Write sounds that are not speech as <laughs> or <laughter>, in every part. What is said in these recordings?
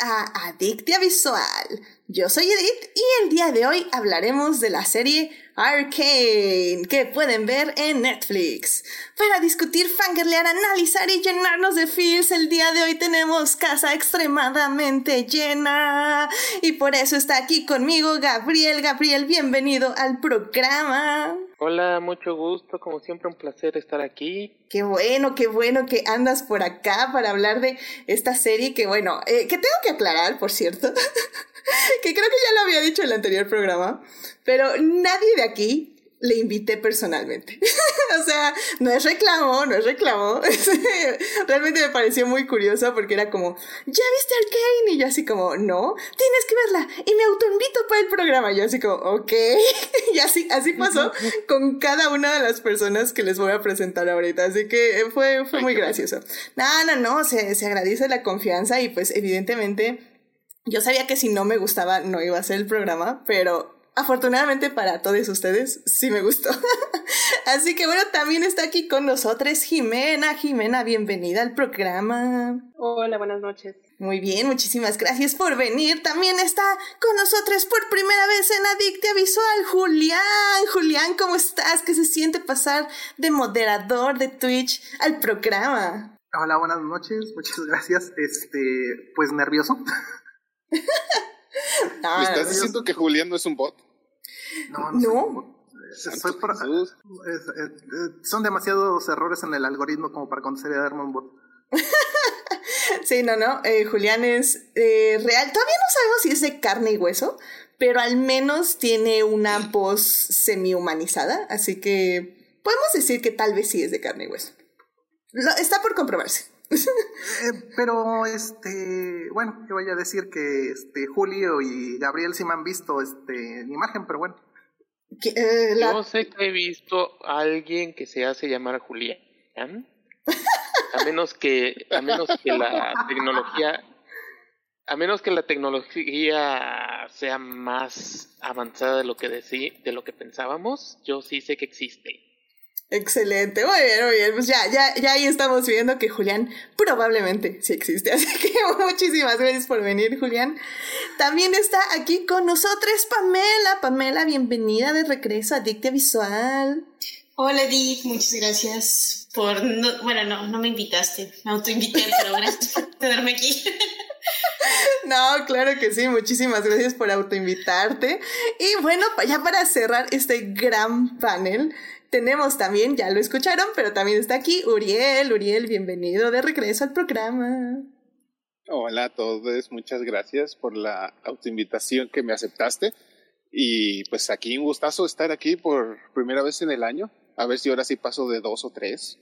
a Adictia Visual. Yo soy Edith y el día de hoy hablaremos de la serie Arcane que pueden ver en Netflix. Para discutir, fangirlear, analizar y llenarnos de feels, el día de hoy tenemos casa extremadamente llena. Y por eso está aquí conmigo Gabriel. Gabriel, bienvenido al programa. Hola, mucho gusto, como siempre un placer estar aquí. Qué bueno, qué bueno que andas por acá para hablar de esta serie que bueno, eh, que tengo que aclarar, por cierto, <laughs> que creo que ya lo había dicho en el anterior programa, pero nadie de aquí le invité personalmente. <laughs> o sea, no es reclamo, no es reclamo. <laughs> Realmente me pareció muy curioso porque era como, ¿ya viste Arcane? Y yo así como, no, tienes que verla. Y me autoinvito para el programa. Yo así como, ok. <laughs> y así, así pasó con cada una de las personas que les voy a presentar ahorita. Así que fue, fue muy gracioso. No, no, no, se, se agradece la confianza y pues evidentemente yo sabía que si no me gustaba no iba a ser el programa, pero afortunadamente para todos ustedes sí me gustó. <laughs> Así que bueno, también está aquí con nosotros Jimena. Jimena, bienvenida al programa. Hola, buenas noches. Muy bien, muchísimas gracias por venir. También está con nosotros por primera vez en Adictia Visual, Julián. Julián, ¿cómo estás? ¿Qué se siente pasar de moderador de Twitch al programa? Hola, buenas noches, muchas gracias. Este, pues nervioso. ¿Me <laughs> estás diciendo que Julián no es un bot? No, no. son demasiados errores en el algoritmo como para darme un bot. <laughs> sí, no, no. Eh, Julián es eh, real. Todavía no sabemos si es de carne y hueso, pero al menos tiene una voz semi-humanizada. Así que podemos decir que tal vez sí es de carne y hueso. está por comprobarse. Eh, pero, este, bueno, yo voy a decir que este, Julio y Gabriel sí me han visto este, en imagen, pero bueno. Eh, yo sé que he visto a alguien que se hace llamar Julián. A menos que, a menos que la tecnología, a menos que la tecnología sea más avanzada de lo que de lo que pensábamos, yo sí sé que existe. Excelente, muy bien, muy bien. Pues ya, ya, ya ahí estamos viendo que Julián probablemente sí existe. <laughs> Así que muchísimas gracias por venir, Julián. También está aquí con nosotros Pamela. Pamela, bienvenida de regreso a Dictia Visual. Hola, Edith, muchas gracias por. bueno, no, no me invitaste, me autoinvité, pero gracias <laughs> por tenerme aquí. <laughs> No, claro que sí, muchísimas gracias por autoinvitarte. Y bueno, ya para cerrar este gran panel, tenemos también, ya lo escucharon, pero también está aquí Uriel. Uriel, bienvenido de regreso al programa. Hola a todos, muchas gracias por la autoinvitación que me aceptaste. Y pues aquí un gustazo estar aquí por primera vez en el año. A ver si ahora sí paso de dos o tres.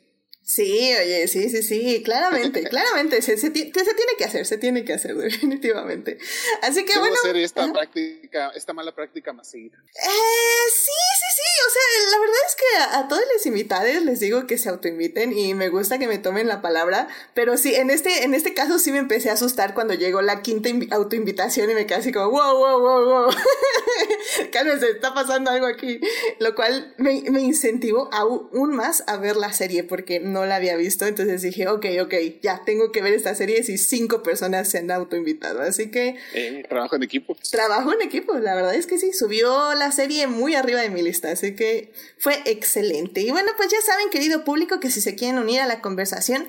Sí, oye, sí, sí, sí, claramente, <laughs> claramente, se, se, tiene que hacer, se tiene que hacer, <laughs> definitivamente. Así que bueno. hacer esta práctica, esta mala práctica más seguida. Eh, sí, sí, sí, o sea, la verdad es que a, todos los invitados les digo que se autoinviten y me gusta que me tomen la palabra, pero sí, en este, en este caso sí me empecé a asustar cuando llegó la quinta autoinvitación y me quedé así como, wow, wow, wow, wow, <laughs> cálmense, está pasando algo aquí, lo cual me, me incentivó aún más a ver la serie porque no la había visto, entonces dije, ok, ok, ya tengo que ver esta serie si cinco personas se han autoinvitado, así que... Eh, trabajo en equipo. Trabajo en equipo, la verdad es que sí, subió la serie muy arriba de mi lista, así que fue excelente. Y bueno, pues ya saben, querido público, que si se quieren unir a la conversación,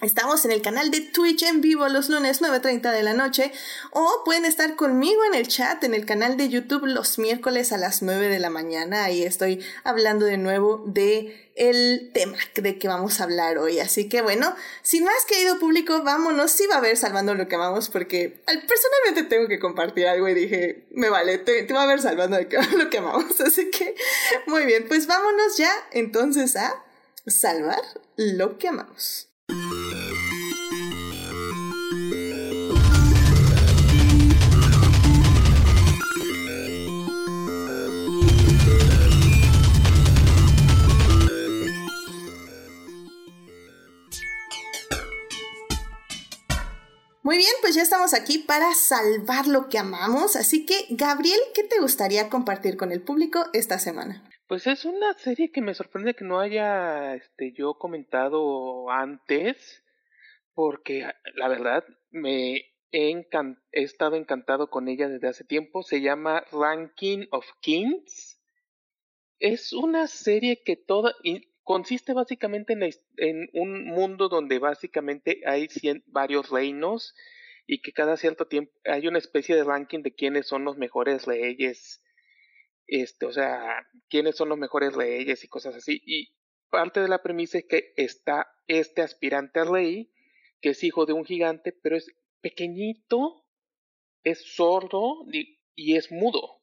Estamos en el canal de Twitch en vivo los lunes 9.30 de la noche o pueden estar conmigo en el chat en el canal de YouTube los miércoles a las 9 de la mañana. Ahí estoy hablando de nuevo de el tema de que vamos a hablar hoy. Así que bueno, sin más querido público, vámonos. Sí va a haber Salvando lo que amamos porque personalmente tengo que compartir algo y dije, me vale, te, va a ver Salvando <laughs> lo que amamos. <laughs> Así que muy bien, pues vámonos ya entonces a salvar lo que amamos. Muy bien, pues ya estamos aquí para salvar lo que amamos. Así que, Gabriel, ¿qué te gustaría compartir con el público esta semana? Pues es una serie que me sorprende que no haya este, yo comentado antes, porque la verdad me, he, estado encantado con ella desde hace tiempo. Se llama Ranking of Kings. Es una serie que toda consiste básicamente en, un mundo donde básicamente hay varios reinos y que cada cierto tiempo hay una especie de ranking de quiénes son los mejores reyes, este, o sea, quiénes son los mejores reyes y cosas así. Y parte de la premisa es que está este aspirante a rey, que es hijo de un gigante, pero es pequeñito, es sordo y es mudo,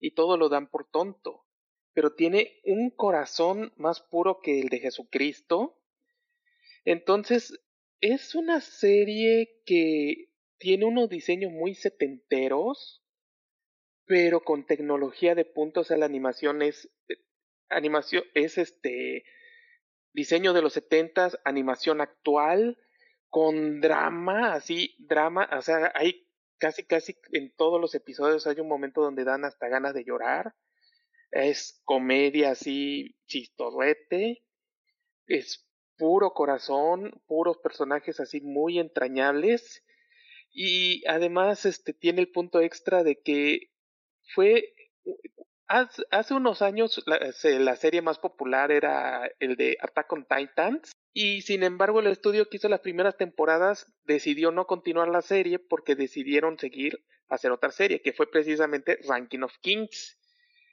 y todo lo dan por tonto pero tiene un corazón más puro que el de Jesucristo. Entonces, es una serie que tiene unos diseños muy setenteros, pero con tecnología de puntos. O sea, la animación es. Eh, animación es este. Diseño de los setentas, animación actual, con drama, así, drama. O sea, hay casi, casi en todos los episodios hay un momento donde dan hasta ganas de llorar es comedia así chistorrete, es puro corazón, puros personajes así muy entrañables y además este tiene el punto extra de que fue hace, unos años la, serie más popular era el de Attack on Titans y sin embargo el estudio que hizo las primeras temporadas decidió no continuar la serie porque decidieron seguir hacer otra serie que fue precisamente Ranking of Kings.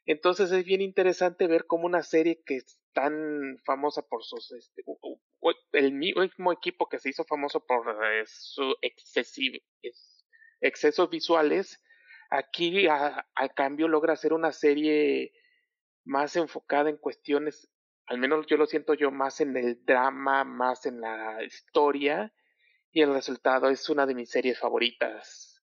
Entonces es bien interesante ver cómo una serie que es tan famosa por sus este, el mismo equipo que se hizo famoso por eh, su excesos visuales aquí a, cambio logra hacer una serie más enfocada en cuestiones al menos yo lo siento yo más en el drama más en la historia y el resultado es una de mis series favoritas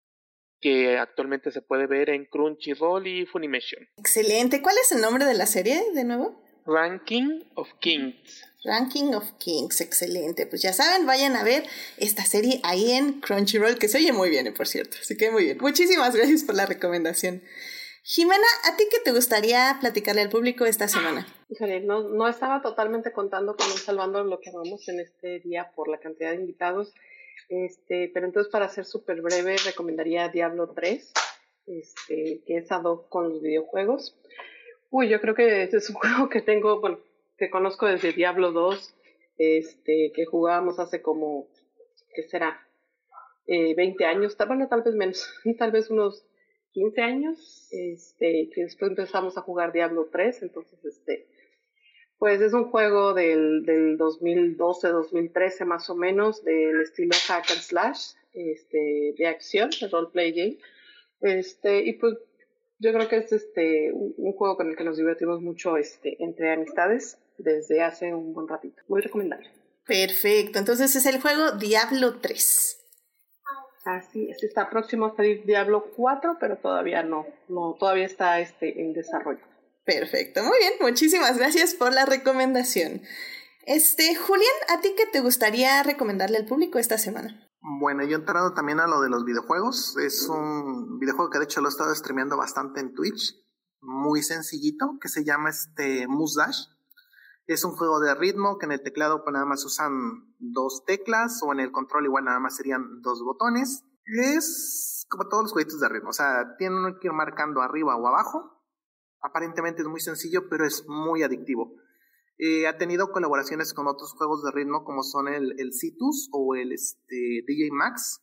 que actualmente se puede ver en Crunchyroll y Funimation. Excelente. ¿Cuál es el nombre de la serie de nuevo? Ranking of Kings. Ranking of Kings, excelente. Pues ya saben, vayan a ver esta serie ahí en Crunchyroll, que se oye muy bien, por cierto. Así que muy bien. Muchísimas gracias por la recomendación. Jimena, ¿a ti qué te gustaría platicarle al público esta semana? Híjole, no, no estaba totalmente contando con un salvando lo que vamos en este día por la cantidad de invitados. Este, pero entonces para ser súper breve recomendaría Diablo 3, este, que es ad hoc con los videojuegos. Uy, yo creo que este es un <laughs> juego que tengo, bueno, que conozco desde Diablo 2, este, que jugábamos hace como, ¿qué será? Eh, 20 años, bueno, tal vez menos, <laughs> tal vez unos 15 años, este, que después empezamos a jugar Diablo 3, entonces, este, pues es un juego del, del 2012-2013 más o menos, del estilo hack and slash, este, de acción, de roleplay game. Este, y pues yo creo que es este, un, juego con el que nos divertimos mucho este, entre amistades desde hace un buen ratito. Muy recomendable. Perfecto, entonces es el juego Diablo 3. Así es, está próximo a salir Diablo 4, pero todavía no, no todavía está este, en desarrollo. Perfecto, muy bien, muchísimas gracias por la recomendación. Este, Julián, ¿a ti qué te gustaría recomendarle al público esta semana? Bueno, yo entrando también a lo de los videojuegos. Es un videojuego que de hecho lo he estado streameando bastante en Twitch. Muy sencillito, que se llama este Moose Dash. Es un juego de ritmo que en el teclado pues nada más usan dos teclas o en el control igual nada más serían dos botones. Es como todos los jueguitos de ritmo, o sea, tienen que ir marcando arriba o abajo Aparentemente es muy sencillo, pero es muy adictivo. Eh, ha tenido colaboraciones con otros juegos de ritmo como son el, el Citus o el este, DJ Max.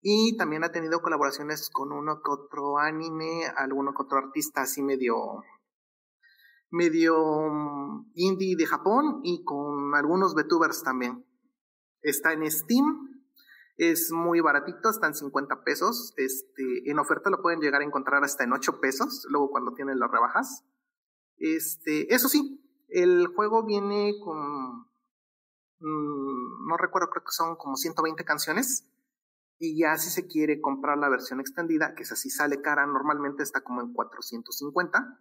Y también ha tenido colaboraciones con uno que otro anime, alguno que otro artista así medio medio mm, indie de Japón y con algunos VTubers también. Está en Steam, es muy baratito, está en 50 pesos. Este, en oferta lo pueden llegar a encontrar hasta en 8 pesos, luego cuando tienen las rebajas. Este, eso sí, el juego viene con. Mm, no recuerdo, creo que son como 120 canciones. Y ya si se quiere comprar la versión extendida, que es así sale cara, normalmente está como en 450.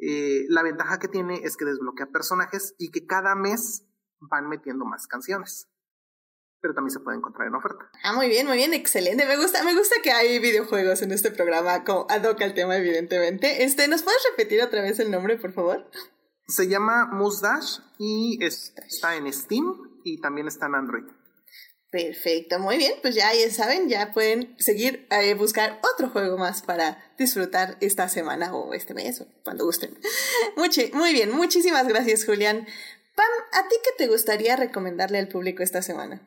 Eh, la ventaja que tiene es que desbloquea personajes y que cada mes van metiendo más canciones pero también se puede encontrar en oferta. Ah, muy bien, muy bien, excelente. Me gusta, me gusta que hay videojuegos en este programa, como ad hoc al tema, evidentemente. Este, ¿nos puedes repetir otra vez el nombre, por favor? Se llama Dash y está en Steam y también está en Android. Perfecto, muy bien, pues ya, ya saben, ya pueden seguir a eh, buscar otro juego más para disfrutar esta semana o este mes o cuando gusten. <laughs> muy bien, muchísimas gracias Julián. Pam, ¿a ti qué te gustaría recomendarle al público esta semana?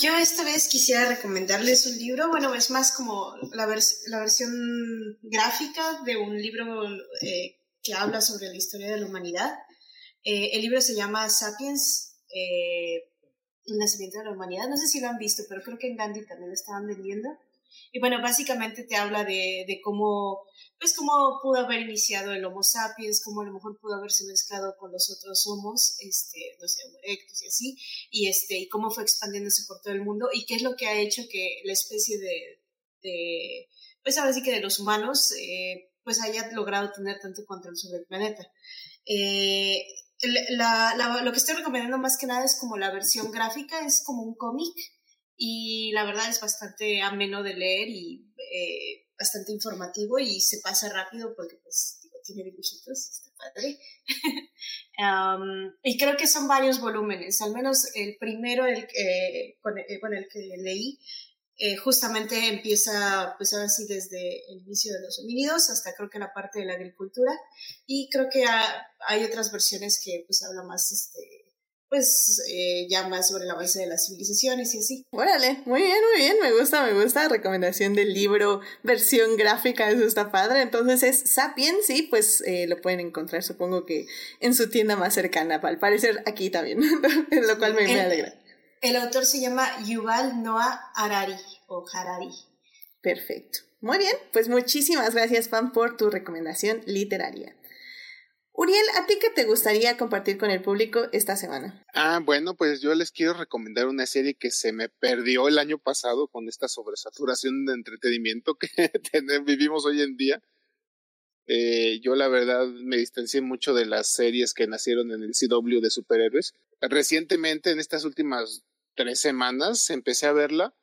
yo esta vez quisiera recomendarles un libro, bueno, es más como la, la versión gráfica de un libro eh, que habla sobre la historia de la humanidad. Eh, el libro se llama Sapiens el nacimiento de la humanidad. No sé si lo han visto, pero creo que en Gandhi también lo estaban vendiendo. Y bueno, básicamente te habla de, de cómo, pues cómo pudo haber iniciado el Homo sapiens, cómo a lo mejor pudo haberse mezclado con los otros homos, este, no sé, erectus y así, y este, y cómo fue expandiéndose por todo el mundo, y qué es lo que ha hecho que la especie de, de pues ahora sí que de los humanos, eh, pues haya logrado tener tanto control sobre el planeta. Eh, lo que estoy recomendando más que nada es como la versión gráfica, es como un cómic y la verdad es bastante ameno de leer y eh, bastante informativo y se pasa rápido porque pues tiene dibujitos, está padre. <laughs> y creo que son varios volúmenes, al menos el primero el, eh, con, el que leí eh, justamente empieza, pues ahora sí, desde el inicio de los homínidos hasta creo que la parte de la agricultura. Y creo que hay otras versiones que pues habla más, este, pues eh, ya más sobre la base de las civilizaciones y así. Órale, muy bien, muy bien, me gusta, me gusta. Recomendación del libro, versión gráfica, eso está padre. Entonces es Sapiens, sí, pues eh, lo pueden encontrar supongo que en su tienda más cercana, al parecer aquí también, <laughs> lo cual me, me alegra. El autor se llama Yuval Noah Harari o Harari. Perfecto. Muy bien, pues muchísimas gracias, Pam, por tu recomendación literaria. Uriel, ¿a ti qué te gustaría compartir con el público esta semana? Ah, bueno, pues yo les quiero recomendar una serie que se me perdió el año pasado con esta sobresaturación de entretenimiento que <laughs> vivimos hoy en día. Eh, yo la verdad me distancié mucho de las series que nacieron en el CW de superhéroes. Recientemente, en estas últimas tres semanas empecé a verla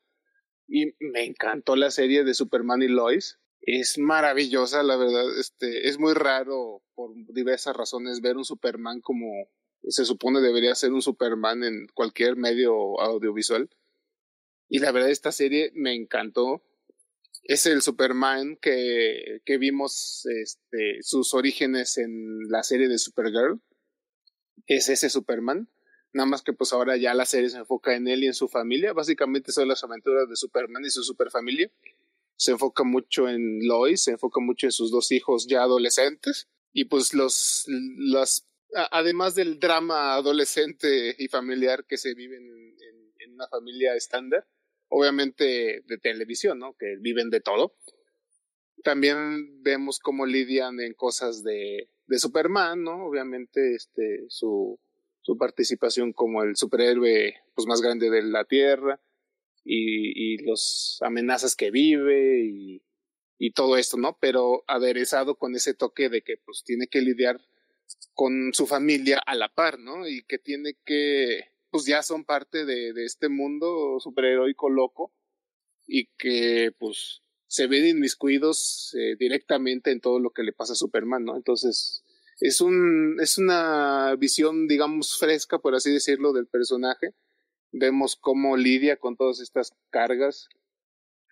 y me encantó la serie de Superman y Lois. Es maravillosa, la verdad. Este, es muy raro por diversas razones ver un Superman como se supone debería ser un Superman en cualquier medio audiovisual. Y la verdad esta serie me encantó. Es el Superman que, que vimos este, sus orígenes en la serie de Supergirl. Es ese Superman Nada más que pues ahora ya la serie se enfoca en él y en su familia. Básicamente son las aventuras de Superman y su superfamilia. Se enfoca mucho en Lois, se enfoca mucho en sus dos hijos ya adolescentes. Y pues los, las, además del drama adolescente y familiar que se vive en, en una familia estándar, obviamente de televisión, ¿no? Que viven de todo. También vemos cómo lidian en cosas de, de Superman, ¿no? Obviamente, este, su, su participación como el superhéroe pues, más grande de la Tierra y, y las amenazas que vive y, y, todo esto, ¿no? Pero aderezado con ese toque de que pues tiene que lidiar con su familia a la par, ¿no? Y que tiene que, pues ya son parte de, de este mundo superheroico loco y que pues se ven inmiscuidos eh, directamente en todo lo que le pasa a Superman, ¿no? Entonces, es, un, es una visión, digamos, fresca, por así decirlo, del personaje. Vemos cómo lidia con todas estas cargas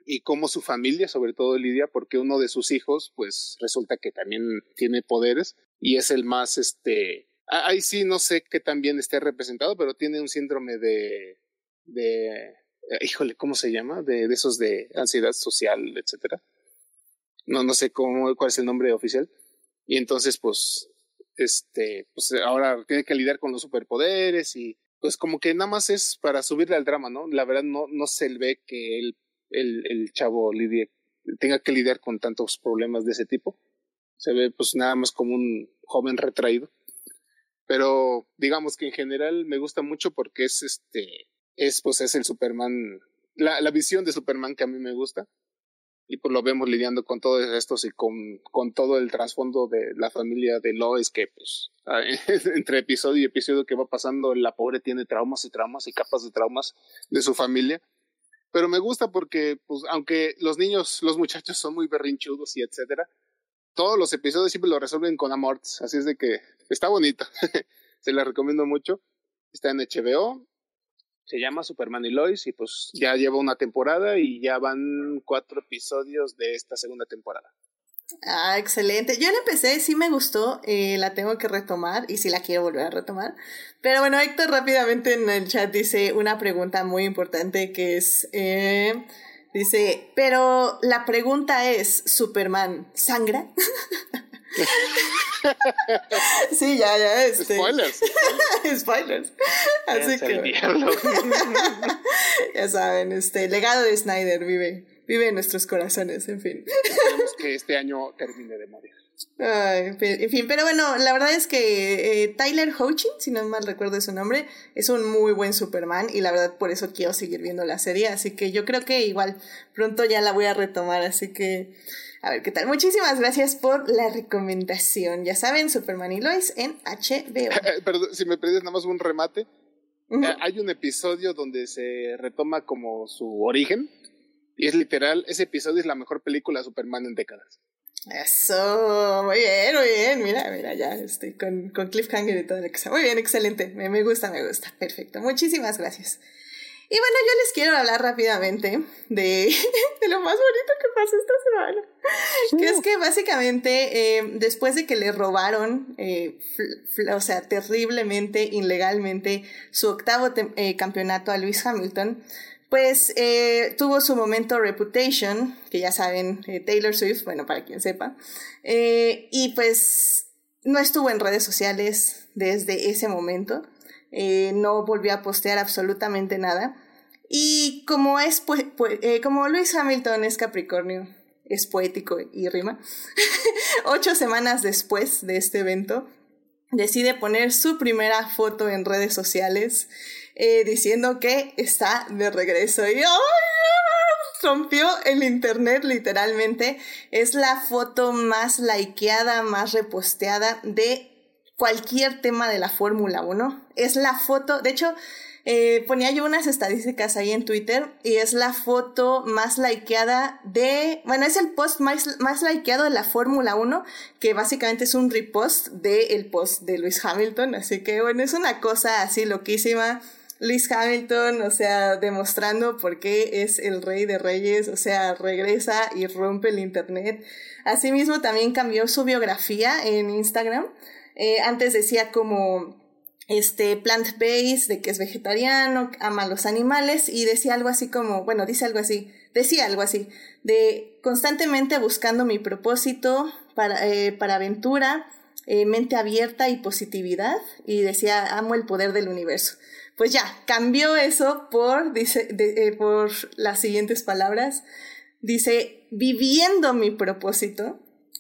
y cómo su familia, sobre todo, lidia, porque uno de sus hijos, pues resulta que también tiene poderes y es el más, este, ahí sí no sé qué también esté representado, pero tiene un síndrome de, de, híjole, ¿cómo se llama? De, de esos de ansiedad social, etcétera. No, no sé cómo, cuál es el nombre oficial. Y entonces, pues, este, pues ahora tiene que lidiar con los superpoderes y pues como que nada más es para subirle al drama, ¿no? La verdad no, no se ve que el, el, el chavo lidie, tenga que lidiar con tantos problemas de ese tipo. Se ve pues nada más como un joven retraído. Pero digamos que en general me gusta mucho porque es este, es pues es el Superman, la, la visión de Superman que a mí me gusta y pues lo vemos lidiando con todos estos y con, con todo el trasfondo de la familia de Lois que pues <laughs> entre episodio y episodio que va pasando la pobre tiene traumas y traumas y capas de traumas de su familia. Pero me gusta porque pues aunque los niños los muchachos son muy berrinchudos y etcétera todos los episodios siempre lo resuelven con amor. Así es de que está bonito. <laughs> Se la recomiendo mucho. Está en HBO Se llama Superman y Lois y pues ya lleva una temporada y ya van cuatro episodios de esta segunda temporada. Ah, excelente. Yo la empecé, sí me gustó, eh, la tengo que retomar y sí la quiero volver a retomar. Pero bueno, Héctor rápidamente en el chat dice una pregunta muy importante que es, eh, dice, pero la pregunta es, ¿Superman sangra? <laughs> <laughs> sí, ya, ya. Este. Spoilers. <laughs> Spoilers. Así que. <laughs> ya saben, este legado de Snyder vive, vive en nuestros corazones, en fin. Esperemos que este año termine de morir. Ay, en fin, pero bueno, la verdad es que eh, Tyler Hoechlin, si no mal recuerdo su nombre, es un muy buen Superman y la verdad por eso quiero seguir viendo la serie, así que yo creo que igual pronto ya la voy a retomar, así que a ver qué tal. Muchísimas gracias por la recomendación. Ya saben, Superman y Lois en HBO. <laughs> Perdón, si me pides nada más un remate. Eh, hay un episodio donde se retoma como su origen. Y es literal, ese episodio es la mejor película de Superman en décadas. Eso, muy bien, muy bien. Mira, mira, ya estoy con, con Cliffhanger y todo lo que sea. Muy bien, excelente. Me, me gusta, me gusta. Perfecto. Muchísimas gracias. Y bueno, yo les quiero hablar rápidamente de, <laughs> de lo más bonito que pasó esta semana. Que es que básicamente eh, después de que le robaron, eh, o sea, terriblemente, ilegalmente, su octavo eh, campeonato a Lewis Hamilton, pues tuvo su momento Reputation, que ya saben, Taylor Swift, bueno, para quien sepa, y pues no estuvo en redes sociales desde ese momento. Eh, no volvió a postear absolutamente nada. Y como es pues, como Luis Hamilton es Capricornio, es poético y rima, <laughs> ocho semanas después de este evento, decide poner su primera foto en redes sociales eh, diciendo que está de regreso. Y rompió el internet literalmente. Es la foto más likeada, más reposteada de cualquier tema de la Fórmula 1. Es la foto, de hecho, eh, ponía yo unas estadísticas ahí en Twitter y es la foto más likeada de, bueno, es el post más, más likeado de la Fórmula 1, que básicamente es un repost del post de Lewis Hamilton, así que bueno, es una cosa así loquísima. Lewis Hamilton, o sea, demostrando por qué es el rey de reyes, o sea, regresa y rompe el internet. Asimismo, también cambió su biografía en Instagram. Eh, antes decía como este plant-based, de que es vegetariano, ama los animales y decía algo así como, bueno, dice algo así, decía algo así, de constantemente buscando mi propósito para, eh, para aventura, eh, mente abierta y positividad y decía, amo el poder del universo. Pues ya, cambió eso por, dice, por las siguientes palabras. Dice, viviendo mi propósito,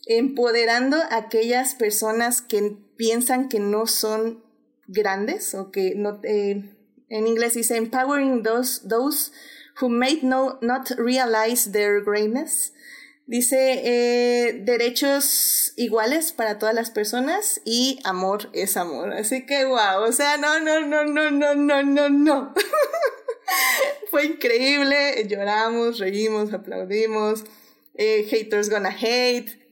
empoderando a aquellas personas que piensan que no son grandes o que no, eh, en inglés dice empowering those, those who may no, not realize their greatness. Dice eh, derechos iguales para todas las personas y amor es amor. Así que wow, o sea, no, no, no, no, no, no, no, no. <laughs> Fue increíble, lloramos, reímos, aplaudimos. Eh, haters gonna hate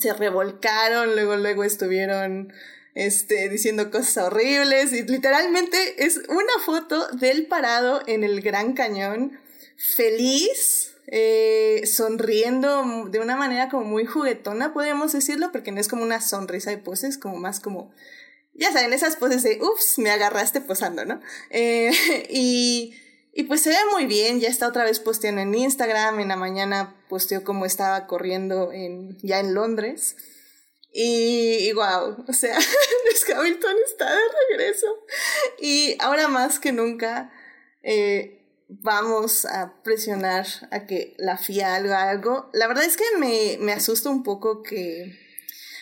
se revolcaron, luego, luego estuvieron este, diciendo cosas horribles y literalmente es una foto del parado en el Gran Cañón, feliz, eh, sonriendo de una manera como muy juguetona, podríamos decirlo, porque no es como una sonrisa de poses, como más como, ya saben, esas poses de, ups, me agarraste posando, ¿no? Eh, <laughs> y y pues se ve muy bien, ya está otra vez posteando en Instagram, en la mañana posteó cómo estaba corriendo en, ya en Londres. Y, wow, o sea, <laughs> Luis Hamilton está de regreso. Y ahora más que nunca eh, vamos a presionar a que la FIA haga algo. La verdad es que me, me asusta un poco que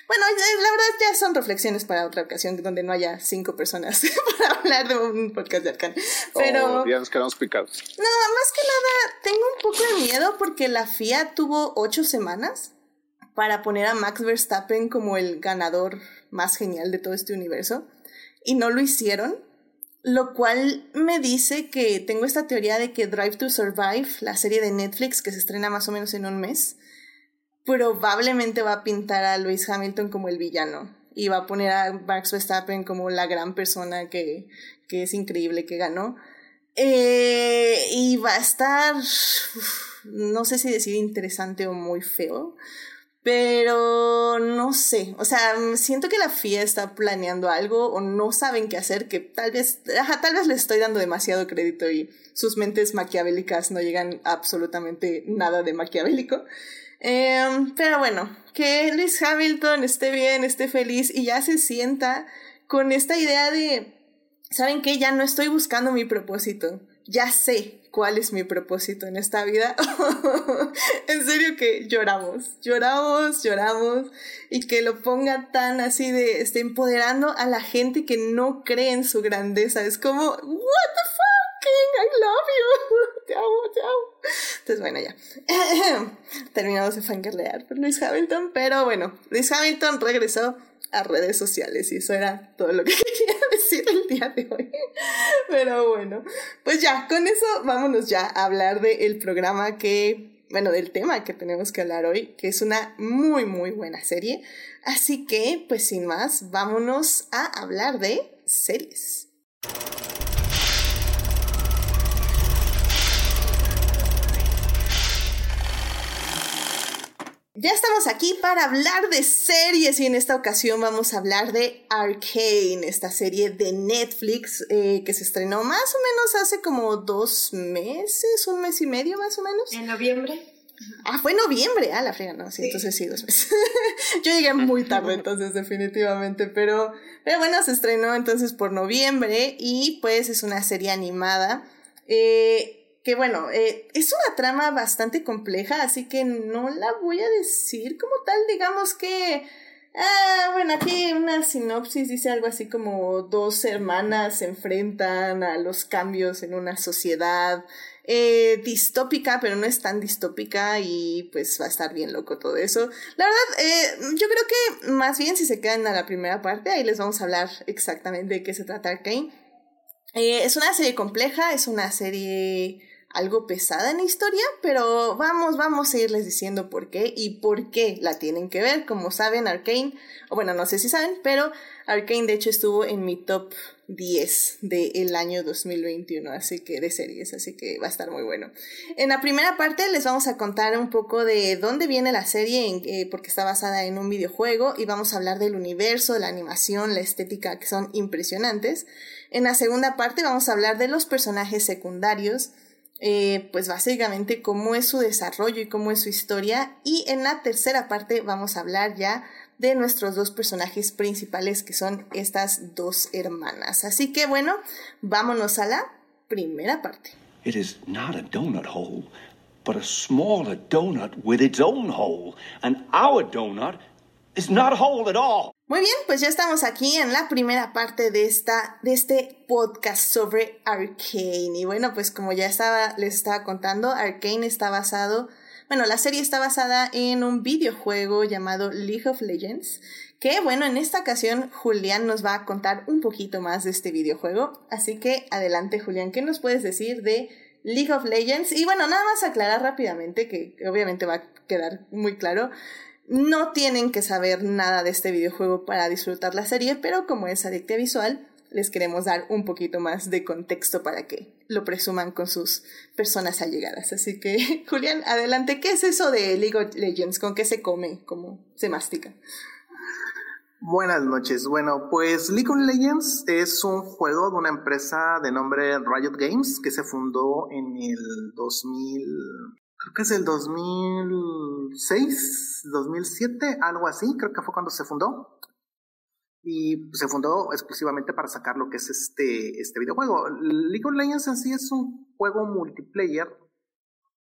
bueno, la verdad ya son reflexiones para otra ocasión donde no haya cinco personas <laughs> para hablar de un podcast de Arcan. Pero. Oh, ya nos quedamos picados. No, más que nada, tengo un poco de miedo porque la FIA tuvo ocho semanas para poner a Max Verstappen como el ganador más genial de todo este universo y no lo hicieron. Lo cual me dice que tengo esta teoría de que Drive to Survive, la serie de Netflix que se estrena más o menos en un mes, probablemente va a pintar a Lewis Hamilton como el villano y va a poner a Max Verstappen como la gran persona que, que es increíble que ganó. Eh, y va a estar, no sé si decir interesante o muy feo, pero no sé, o sea, siento que la FIA está planeando algo o no saben qué hacer, que tal vez, tal vez les estoy dando demasiado crédito y sus mentes maquiavélicas no llegan absolutamente nada de maquiavélico. Em, pero bueno, que Lewis Hamilton esté bien, esté feliz y ya se sienta con esta idea de, ¿saben qué? Ya no estoy buscando mi propósito, ya sé cuál es mi propósito en esta vida. <laughs> en serio que lloramos, lloramos, lloramos y que lo ponga tan así de, esté empoderando a la gente que no cree en su grandeza. Es como, what the fuck, I love you. <laughs> te amo, te amo. Entonces, bueno, ya. <clears throat> Terminamos de fangirlear por Luis Hamilton, pero bueno, Luis Hamilton regresó a redes sociales y eso era todo lo que <laughs> quería decir el día de hoy. <laughs> Pero bueno, pues ya, con eso vámonos ya a hablar del programa que, bueno, del tema que tenemos que hablar hoy, que es una muy, muy buena serie. Así que, pues sin más, vámonos a hablar de series. Ya estamos aquí para hablar de series y en esta ocasión vamos a hablar de Arcane, esta serie de Netflix eh, que se estrenó más o menos hace como dos meses, un mes y medio más o menos. En noviembre. Ah, fue noviembre, ah, la frega, no, sí, entonces sí, dos meses. <laughs> Yo llegué muy tarde entonces definitivamente, pero, pero bueno, se estrenó entonces por noviembre y pues es una serie animada. Eh, que bueno, eh, es una trama bastante compleja, así que no la voy a decir como tal, digamos que... Ah, bueno, aquí una sinopsis dice algo así como dos hermanas se enfrentan a los cambios en una sociedad eh, distópica, pero no es tan distópica y pues va a estar bien loco todo eso. La verdad, eh, yo creo que más bien si se quedan a la primera parte, ahí les vamos a hablar exactamente de qué se trata Arkane. Eh, es una serie compleja, es una serie algo pesada en la historia, pero vamos, vamos a irles diciendo por qué y por qué la tienen que ver. Como saben, Arkane, o bueno, no sé si saben, pero Arkane de hecho estuvo en mi top 10 del año 2021, así que de series, así que va a estar muy bueno. En la primera parte les vamos a contar un poco de dónde viene la serie, eh, porque está basada en un videojuego, y vamos a hablar del universo, la animación, la estética, que son impresionantes. En la segunda parte vamos a hablar de los personajes secundarios, eh, pues básicamente cómo es su desarrollo y cómo es su historia. Y en la tercera parte vamos a hablar ya de nuestros dos personajes principales que son estas dos hermanas. Así que bueno, vámonos a la primera parte. It is not a donut hole, but a smaller donut with its own hole. And our donut is not a hole at all. Muy bien, pues ya estamos aquí en la primera parte de, esta, de este podcast sobre Arcane. Y bueno, pues como ya estaba, les estaba contando, Arcane está basado, bueno, la serie está basada en un videojuego llamado League of Legends. Que bueno, en esta ocasión Julián nos va a contar un poquito más de este videojuego. Así que adelante Julián, ¿qué nos puedes decir de League of Legends? Y bueno, nada más aclarar rápidamente, que obviamente va a quedar muy claro. No tienen que saber nada de este videojuego para disfrutar la serie, pero como es adicta visual, les queremos dar un poquito más de contexto para que lo presuman con sus personas allegadas. Así que, <laughs> Julián, adelante, ¿qué es eso de League of Legends? ¿Con qué se come? ¿Cómo se mastica? Buenas noches. Bueno, pues League of Legends es un juego de una empresa de nombre Riot Games que se fundó en el 2000, creo que es el 2006, 2007, algo así, creo que fue cuando se fundó. Y se fundó exclusivamente para sacar lo que es este, este videojuego. League of Legends en sí es un juego multiplayer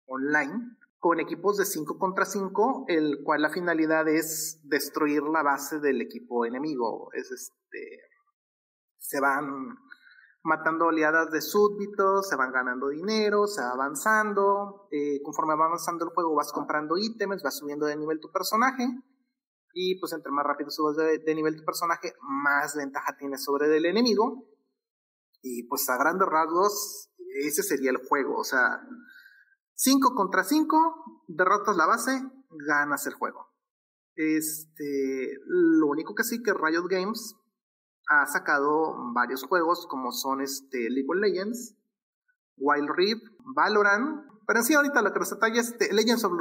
online con equipos de 5 contra 5, el cual la finalidad es destruir la base del equipo enemigo. Es este. Se van matando oleadas de súbditos, se van ganando dinero, se va avanzando. Eh, conforme va avanzando el juego, vas comprando ítems, vas subiendo de nivel tu personaje. Y pues entre más rápido subas de, nivel tu personaje, más ventaja tienes sobre el enemigo. Y pues a grandes rasgos, ese sería el juego. O sea, 5 contra 5, derrotas la base, ganas el juego. Este, lo único que sí que Riot Games ha sacado varios juegos como son este League of Legends, Wild Rift, Valorant. Pero en sí, ahorita lo que nos atañe es este, Legends of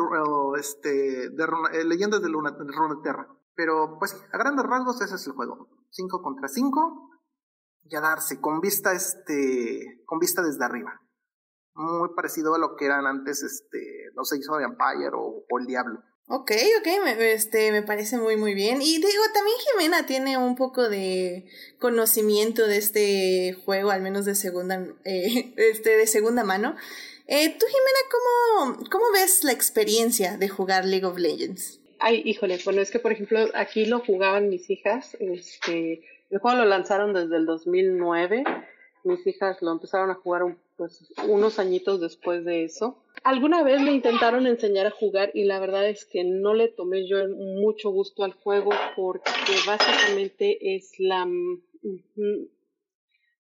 este, de, eh, Leyendas de Luna, Runeterra. Pero pues a grandes rasgos ese es el juego. 5 contra 5 y a darse con vista este con vista desde arriba. Muy parecido a lo que eran antes este los seis de Empire o, o el Diablo. Ok, ok, me, este, me parece muy, muy bien. Y digo, también Jimena tiene un poco de conocimiento de este juego, al menos de segunda, eh, <laughs> este, de segunda mano. Eh, tú, Jimena, ¿cómo, ¿cómo ves la experiencia de jugar League of Legends? Ay, híjole, bueno, es que por ejemplo aquí lo jugaban mis hijas, este, el juego lo lanzaron desde el 2009, mis hijas lo empezaron a jugar pues, unos añitos después de eso. Alguna vez me intentaron enseñar a jugar y la verdad es que no le tomé yo mucho gusto al juego porque básicamente es la...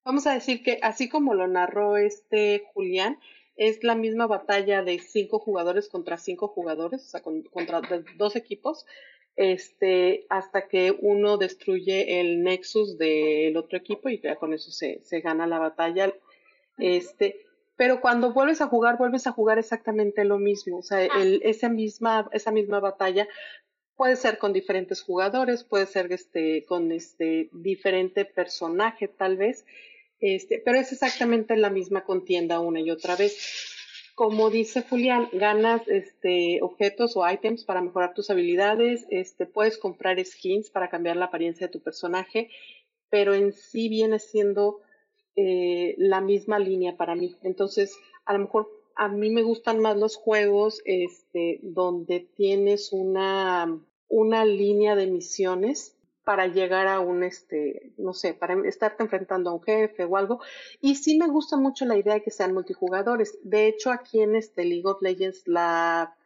Vamos a decir que así como lo narró este Julián, es la misma batalla de cinco jugadores contra cinco jugadores, o sea, contra dos equipos, este, hasta que uno destruye el nexus del otro equipo y ya con eso se, se gana la batalla. Este, pero cuando vuelves a jugar, vuelves a jugar exactamente lo mismo. O sea, el, esa, misma, esa misma batalla puede ser con diferentes jugadores, puede ser este, con este diferente personaje tal vez, este, pero es exactamente la misma contienda una y otra vez. Como dice Julián, ganas este, objetos o items para mejorar tus habilidades, este, puedes comprar skins para cambiar la apariencia de tu personaje, pero en sí viene siendo eh, la misma línea para mí. Entonces, a lo mejor a mí me gustan más los juegos este, donde tienes una, una línea de misiones para llegar a un, este, no sé, para estarte enfrentando a un jefe o algo. Y sí me gusta mucho la idea de que sean multijugadores. De hecho, aquí en este League of Legends, la,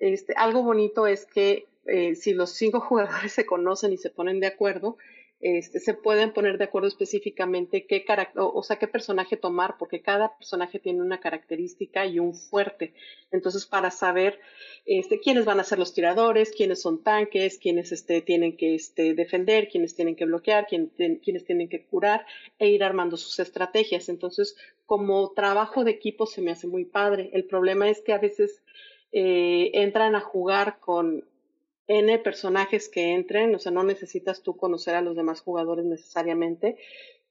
este, algo bonito es que eh, si los cinco <laughs> jugadores se conocen y se ponen de acuerdo, este, se pueden poner de acuerdo específicamente qué o, sea, qué personaje tomar, porque cada personaje tiene una característica y un fuerte. Entonces, para saber este, quiénes van a ser los tiradores, quiénes son tanques, quiénes este, tienen que este, defender, quiénes tienen que bloquear, quién, quiénes tienen que curar e ir armando sus estrategias. Entonces, como trabajo de equipo se me hace muy padre. El problema es que a veces eh, entran a jugar con N personajes que entren, o sea, no necesitas tú conocer a los demás jugadores necesariamente.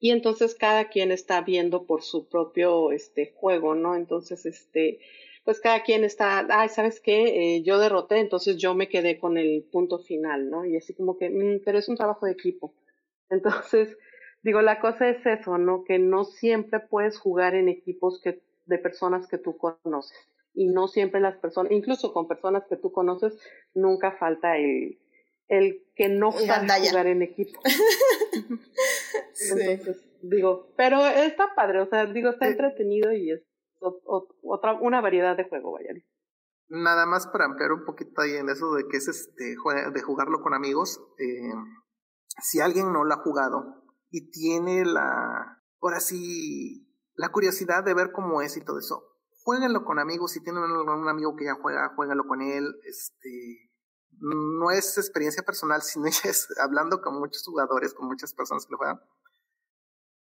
Y entonces cada quien está viendo por su propio este, juego, ¿no? Entonces, este, pues cada quien está, ay, ¿sabes qué? Eh, yo derroté, entonces yo me quedé con el punto final, ¿no? Y así como que, mm, pero es un trabajo de equipo. <laughs> Entonces, digo, la cosa es eso, ¿no? Que no siempre puedes jugar en equipos que, de personas que tú conoces y no siempre las personas, incluso con personas que tú conoces, nunca falta el, el que no sabe jugar en equipo. <laughs> Entonces, digo, pero está padre, o sea, digo, está entretenido y es otra, una variedad de juego, vaya. Nada más para ampliar un poquito ahí en eso de que es este, de jugarlo con amigos, eh, si alguien no lo ha jugado y tiene la, ahora sí, la curiosidad de ver cómo es y todo eso, jueguenlo con amigos, si tienen un, amigo que ya juega, jueguenlo con él, este, no es experiencia personal, <laughs> sino es hablando con muchos jugadores, con muchas personas que lo juegan.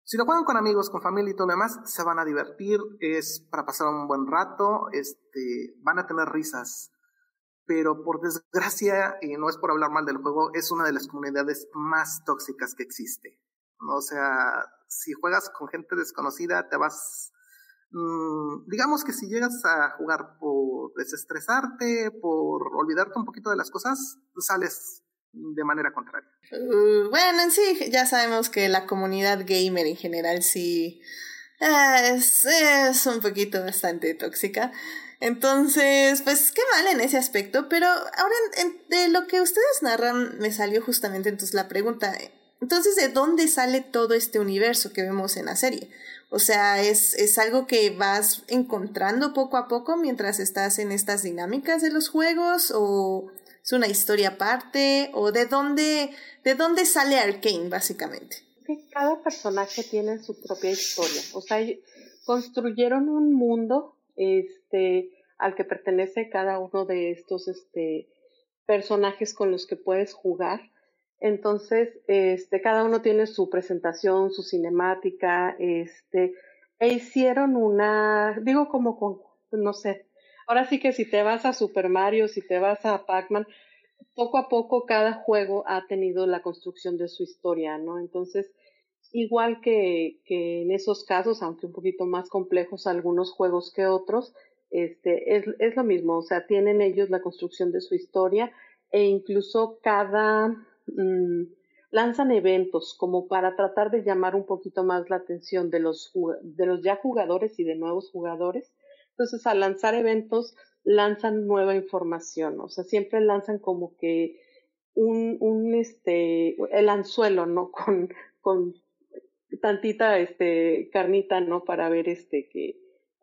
Si lo juegan con amigos, con familia y todo lo demás, se van a divertir, es para pasar un buen rato, este, van a tener risas. Pero por desgracia, y no es por hablar mal del juego, es una de las comunidades más tóxicas que existe. O sea, si juegas con gente desconocida, te vas Mm, digamos que si llegas a jugar por desestresarte, por olvidarte un poquito de las cosas, sales de manera contraria. Uh, bueno, en sí ya sabemos que la comunidad gamer en general sí eh, es, es un poquito bastante tóxica. Entonces, pues qué mal en ese aspecto, pero ahora de lo que ustedes narran me salió justamente entonces la pregunta, entonces, ¿de dónde sale todo este universo que vemos en la serie? O sea, ¿es, ¿es algo que vas encontrando poco a poco mientras estás en estas dinámicas de los juegos? ¿O es una historia aparte? ¿O de dónde, de dónde sale Arkane, básicamente? Que cada personaje tiene su propia historia. O sea, construyeron un mundo este, al que pertenece cada uno de estos este, personajes con los que puedes jugar entonces, este, cada uno tiene su presentación, su cinemática, este, e hicieron una, digo como con, no sé, ahora sí que si te vas a Super Mario, si te vas a Pac-Man, poco a poco cada juego ha tenido la construcción de su historia, ¿no? Entonces, igual que, que en esos casos, aunque un poquito más complejos algunos juegos que otros, este, es, es lo mismo, o sea, tienen ellos la construcción de su historia e incluso cada, mm, lanzan eventos como para tratar de llamar un poquito más la atención de los, de los ya jugadores y de nuevos jugadores. Entonces, al lanzar eventos, lanzan nueva información, o sea, siempre lanzan como que un, un este, el anzuelo, ¿no? <laughs> Con, tantita, este, carnita, ¿no? Para ver, este, que,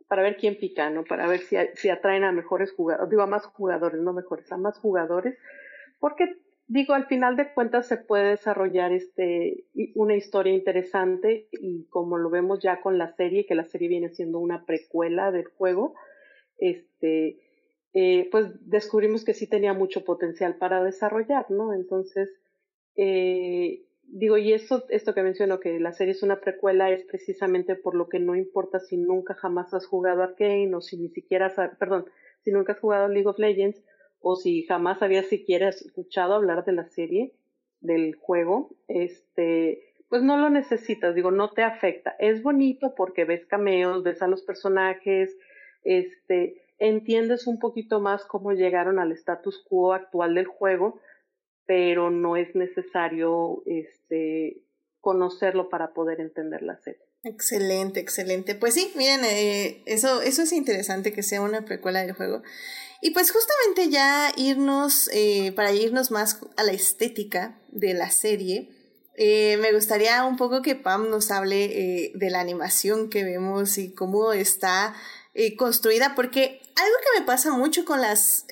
para ver quién pica, ¿no? Para ver si, si atraen a mejores jugadores, digo, a más jugadores, no mejores, a más jugadores, porque digo, al final de cuentas se puede desarrollar este, una historia interesante y como lo vemos ya con la serie, que la serie viene siendo una precuela del juego, este, eh, pues descubrimos que sí tenía mucho potencial para desarrollar, ¿no? Entonces, eh, digo, y esto, esto que menciono, que la serie es una precuela, es precisamente por lo que no importa si nunca jamás has jugado Arkane o si ni siquiera, perdón, si nunca has jugado League of Legends o si jamás habías siquiera escuchado hablar de la serie, del juego, este, pues no lo necesitas, digo, no te afecta. Es bonito porque ves cameos, ves a los personajes, este, entiendes un poquito más cómo llegaron al status quo actual del juego, pero no es necesario este, conocerlo para poder entender la serie. Excelente, excelente. Pues sí, miren, eh, eso, eso es interesante que sea una precuela del juego. Y pues justamente ya irnos, eh, para irnos más a la estética de la serie, eh, me gustaría un poco que Pam nos hable de la animación que vemos y cómo está construida, porque algo que me pasa mucho con las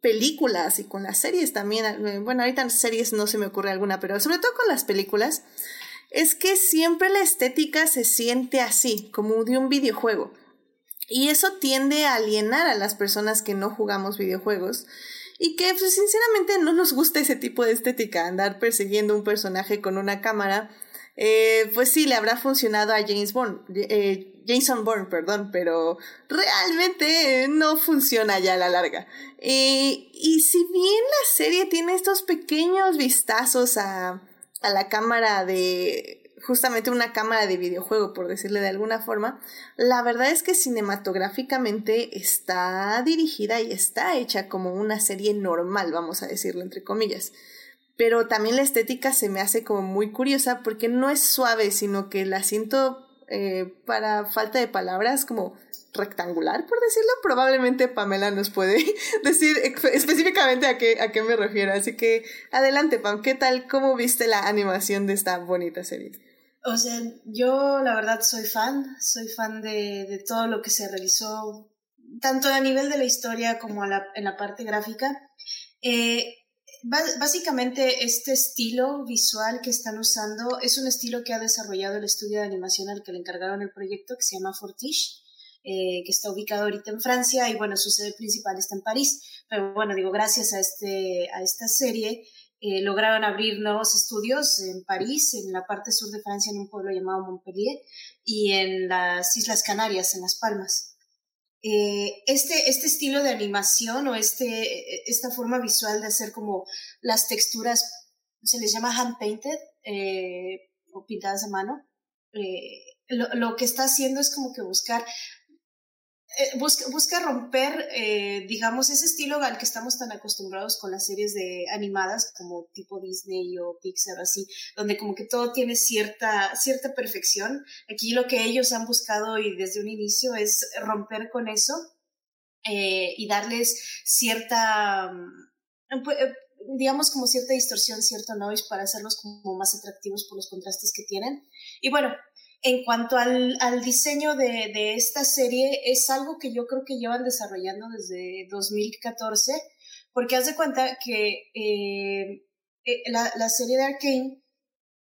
películas y con las series también, bueno, ahorita en series no se me ocurre alguna, pero sobre todo con las películas, es que siempre la estética se siente así, como de un videojuego. Y eso tiende a alienar a las personas que no jugamos videojuegos y que pues, sinceramente no nos gusta ese tipo de estética, andar persiguiendo un personaje con una cámara. Eh, pues sí, le habrá funcionado a James Bond, eh, Jason Bourne, perdón, pero realmente no funciona ya a la larga. y si bien la serie tiene estos pequeños vistazos a, a la cámara de justamente una cámara de videojuego, por decirle de alguna forma, la verdad es que cinematográficamente está dirigida y está hecha como una serie normal, vamos a decirlo entre comillas. Pero también la estética se me hace como muy curiosa porque no es suave, sino que la siento eh, para falta de palabras como rectangular, por decirlo. Probablemente Pamela nos puede <laughs> decir específicamente a qué, a qué me refiero. Así que adelante, Pam, ¿qué tal? ¿Cómo viste la animación de esta bonita serie? O sea, yo la verdad soy fan, soy fan de, de todo lo que se realizó, tanto a nivel de la historia como la, en la parte gráfica. Eh, básicamente este estilo visual que están usando es un estilo que ha desarrollado el estudio de animación al que le encargaron el proyecto, que se llama Fortiche. Eh, que está ubicado ahorita en Francia y bueno, su sede principal está en París. Pero bueno, digo, gracias a, este, a esta serie eh, lograron abrir nuevos estudios en París, en la parte sur de Francia, en un pueblo llamado Montpellier, y en las Islas Canarias, en Las Palmas. Eh, este, este estilo de animación o este, esta forma visual de hacer como las texturas, se les llama hand painted o pintadas a mano, lo, lo, que está haciendo es como que buscar eh, busca, romper, eh, digamos, ese estilo al que estamos tan acostumbrados con las series de animadas como tipo Disney o Pixar, así, donde como que todo tiene cierta, cierta perfección. Aquí lo que ellos han buscado y desde un inicio es romper con eso eh, y darles cierta, mm, digamos, como cierta distorsión, cierto noise para hacerlos como más atractivos por los contrastes que tienen. Y bueno, en cuanto al, diseño de, esta serie, es algo que yo creo que llevan desarrollando desde 2014, porque haz de cuenta que eh, eh, la, serie de Arkane,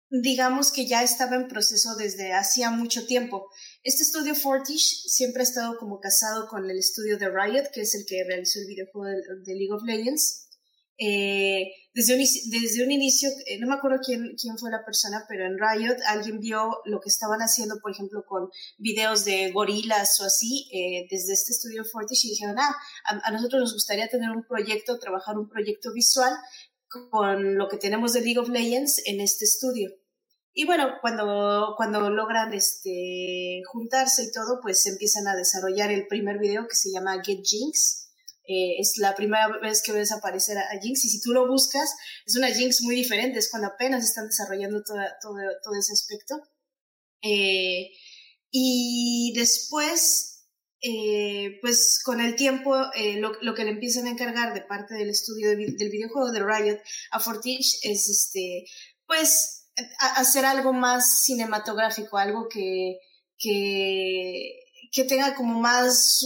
digamos que ya estaba en proceso desde hacía mucho tiempo. Este estudio Fortish siempre ha estado como casado con el estudio de Riot, que es el que realizó el videojuego de, de League of Legends. Eh, desde, un, desde un inicio, eh, no me acuerdo quién, quién fue la persona, pero en Riot alguien vio lo que estaban haciendo, por ejemplo, con videos de gorilas o así, eh, desde este estudio Fortish y dijeron, ah, a, nosotros nos gustaría tener un proyecto, trabajar un proyecto visual con lo que tenemos de League of Legends en este estudio. Y bueno, cuando, cuando logran este, juntarse y todo, pues empiezan a desarrollar el primer video que se llama Get Jinx, eh, es la primera vez que ves aparecer a, Jinx y si tú lo buscas, es una Jinx muy diferente, es cuando apenas están desarrollando todo, todo, ese aspecto. Eh, y después, eh, pues con el tiempo, lo, lo, que le empiezan a encargar de parte del estudio del videojuego de Riot a Fortich es, este, pues, hacer algo más cinematográfico, algo que, que que tenga como más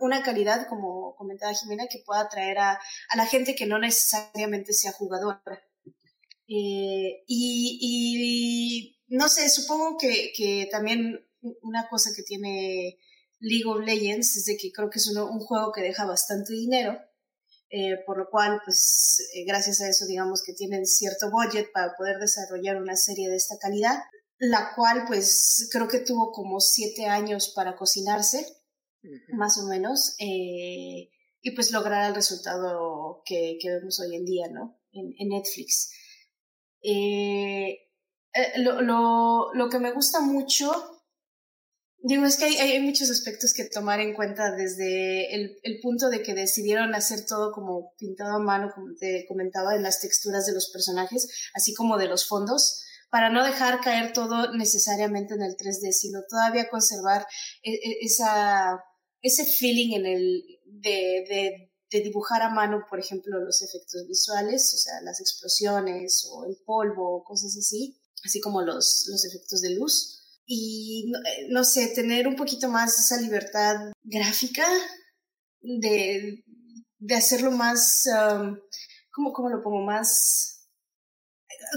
una calidad, como comentaba Jimena, que pueda atraer a, a la gente que no necesariamente sea jugadora. Eh, y, no sé, supongo que, que, también una cosa que tiene League of Legends es de que creo que es un juego que deja bastante dinero, eh, por lo cual, pues eh, gracias a eso, digamos que tienen cierto budget para poder desarrollar una serie de esta calidad la cual pues creo que tuvo como siete años para cocinarse, más o menos, eh, y pues lograr el resultado que, vemos hoy en día, ¿no? En, Netflix. Eh, eh, lo, lo, lo, que me gusta mucho, digo, es que hay, hay, muchos aspectos que tomar en cuenta desde el, el, punto de que decidieron hacer todo como pintado a mano, como te comentaba, en las texturas de los personajes, así como de los fondos para no dejar caer todo necesariamente en el 3D, sino todavía conservar e, e, esa, ese feeling en el, de, de, dibujar a mano, por ejemplo, los efectos visuales, o sea, las explosiones o el polvo, cosas así, así como los, los efectos de luz. Y no, sé, tener un poquito más esa libertad gráfica de, de hacerlo más, um, ¿cómo, ¿cómo lo pongo? Más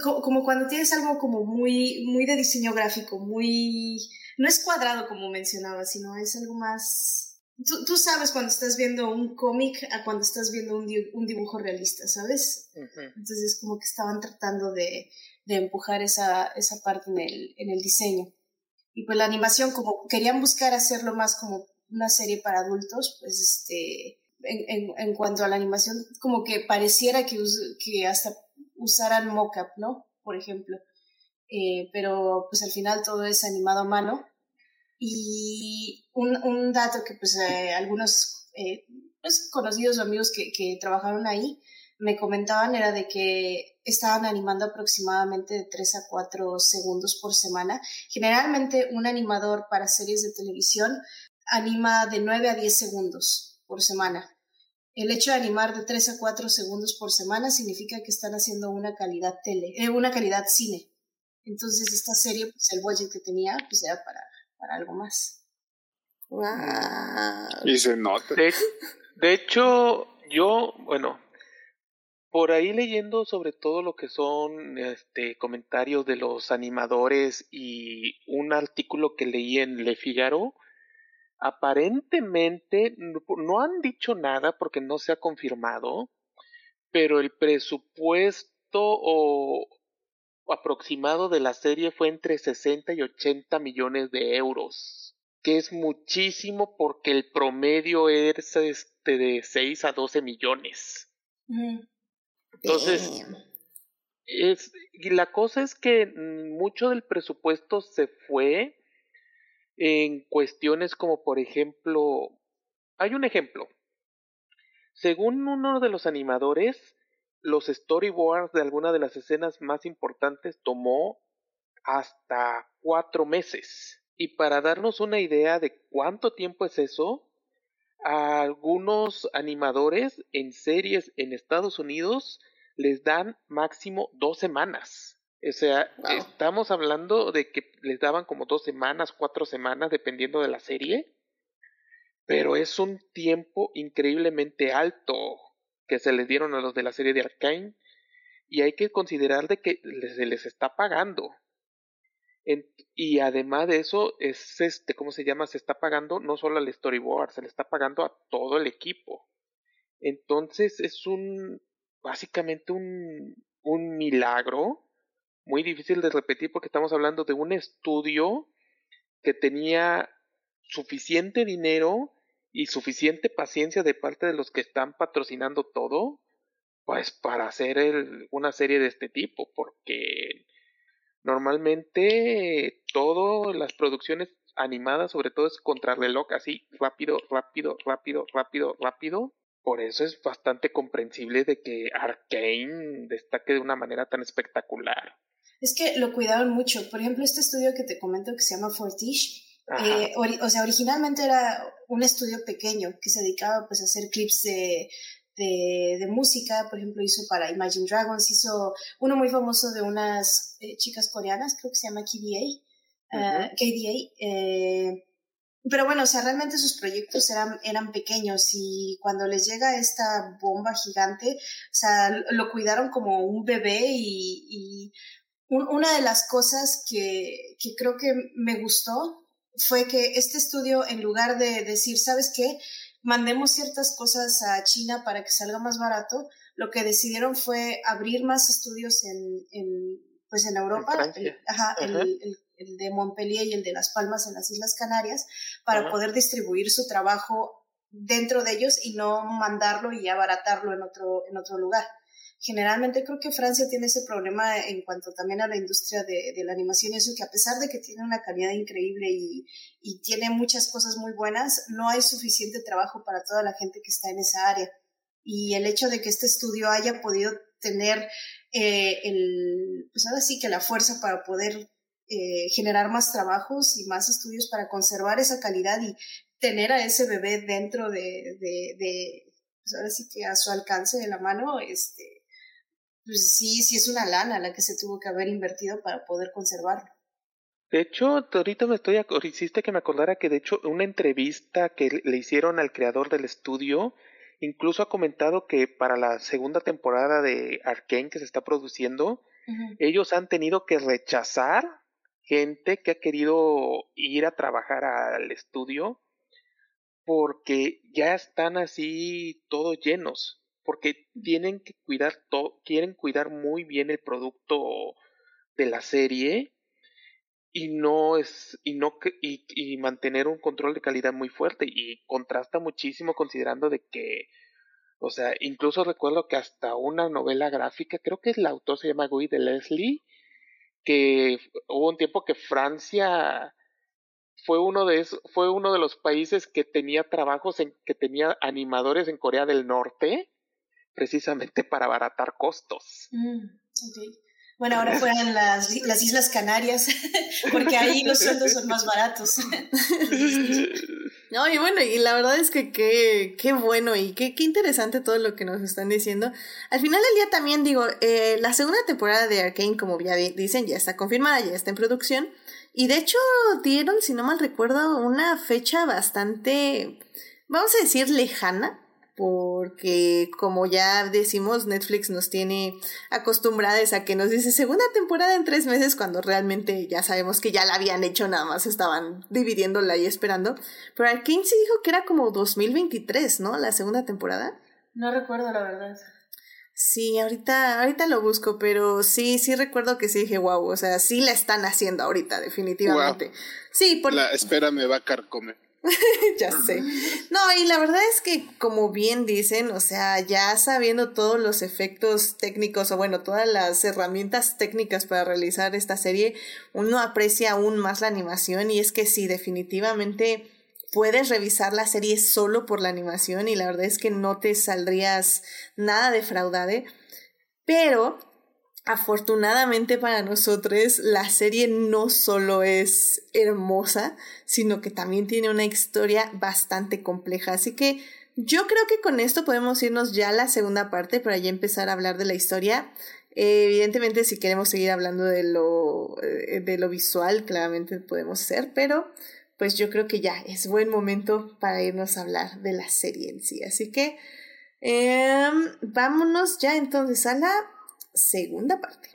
como cuando tienes algo como muy, muy de diseño gráfico, muy, no es cuadrado como mencionaba, sino es algo más, tú, tú sabes cuando estás viendo un cómic a cuando estás viendo un, un dibujo realista, ¿sabes? Entonces como que estaban tratando de, de empujar esa, esa parte en el, en el diseño. Y pues la animación, como querían buscar hacerlo más como una serie para adultos, pues este, en, en, en cuanto a la animación, como que pareciera que, que hasta usaran mockup, ¿no? Por ejemplo. Eh, pero pues al final todo es animado a mano. Y un, dato que pues eh, algunos eh, pues, conocidos o amigos que, que trabajaron ahí me comentaban era de que estaban animando aproximadamente de 3 a 4 segundos por semana. Generalmente un animador para series de televisión anima de 9 a 10 segundos por semana. El hecho de animar de 3 a 4 segundos por semana significa que están haciendo una calidad tele, eh, una calidad cine. Entonces esta serie, pues el budget que tenía, pues era para, para algo más. Wow. Y se nota. De, hecho, yo, bueno, por ahí leyendo sobre todo lo que son este comentarios de los animadores y un artículo que leí en Le Figaro, Aparentemente no han dicho nada porque no se ha confirmado, pero el presupuesto o aproximado de la serie fue entre 60 y 80 millones de euros, que es muchísimo porque el promedio es este de 6 a 12 millones. Entonces, es, y la cosa es que mucho del presupuesto se fue en cuestiones como por ejemplo, hay un ejemplo. Según uno de los animadores, los storyboards de alguna de las escenas más importantes tomó hasta cuatro meses. Y para darnos una idea de cuánto tiempo es eso, a algunos animadores en series en Estados Unidos les dan máximo dos semanas. O sea, estamos hablando de que les daban como dos semanas, cuatro semanas, dependiendo de la serie. Pero es un tiempo increíblemente alto que se les dieron a los de la serie de Arkane. Y hay que considerar de que se les está pagando. y además de eso, es este, ¿cómo se llama? Se está pagando no solo al storyboard, se le está pagando a todo el equipo. Entonces es un básicamente un, un milagro muy difícil de repetir porque estamos hablando de un estudio que tenía suficiente dinero y suficiente paciencia de parte de los que están patrocinando todo, pues para hacer una serie de este tipo, porque normalmente todas las producciones animadas, sobre todo es contrarreloj, así rápido, rápido, rápido, rápido, rápido. Por eso es bastante comprensible de que Arkane destaque de una manera tan espectacular. Es que lo cuidaron mucho. Por ejemplo, este estudio que te comento que se llama Fortiche, eh, o sea, originalmente era un estudio pequeño que se dedicaba pues a hacer clips de, de, música, por ejemplo, hizo para Imagine Dragons, hizo uno muy famoso de unas eh, chicas coreanas, creo que se llama KDA, KDA eh, pero bueno, o sea, realmente sus proyectos eran, eran pequeños y cuando les llega esta bomba gigante, o sea, lo cuidaron como un bebé y, una de las cosas que, que creo que me gustó fue que este estudio, en lugar de decir, ¿sabes qué? Mandemos ciertas cosas a China para que salga más barato, lo que decidieron fue abrir más estudios en, en pues en Europa, el, ajá, El, el, de Montpellier y el de Las Palmas en las Islas Canarias, para poder distribuir su trabajo dentro de ellos y no mandarlo y abaratarlo en otro, en otro lugar generalmente creo que Francia tiene ese problema en cuanto también a la industria de, la animación y eso que a pesar de que tiene una calidad increíble y, tiene muchas cosas muy buenas, no hay suficiente trabajo para toda la gente que está en esa área. Y el hecho de que este estudio haya podido tener eh, el, pues ahora sí que la fuerza para poder eh, generar más trabajos y más estudios para conservar esa calidad y tener a ese bebé dentro de, de, de pues ahora sí que a su alcance de la mano, este, pues sí, sí es una lana la que se tuvo que haber invertido para poder conservarlo. De hecho, ahorita me estoy, hiciste que me acordara que de hecho una entrevista que le hicieron al creador del estudio, incluso ha comentado que para la segunda temporada de Arkane que se está produciendo, ellos han tenido que rechazar gente que ha querido ir a trabajar al estudio porque ya están así todos llenos porque tienen que cuidar todo, quieren cuidar muy bien el producto de la serie y no es y no y, mantener un control de calidad muy fuerte y contrasta muchísimo considerando de que o sea incluso recuerdo que hasta una novela gráfica creo que el autor se llama Guy de Leslie que hubo un tiempo que Francia fue uno de esos, fue uno de los países que tenía trabajos en que tenía animadores en Corea del Norte precisamente para abaratar costos. Mm, bueno, ahora <laughs> fueran las, las Islas Canarias, <laughs> porque ahí los sueldos son más baratos. No, y bueno, y la verdad es que qué, qué bueno y qué, qué interesante todo lo que nos están diciendo. Al final del día también digo, eh, la segunda temporada de Arkane, como ya dicen, ya está confirmada, ya está en producción. Y de hecho dieron, si no mal recuerdo, una fecha bastante, vamos a decir, lejana porque como ya decimos, Netflix nos tiene acostumbradas a que nos dice segunda temporada en tres meses cuando realmente ya sabemos que ya la habían hecho, nada más estaban dividiéndola y esperando. Pero Arkane sí dijo que era como 2023, ¿no? La segunda temporada. No recuerdo la verdad. Sí, ahorita, ahorita lo busco, pero sí, sí recuerdo que sí dije, wow, o sea, sí la están haciendo ahorita, definitivamente. Sí, por... La espera me va a carcomer. <laughs> ya sé. No, y la verdad es que, como bien dicen, o sea, ya sabiendo todos los efectos técnicos, o bueno, todas las herramientas técnicas para realizar esta serie, uno aprecia aún más la animación y es que sí, definitivamente puedes revisar la serie solo por la animación y la verdad es que no te saldrías nada defraudade. Pero afortunadamente para nosotros, la serie no solo es hermosa, sino que también tiene una historia bastante compleja. Así que yo creo que con esto podemos irnos ya a la segunda parte para ya empezar a hablar de la historia. evidentemente, si queremos seguir hablando de lo, eh, de lo visual, claramente podemos hacer, pero pues yo creo que ya es buen momento para irnos a hablar de la serie en sí. Así que em, vámonos ya entonces a la segunda parte.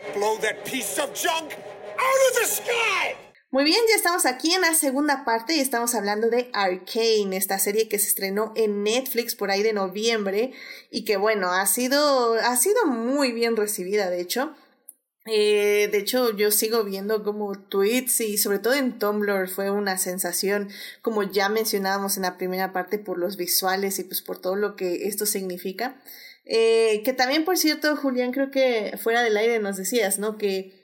Muy bien, ya estamos aquí en la segunda parte y estamos hablando de Arcane, esta serie que se estrenó en Netflix por ahí de noviembre y que bueno, ha sido, ha sido muy bien recibida, de hecho. Eh, de hecho, yo sigo viendo como tweets y sobre todo en Tumblr fue una sensación, como ya mencionábamos en la primera parte, por los visuales y pues por todo lo que esto significa. Eh, que también, por cierto, Julián, creo que fuera del aire nos decías, ¿no? Que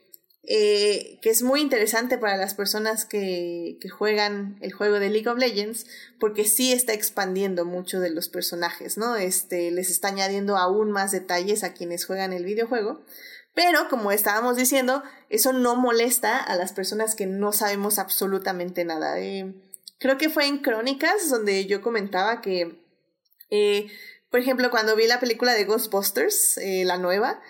eh, que es muy interesante para las personas que, que, juegan el juego de League of Legends, porque sí está expandiendo mucho de los personajes, ¿no? Este, les está añadiendo aún más detalles a quienes juegan el videojuego. Pero, como estábamos diciendo, eso no molesta a las personas que no sabemos absolutamente nada. Eh, creo que fue en Crónicas donde yo comentaba que, eh, por ejemplo, cuando vi la película de Ghostbusters, la nueva,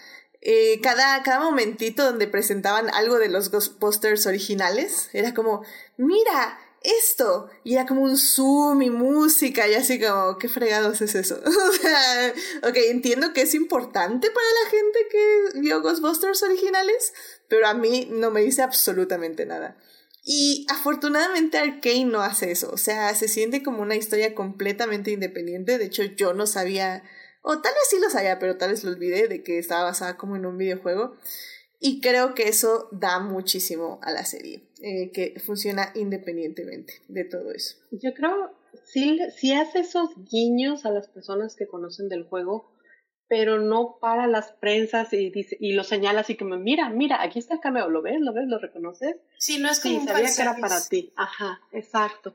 eh, cada, cada momentito donde presentaban algo de los Ghostbusters originales, era como, mira, esto. Y era como un zoom y música y así como, ¿qué fregados es eso? <laughs> o ok, entiendo que es importante para la gente que vio Ghostbusters originales, pero a mí no me dice absolutamente nada. Y afortunadamente Arkane no hace eso, o sea, se siente como una historia completamente independiente. De hecho, yo no sabía o tal vez sí lo sabía, pero tal vez lo olvidé de que estaba basada como en un videojuego. Y creo que eso da muchísimo a la serie, eh, que funciona independientemente de todo eso. Yo creo, sí, sí hace esos guiños a las personas que conocen del juego, pero no para las prensas y, dice, y lo señala así como, mira, mira, aquí está el cameo, ¿lo ves? ¿Lo ves? ¿Lo reconoces? Sí, no es como sí, sabía que era para ti. Ajá, exacto.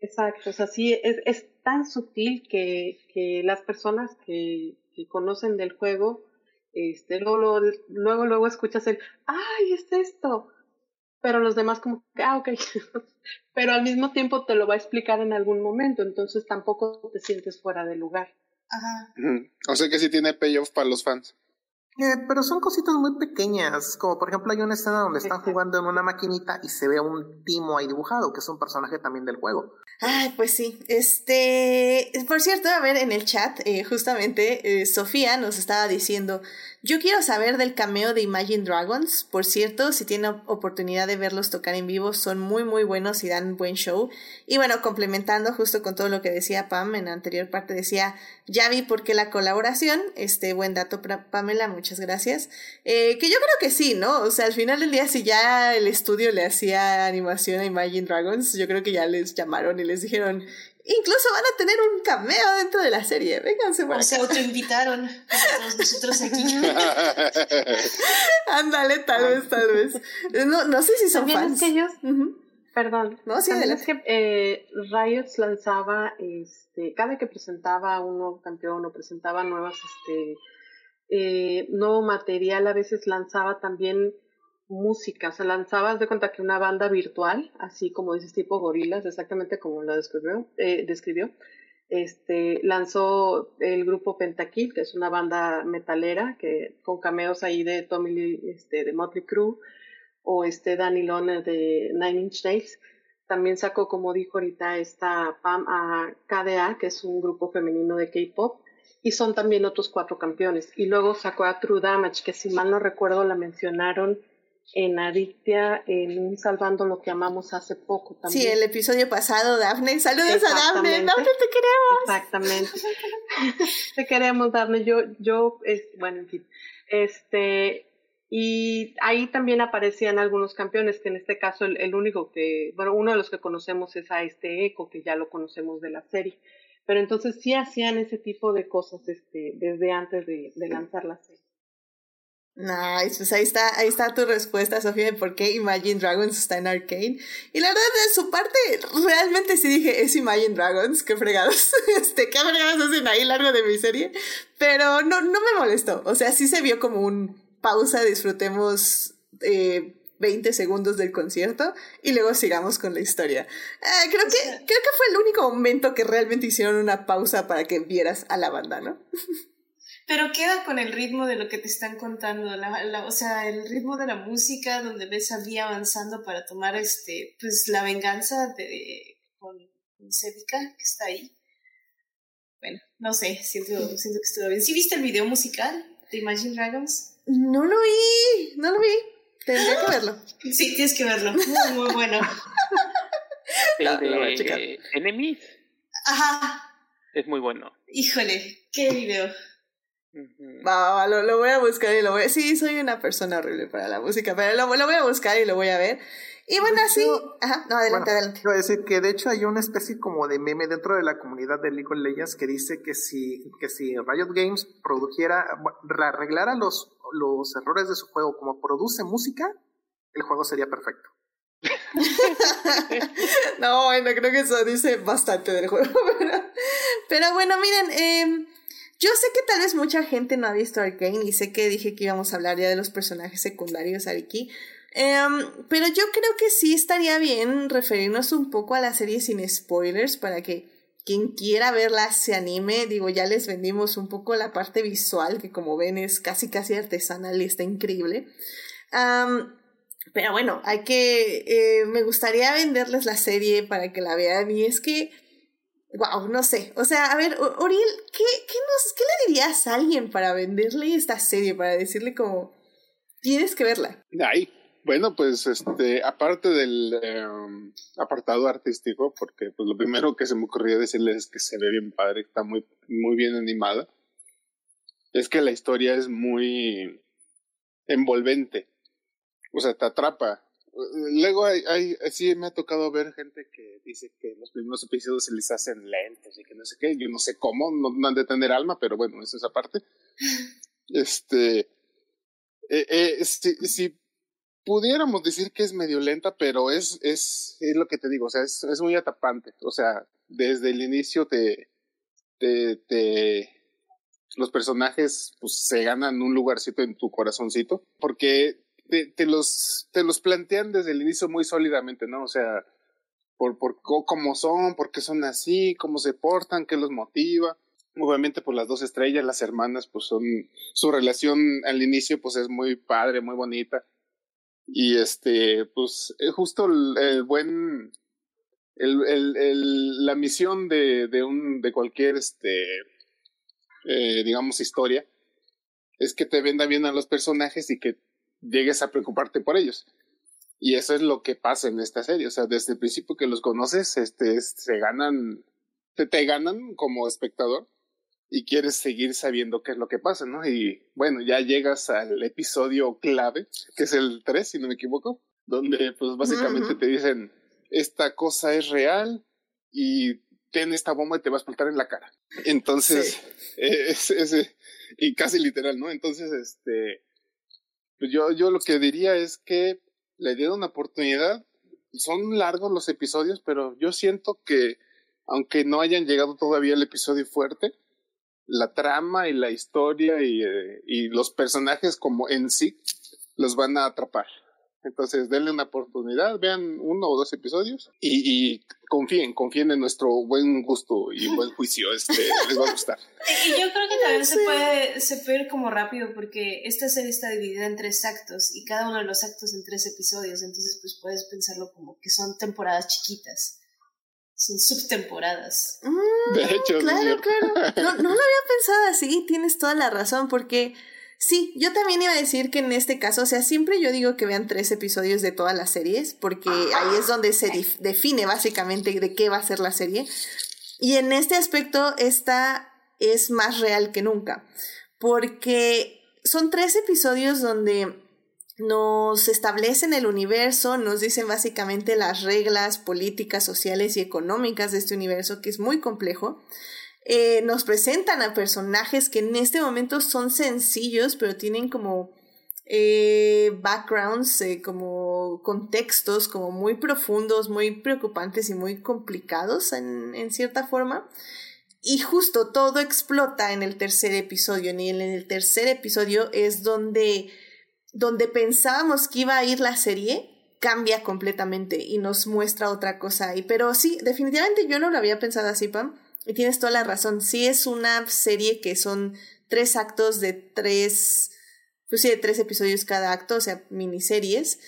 Exacto, o sea, sí, es, es tan sutil que, que las personas que, que, conocen del juego, este, luego, luego, luego escuchas el, ¡ay, es esto! Pero los demás como, ah, ok. <laughs> Pero al mismo tiempo te lo va a explicar en algún momento, entonces tampoco te sientes fuera de lugar. Ajá. O sea que sí tiene payoff para los fans. Eh, pero son cositas muy pequeñas, como por ejemplo hay una escena donde están jugando en una maquinita y se ve un timo ahí dibujado, que es un personaje también del juego. Ay, pues sí. Este, por cierto, a ver, en el chat, eh, justamente, eh, Sofía nos estaba diciendo, yo quiero saber del cameo de Imagine Dragons. Por cierto, si tienen oportunidad de verlos tocar en vivo, son muy, muy buenos y dan buen show. Y bueno, complementando justo con todo lo que decía Pam en la anterior parte, decía, ya vi por qué la colaboración. Este, buen dato Pamela, muchas gracias. Eh, que yo creo que sí, ¿no? O sea, al final del día, si ya el estudio le hacía animación a Imagine Dragons, yo creo que ya les llamaron y les dijeron, Incluso van a tener un cameo dentro de la serie. Vénganse por o se autoinvitaron todos nosotros aquí. <laughs> Ándale, tal vez, tal vez. No, no sé si son fans. Es que ellos, perdón. No, sí, es que eh, Riot lanzaba, este, cada que presentaba un nuevo campeón o presentaba nuevas, este, eh, nuevo material, a veces lanzaba también música, o sea, lanzabas de cuenta que una banda virtual, así como dices tipo gorilas, exactamente como lo describió, eh, describió, este, lanzó el grupo Pentakill, que es una banda metalera, que con cameos ahí de Tommy Lee, este, de Motley Crue, o este Danny Loner de Nine Inch Nails. También sacó, como dijo ahorita, esta PAM a KDA, que es un grupo femenino de K-pop, y son también otros cuatro campeones. Y luego sacó a True Damage, que si mal no recuerdo la mencionaron en Adictia, en un Salvando lo que amamos hace poco también. Sí, el episodio pasado, Dafne. Saludos a Dafne. Dafne, te queremos. Exactamente. <laughs> te queremos, Dafne. Yo, yo, es, bueno, en fin. Este, y ahí también aparecían algunos campeones, que en este caso el, el, único que, bueno, uno de los que conocemos es a este Eco, que ya lo conocemos de la serie. Pero entonces sí hacían ese tipo de cosas este, desde antes de, de lanzar la serie. Nice, pues ahí está, ahí está tu respuesta, Sofía, de por qué Imagine Dragons está en Arcane. Y la verdad, de su parte, realmente sí dije, es Imagine Dragons, qué fregados, <laughs> este, qué fregados hacen ahí largo de mi serie. Pero no, no me molestó, o sea, sí se vio como un pausa, disfrutemos eh, 20 segundos del concierto y luego sigamos con la historia. Eh, creo, que, creo que fue el único momento que realmente hicieron una pausa para que vieras a la banda, ¿no? <laughs> Pero queda con el ritmo de lo que te están contando, la, o sea, el ritmo de la música donde ves a Día avanzando para tomar este, pues la venganza de, con, con que está ahí. Bueno, no sé, siento, siento que estuvo bien. ¿Sí viste el video musical de Imagine Dragons? No lo vi, no lo vi. Tendría que verlo. <laughs> Sí, tienes que verlo. Muy, muy bueno. El de Enemies. Ajá. Es muy bueno. Híjole, qué video. Va, lo, lo, voy a buscar y lo voy a... Sí, soy una persona horrible para la música, pero lo, lo voy a buscar y lo voy a ver. Y bueno, así... Ajá, no, adelante, adelante. Quiero decir que de hecho hay una especie como de meme dentro de la comunidad de League of Legends que dice que si, que si Riot Games produjera, arreglara los, los errores de su juego como produce música, el juego sería perfecto. <laughs> no, bueno, creo que eso dice bastante del juego. <laughs> Pero, bueno, miren, eh, yo sé que tal vez mucha gente no ha visto Arkane y sé que dije que íbamos a hablar ya de los personajes secundarios aquí. Em, pero yo creo que sí estaría bien referirnos un poco a la serie sin spoilers para que quien quiera verla se anime. Digo, ya les vendimos un poco la parte visual que como ven es casi casi artesanal y está increíble. Pero bueno, hay que. Eh, me gustaría venderles la serie para que la vean. Y es que. Wow, no sé. O sea, a ver, Oriel, ¿qué, qué, nos, ¿qué le dirías a alguien para venderle esta serie? Para decirle como. Tienes que verla. Ay, bueno, pues este, aparte del em, apartado artístico, porque pues lo primero que se me ocurrió decirles es que se ve bien padre, está muy, muy bien animada. Es que la historia es muy envolvente o sea, te atrapa. Luego hay, hay, sí me ha tocado ver gente que dice que los primeros episodios se les hacen lentos y que no sé qué, yo no sé cómo, no, han de tener alma, pero bueno, es esa parte. <laughs> Este, eh, eh, si, si, pudiéramos decir que es medio lenta, pero es, es, es lo que te digo, o sea, es, es muy atrapante, o sea, desde el inicio te, te, te, los personajes pues se ganan un lugarcito en tu corazoncito, porque te, los, te los plantean desde el inicio muy sólidamente, ¿no? O sea, por, por cómo son, por qué son así, cómo se portan, qué los motiva. Obviamente, por las dos estrellas, las hermanas, pues son, su relación al inicio, pues es muy padre, muy bonita. Y este, pues, es justo el, buen, el, el, la misión de, de un, de cualquier, este, eh, digamos, historia, es que te venda bien a los personajes y que llegues a preocuparte por ellos. Y eso es lo que pasa en esta serie. O sea, desde el principio que los conoces, este, se ganan, te, te ganan como espectador y quieres seguir sabiendo qué es lo que pasa, ¿no? Y bueno, ya llegas al episodio clave, que es el 3, si no me equivoco, donde pues básicamente te dicen, esta cosa es real y ten esta bomba y te va a explotar en la cara. Entonces, <laughs> es, es, y casi literal, ¿no? Entonces, este, pues yo, yo lo que diría es que le dieron una oportunidad. Son largos los episodios, pero yo siento que, aunque no hayan llegado todavía al episodio fuerte, la trama y la historia y, eh, y los personajes como en sí los van a atrapar. Entonces, denle una oportunidad, vean uno o dos episodios y, y confíen, confíen en nuestro buen gusto y <laughs> buen juicio, este, les va a gustar. Y yo creo que también se, puede, se puede ir como rápido porque esta serie está dividida en tres actos y cada uno de los actos en tres episodios, entonces pues puedes pensarlo como que son temporadas chiquitas. Son subtemporadas. Mm, de hecho, claro, claro. No, no lo había pensado así, tienes toda la razón, porque Sí, yo también iba a decir que en este caso, o sea, siempre yo digo que vean tres episodios de todas las series, porque ahí es donde se define básicamente de qué va a ser la serie. Y en este aspecto, esta es más real que nunca, porque son tres episodios donde nos establecen el universo, nos dicen básicamente las reglas políticas, sociales y económicas de este universo, que es muy complejo. Eh, nos presentan a personajes que en este momento son sencillos, pero tienen como eh, backgrounds, eh, como contextos, como muy profundos, muy preocupantes y muy complicados en, en, cierta forma. Y justo todo explota en el tercer episodio. Y en el tercer episodio es donde, donde pensábamos que iba a ir la serie, cambia completamente y nos muestra otra cosa ahí. Pero sí, definitivamente yo no lo había pensado así, Pam. Y tienes toda la razón. Sí es una serie que son tres actos de tres, pues de tres episodios cada acto, o sea, miniseries.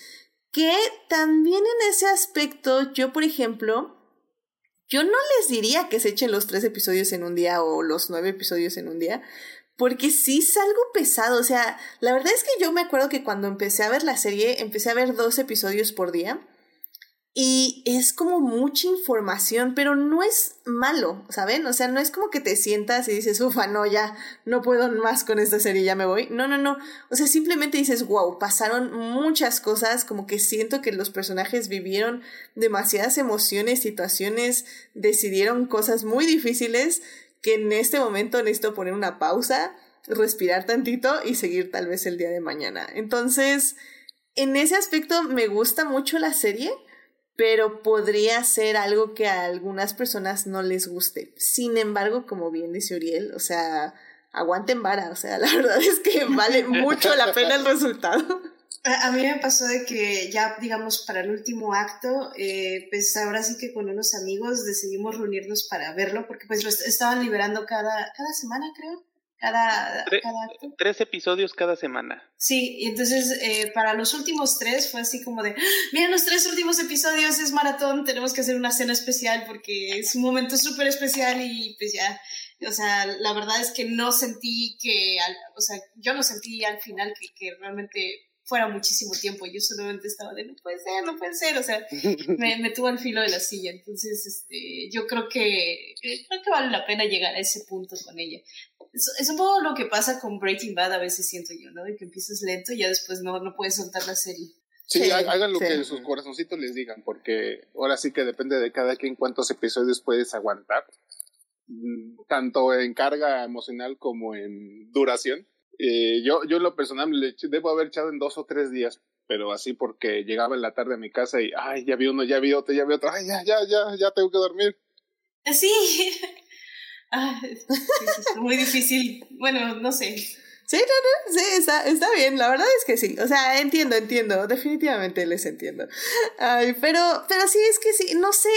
Que también en ese aspecto, yo, por ejemplo, yo no les diría que se echen los tres episodios en un día o los nueve episodios en un día, porque sí es algo pesado, o sea, la verdad es que yo me acuerdo que cuando empecé a ver la serie, empecé a ver dos episodios por día. Y es como mucha información, pero no es malo, ¿saben? O sea, no es como que te sientas y dices, ufa, no, ya, no puedo más con esta serie, ya me voy. No, no, no. O sea, simplemente dices, wow, pasaron muchas cosas, como que siento que los personajes vivieron demasiadas emociones, situaciones, decidieron cosas muy difíciles que en este momento necesito poner una pausa, respirar tantito y seguir tal vez el día de mañana. Entonces, en ese aspecto me gusta mucho la serie pero podría ser algo que a algunas personas no les guste. Sin embargo, como bien dice Uriel, o sea, aguanten vara, o sea, <laughs> la verdad es que vale mucho la pena el resultado. A, mí me pasó de que ya, digamos, para el último acto, eh, pues ahora sí que con unos amigos decidimos reunirnos para verlo, porque pues lo estaban liberando cada, cada semana, creo cada, Tres episodios cada semana. Sí, y entonces eh, para los últimos tres fue así como de, ¡Ah! mira, los tres últimos episodios es maratón, tenemos que hacer una cena especial porque es un momento súper especial y pues ya, o sea, la verdad es que no sentí que, o sea, yo no sentí al final que, que realmente fuera muchísimo tiempo. Yo solamente estaba de, no puede ser, no puede ser. O sea, <laughs> me, me tuvo al filo de la silla. Entonces, este, yo creo que, creo que vale la pena llegar a ese punto con ella. Es, es, un poco lo que pasa con Breaking Bad a veces siento yo, ¿no? De que empiezas lento y ya después no, no puedes soltar la serie. Sí, hagan lo que sus corazoncitos les digan, porque ahora sí que depende de cada quien cuántos episodios puedes aguantar, mm, tanto en carga emocional como en duración. Eh, yo, yo en lo personal le debo haber echado en dos o tres días, pero así porque llegaba en la tarde a mi casa y, ay, ya vi uno, ya vi otro, ya vi otro, ay, ya, ya, ya, ya tengo que dormir. Sí, <laughs> ah, <laughs> muy difícil, bueno, no sé. Sí, no, no, sí, está, está bien, la verdad es que sí, o sea, entiendo, entiendo, definitivamente les entiendo. Ay, pero, pero sí, es que sí, no sé,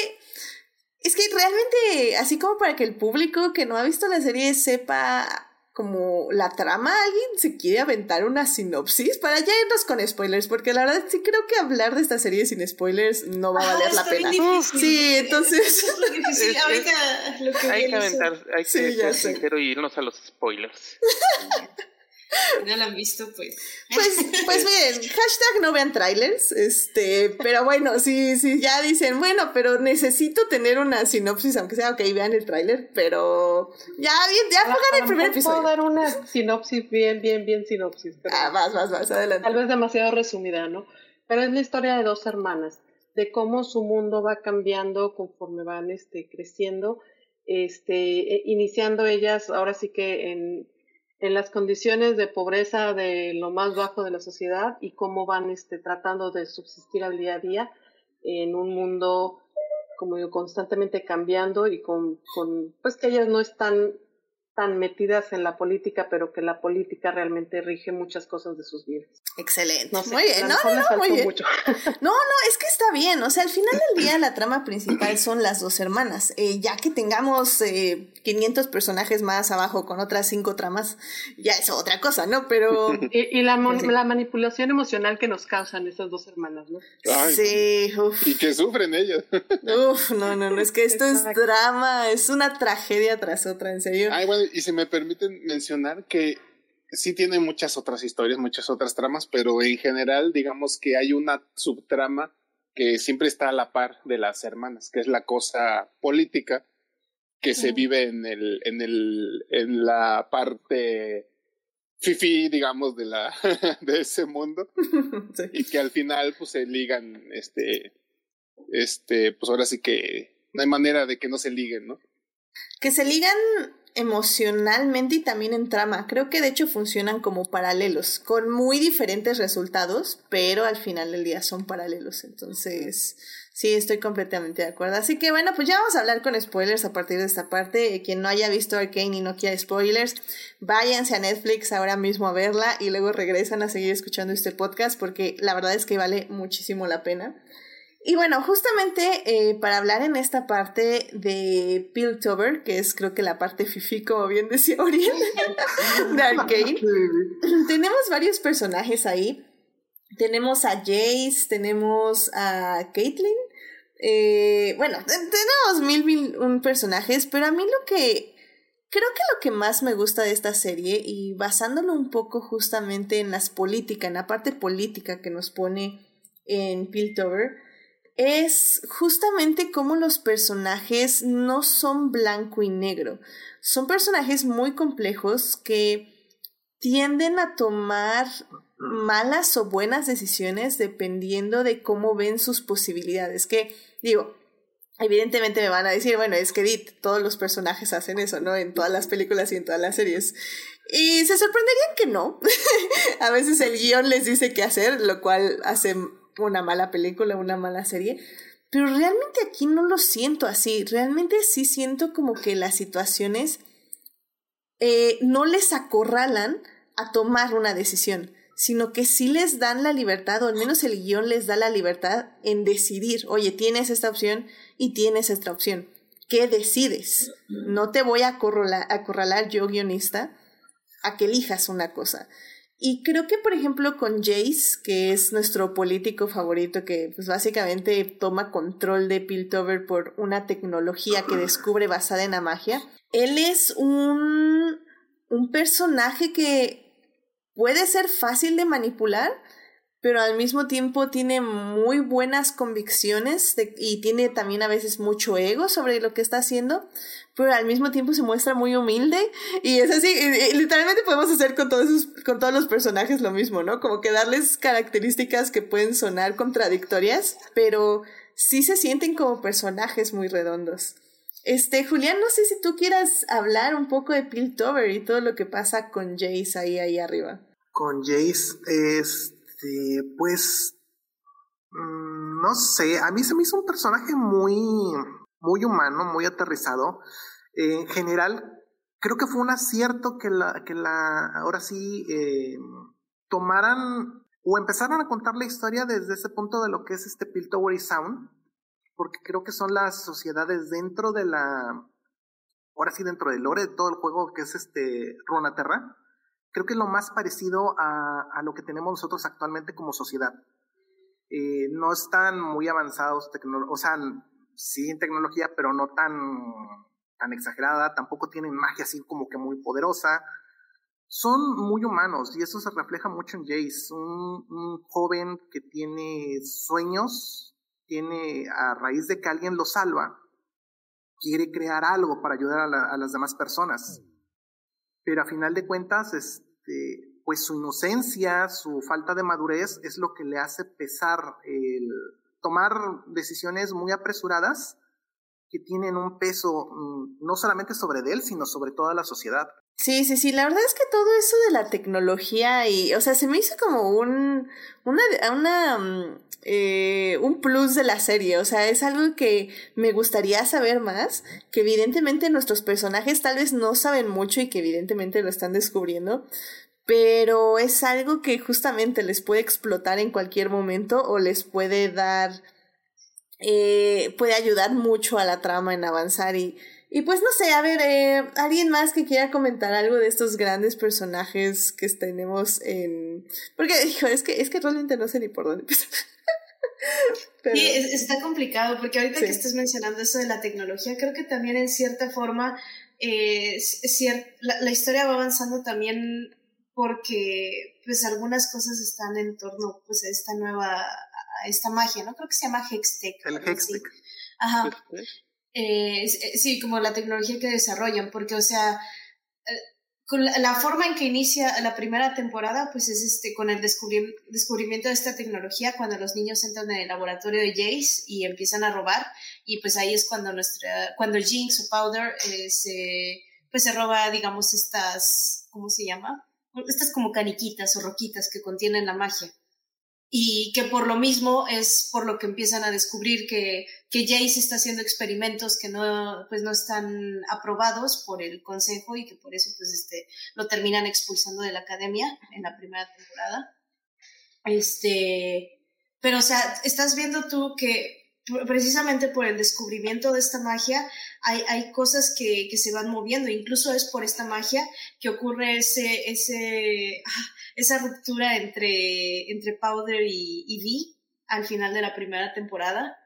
es que realmente, así como para que el público que no ha visto la serie sepa como la trama, alguien se quiere aventar una sinopsis para ya irnos con spoilers, porque la verdad sí creo que hablar de esta serie sin spoilers no va a valer la pena. Sí, entonces hay que aventar, hay que ser sincero y irnos a los spoilers. <laughs> no la han visto, pues. Pues, pues <laughs> bien, hashtag no vean trailers, este, pero bueno, sí, sí, ya dicen, bueno, pero necesito tener una sinopsis, aunque sea, ok, vean el trailer, pero ya, bien, ya pongan el primer episodio. Puedo dar una sinopsis bien, bien, bien sinopsis. ah, vas, vas, vas, adelante. Tal vez demasiado resumida, ¿no? Pero es la historia de dos hermanas, de cómo su mundo va cambiando conforme van, este, creciendo, este, e, iniciando ellas, ahora sí que en en las condiciones de pobreza de lo más bajo de la sociedad y cómo van este, tratando de subsistir al día a día en un mundo como digo, constantemente cambiando y con, con pues que ellas no están tan metidas en la política, pero que la política realmente rige muchas cosas de sus vidas. Excelente. muy bien. No, no, no, muy bien. <laughs> No, no, es que está bien. O sea, al final del día la trama principal son las dos hermanas. Eh, ya que tengamos eh, 500 personajes más abajo con otras cinco tramas, ya es otra cosa, ¿no? Pero... <laughs> y, la, la, manipulación emocional que nos causan esas dos hermanas, ¿no? sí. Y que sufren ellas. uf, no, no, no, es que esto es drama, es una tragedia tras otra, en serio. Ay, bueno, y si me permiten mencionar que sí tiene muchas otras historias, muchas otras tramas, pero en general digamos que hay una subtrama que siempre está a la par de las hermanas, que es la cosa política que se vive en el, en el, en la parte fifi, digamos, de la, <laughs> de ese mundo. <laughs> Y que al final, pues, se ligan, este, este, pues ahora sí que no hay manera de que no se liguen, ¿no? Que se ligan emocionalmente y también en trama. Creo que de hecho funcionan como paralelos, con muy diferentes resultados, pero al final del día son paralelos. Entonces, sí, estoy completamente de acuerdo. Así que bueno, pues ya vamos a hablar con spoilers a partir de esta parte. Quien no haya visto Arkane y no quiera spoilers, váyanse a Netflix ahora mismo a verla y luego regresan a seguir escuchando este podcast porque la verdad es que vale muchísimo la pena. Y bueno, justamente eh, para hablar en esta parte de Piltover, que es creo que la parte fifi, como bien decía Oriel, <laughs> de Arcane, tenemos varios personajes ahí. Tenemos a Jace, tenemos a Caitlyn. Eh, bueno, tenemos mil, mil un personajes, pero a mí lo que creo que lo que más me gusta de esta serie, y basándolo un poco justamente en las políticas, en la parte política que nos pone en Piltover, es justamente cómo los personajes no son blanco y negro. Son personajes muy complejos que tienden a tomar malas o buenas decisiones dependiendo de cómo ven sus posibilidades. Que, digo, evidentemente me van a decir, bueno, es que Edith, todos los personajes hacen eso, ¿no? En todas las películas y en todas las series. Y se sorprenderían que no. <laughs> a veces el guion les dice qué hacer, lo cual hace una mala película, una mala serie. Pero realmente aquí no lo siento así. Realmente sí siento como que las situaciones eh, no les acorralan a tomar una decisión, sino que sí les dan la libertad, o al menos el guion les da la libertad en decidir, oye, tienes esta opción y tienes esta opción. ¿Qué decides? No te voy a acorralar, acorralar yo, guionista, a que elijas una cosa. Y creo que, por ejemplo, con Jace, que es nuestro político favorito, que pues básicamente toma control de Piltover por una tecnología que descubre basada en la magia, él es un, un personaje que puede ser fácil de manipular, pero al mismo tiempo tiene muy buenas convicciones y tiene también a veces mucho ego sobre lo que está haciendo, pero al mismo tiempo se muestra muy humilde y es así, literalmente podemos hacer con todos, con todos los personajes lo mismo, ¿no? Como que darles características que pueden sonar contradictorias, pero sí se sienten como personajes muy redondos. Este, Julián, no sé si tú quieras hablar un poco de Piltover y todo lo que pasa con Jace ahí, ahí arriba. Con Jace, es este, pues, mm, no sé, a mí se me hizo un personaje muy, muy humano, muy aterrizado. en general, creo que fue un acierto que la, que la, ahora sí, eh, tomaran o empezaran a contar la historia desde ese punto de lo que es este Piltover y Sound, porque creo que son las sociedades dentro de la, ahora sí dentro del lore de todo el juego que es este Runaterra, creo que es lo más parecido a, a lo que tenemos nosotros actualmente como sociedad. Eh, no están muy avanzados, o sea, sí en tecnología, pero no tan, tan exagerada, tampoco tienen magia así como que muy poderosa. Son muy humanos y eso se refleja mucho en Jace, un, un joven que tiene sueños, tiene a raíz de que alguien lo salva, quiere crear algo para ayudar a, a las demás personas. Pero a final de cuentas, este, pues su inocencia, su falta de madurez es lo que le hace pesar el tomar decisiones muy apresuradas que tienen un peso mm, no solamente sobre él, sino sobre toda la sociedad. Sí, sí, sí, la verdad es que todo eso de la tecnología y, o sea, se me hizo como un, una, mm, eh, un plus de la serie, o sea, es algo que me gustaría saber más, que evidentemente nuestros personajes tal vez no saben mucho y que evidentemente lo están descubriendo, pero es algo que justamente les puede explotar en cualquier momento o les puede dar, eh, puede ayudar mucho a la trama en avanzar y y pues no sé, a ver, eh, ¿alguien más que quiera comentar algo de estos grandes personajes que tenemos en... Porque, hijo, es que, es que realmente no sé ni por dónde empezar. <laughs> Sí, está complicado, porque ahorita que estás mencionando eso de la tecnología, creo que también en cierta forma eh, la, la, historia va avanzando también porque pues algunas cosas están en torno pues a esta nueva, a esta magia, ¿no? Creo que se llama Hextech. El Hextech. Ajá. Eh, eh, sí, como la tecnología que desarrollan, porque, o sea, eh, con la, forma en que inicia la primera temporada, pues es este, con el descubrimiento de esta tecnología, cuando los niños entran en el laboratorio de Jace y empiezan a robar, y pues ahí es cuando nuestra, cuando Jinx o Powder se, pues se roba, digamos, estas, ¿cómo se llama? Estas como caniquitas o roquitas que contienen la magia y que por lo mismo es por lo que empiezan a descubrir que, que Jace está haciendo experimentos que no, pues no están aprobados por el consejo y que por eso pues este, lo terminan expulsando de la academia en la primera temporada. Este, pero o sea, estás viendo tú que precisamente por el descubrimiento de esta magia, hay, hay cosas que, que, se van moviendo. Incluso es por esta magia que ocurre ese, ese, ah, esa ruptura entre, entre Powder y, y al final de la primera temporada.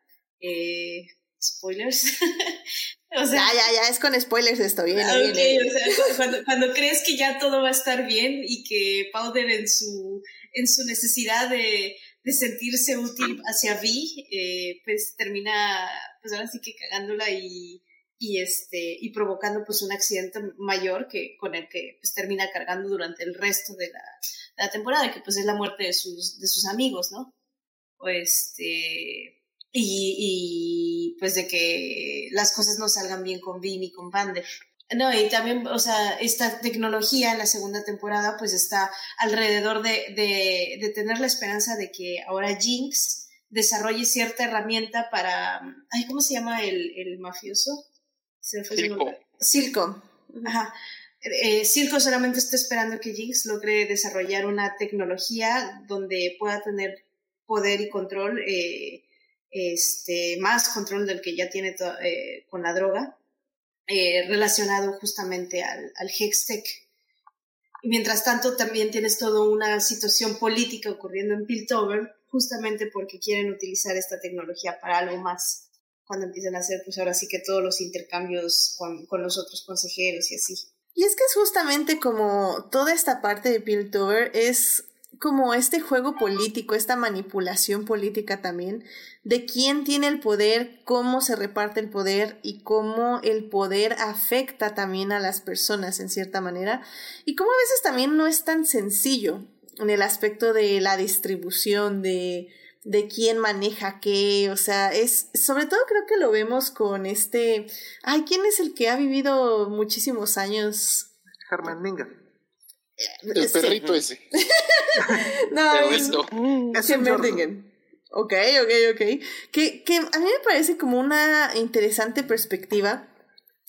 Eh, spoilers. <laughs> o sea, ya, ya, ya, es con spoilers esto, bien. Ah, o sea, cuando, crees que ya todo va a estar bien y que Powder en su, en su necesidad de, de sentirse útil hacia Vi, eh, pues termina, pues ahora sí que cagándola y, y este, y provocando pues un accidente mayor que, con el que pues termina cargando durante el resto de la, temporada, que pues es la muerte de sus, de sus amigos, ¿no? Este, y, pues de que las cosas no salgan bien con Vin y con Vander. No, y también, o sea, esta tecnología en la segunda temporada pues está alrededor de, de, tener la esperanza de que ahora Jinx desarrolle cierta herramienta para, ay, ¿cómo se llama el, el mafioso? Se Silco. Ajá. Eh, Silco solamente está esperando que Jinx logre desarrollar una tecnología donde pueda tener poder y control eh, este, más control del que ya tiene eh, con la droga, eh, relacionado justamente al, al Hextech. Mientras tanto, también tienes toda una situación política ocurriendo en Piltover, justamente porque quieren utilizar esta tecnología para algo más, cuando empiezan a hacer, pues ahora sí que todos los intercambios con, con los otros consejeros y así. Y es que es justamente como toda esta parte de Piltover es como este juego político, esta manipulación política también, de quién tiene el poder, cómo se reparte el poder y cómo el poder afecta también a las personas en cierta manera, y cómo a veces también no es tan sencillo en el aspecto de la distribución, de, de quién maneja qué, o sea, es, sobre todo creo que lo vemos con este, ay, ¿quién es el que ha vivido muchísimos años? Germán el perrito ese. <laughs> no, es, es Ok, ok, ok. Que, que a mí me parece como una interesante perspectiva.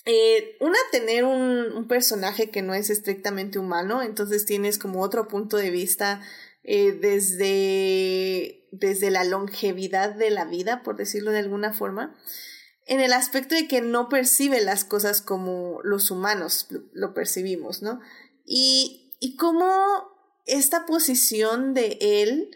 Eh, una, tener un, un, personaje que no es estrictamente humano, entonces tienes como otro punto de vista eh, desde, desde la longevidad de la vida, por decirlo de alguna forma, en el aspecto de que no percibe las cosas como los humanos lo percibimos, ¿no? Y y cómo esta posición de él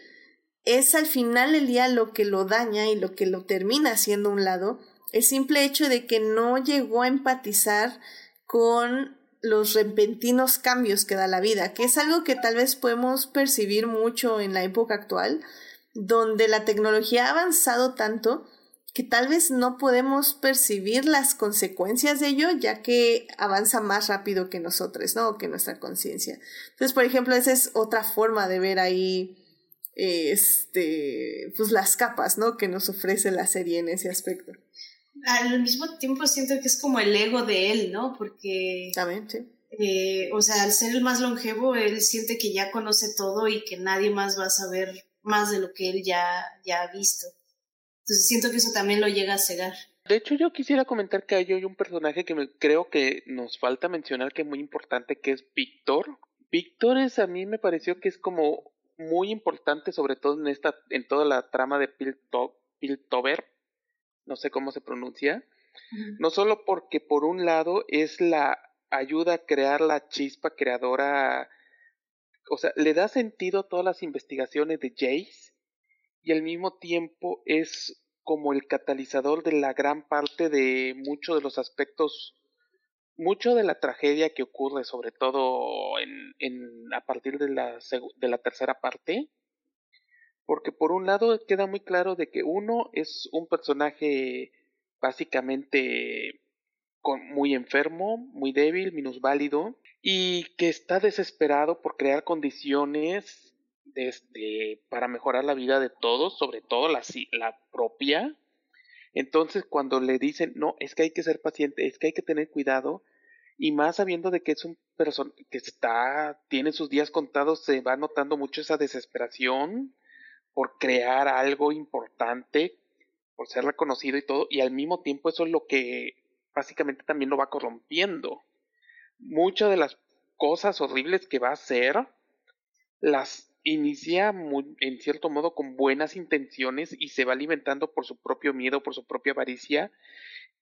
es al final del día lo que lo daña y lo que lo termina haciendo un lado, el simple hecho de que no llegó a empatizar con los repentinos cambios que da la vida, que es algo que tal vez podemos percibir mucho en la época actual, donde la tecnología ha avanzado tanto que tal vez no podemos percibir las consecuencias de ello, ya que avanza más rápido que nosotros, ¿no? que nuestra conciencia. Entonces, por ejemplo, esa es otra forma de ver ahí, este, pues las capas, ¿no? Que nos ofrece la serie en ese aspecto. Al mismo tiempo siento que es como el ego de él, ¿no? Porque... También, sí. Eh, o sea, al ser el más longevo, él siente que ya conoce todo y que nadie más va a saber más de lo que él ya, ya ha visto. Entonces siento que eso también lo llega a cegar. De hecho, yo quisiera comentar que hay un personaje que me, creo que nos falta mencionar que es muy importante, que es Víctor. Víctor es a mí me pareció que es como muy importante, sobre todo en esta, en toda la trama de Piltover, no sé cómo se pronuncia. No solo porque por un lado es la ayuda a crear la chispa creadora, o sea, le da sentido a todas las investigaciones de Jace y al mismo tiempo es como el catalizador de la gran parte de muchos de los aspectos, mucho de la tragedia que ocurre, sobre todo en, en a partir de la, de la tercera parte, porque por un lado queda muy claro de que uno es un personaje básicamente con, muy enfermo, muy débil, minusválido, y que está desesperado por crear condiciones este, para mejorar la vida de todos, sobre todo la, la propia. Entonces, cuando le dicen, no, es que hay que ser paciente, es que hay que tener cuidado, y más sabiendo de que es un persona que está, tiene sus días contados, se va notando mucho esa desesperación por crear algo importante, por ser reconocido y todo, y al mismo tiempo eso es lo que básicamente también lo va corrompiendo. Muchas de las cosas horribles que va a hacer, las inicia muy, en cierto modo con buenas intenciones y se va alimentando por su propio miedo, por su propia avaricia.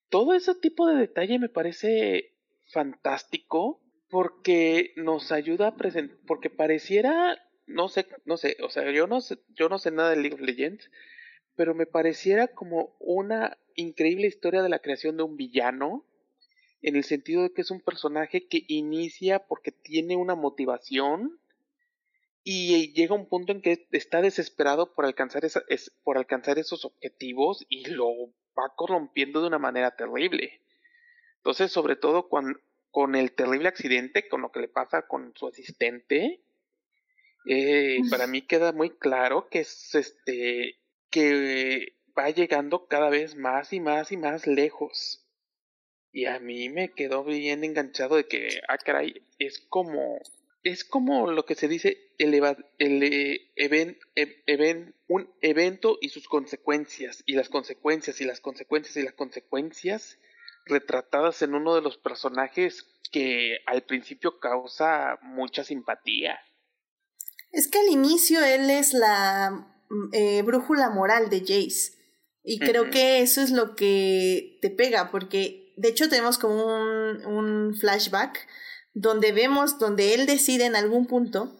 Todo ese tipo de detalle me parece fantástico porque nos ayuda a presentar, porque pareciera, no sé, no sé, o sea, yo no sé, yo no sé nada de League of Legends, pero me pareciera como una increíble historia de la creación de un villano, en el sentido de que es un personaje que inicia porque tiene una motivación y llega un punto en que está desesperado por alcanzar, esa, es, por alcanzar esos objetivos y lo va corrompiendo de una manera terrible. Entonces, sobre todo con, con el terrible accidente, con lo que le pasa con su asistente, eh, para mí queda muy claro que es este que va llegando cada vez más y más y más lejos. Y a mí me quedó bien enganchado de que, ah, caray, es como, es como lo que se dice el, el e, un evento y sus consecuencias, y las consecuencias, y las consecuencias, y las consecuencias retratadas en uno de los personajes que al principio causa mucha simpatía. Es que al inicio él es la eh, brújula moral de Jace. Y creo que eso es lo que te pega, porque de hecho tenemos como un, un flashback donde vemos, donde él decide en algún punto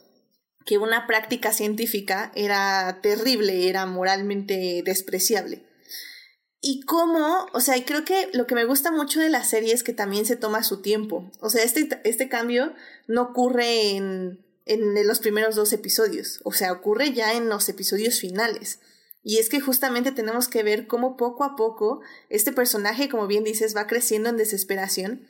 que una práctica científica era terrible, era moralmente despreciable. Y cómo, o sea, creo que lo que me gusta mucho de la serie es que también se toma su tiempo. O sea, este, este cambio no ocurre en, en los primeros dos episodios, o sea, ocurre ya en los episodios finales. Y es que justamente tenemos que ver cómo poco a poco este personaje, como bien dices, va creciendo en desesperación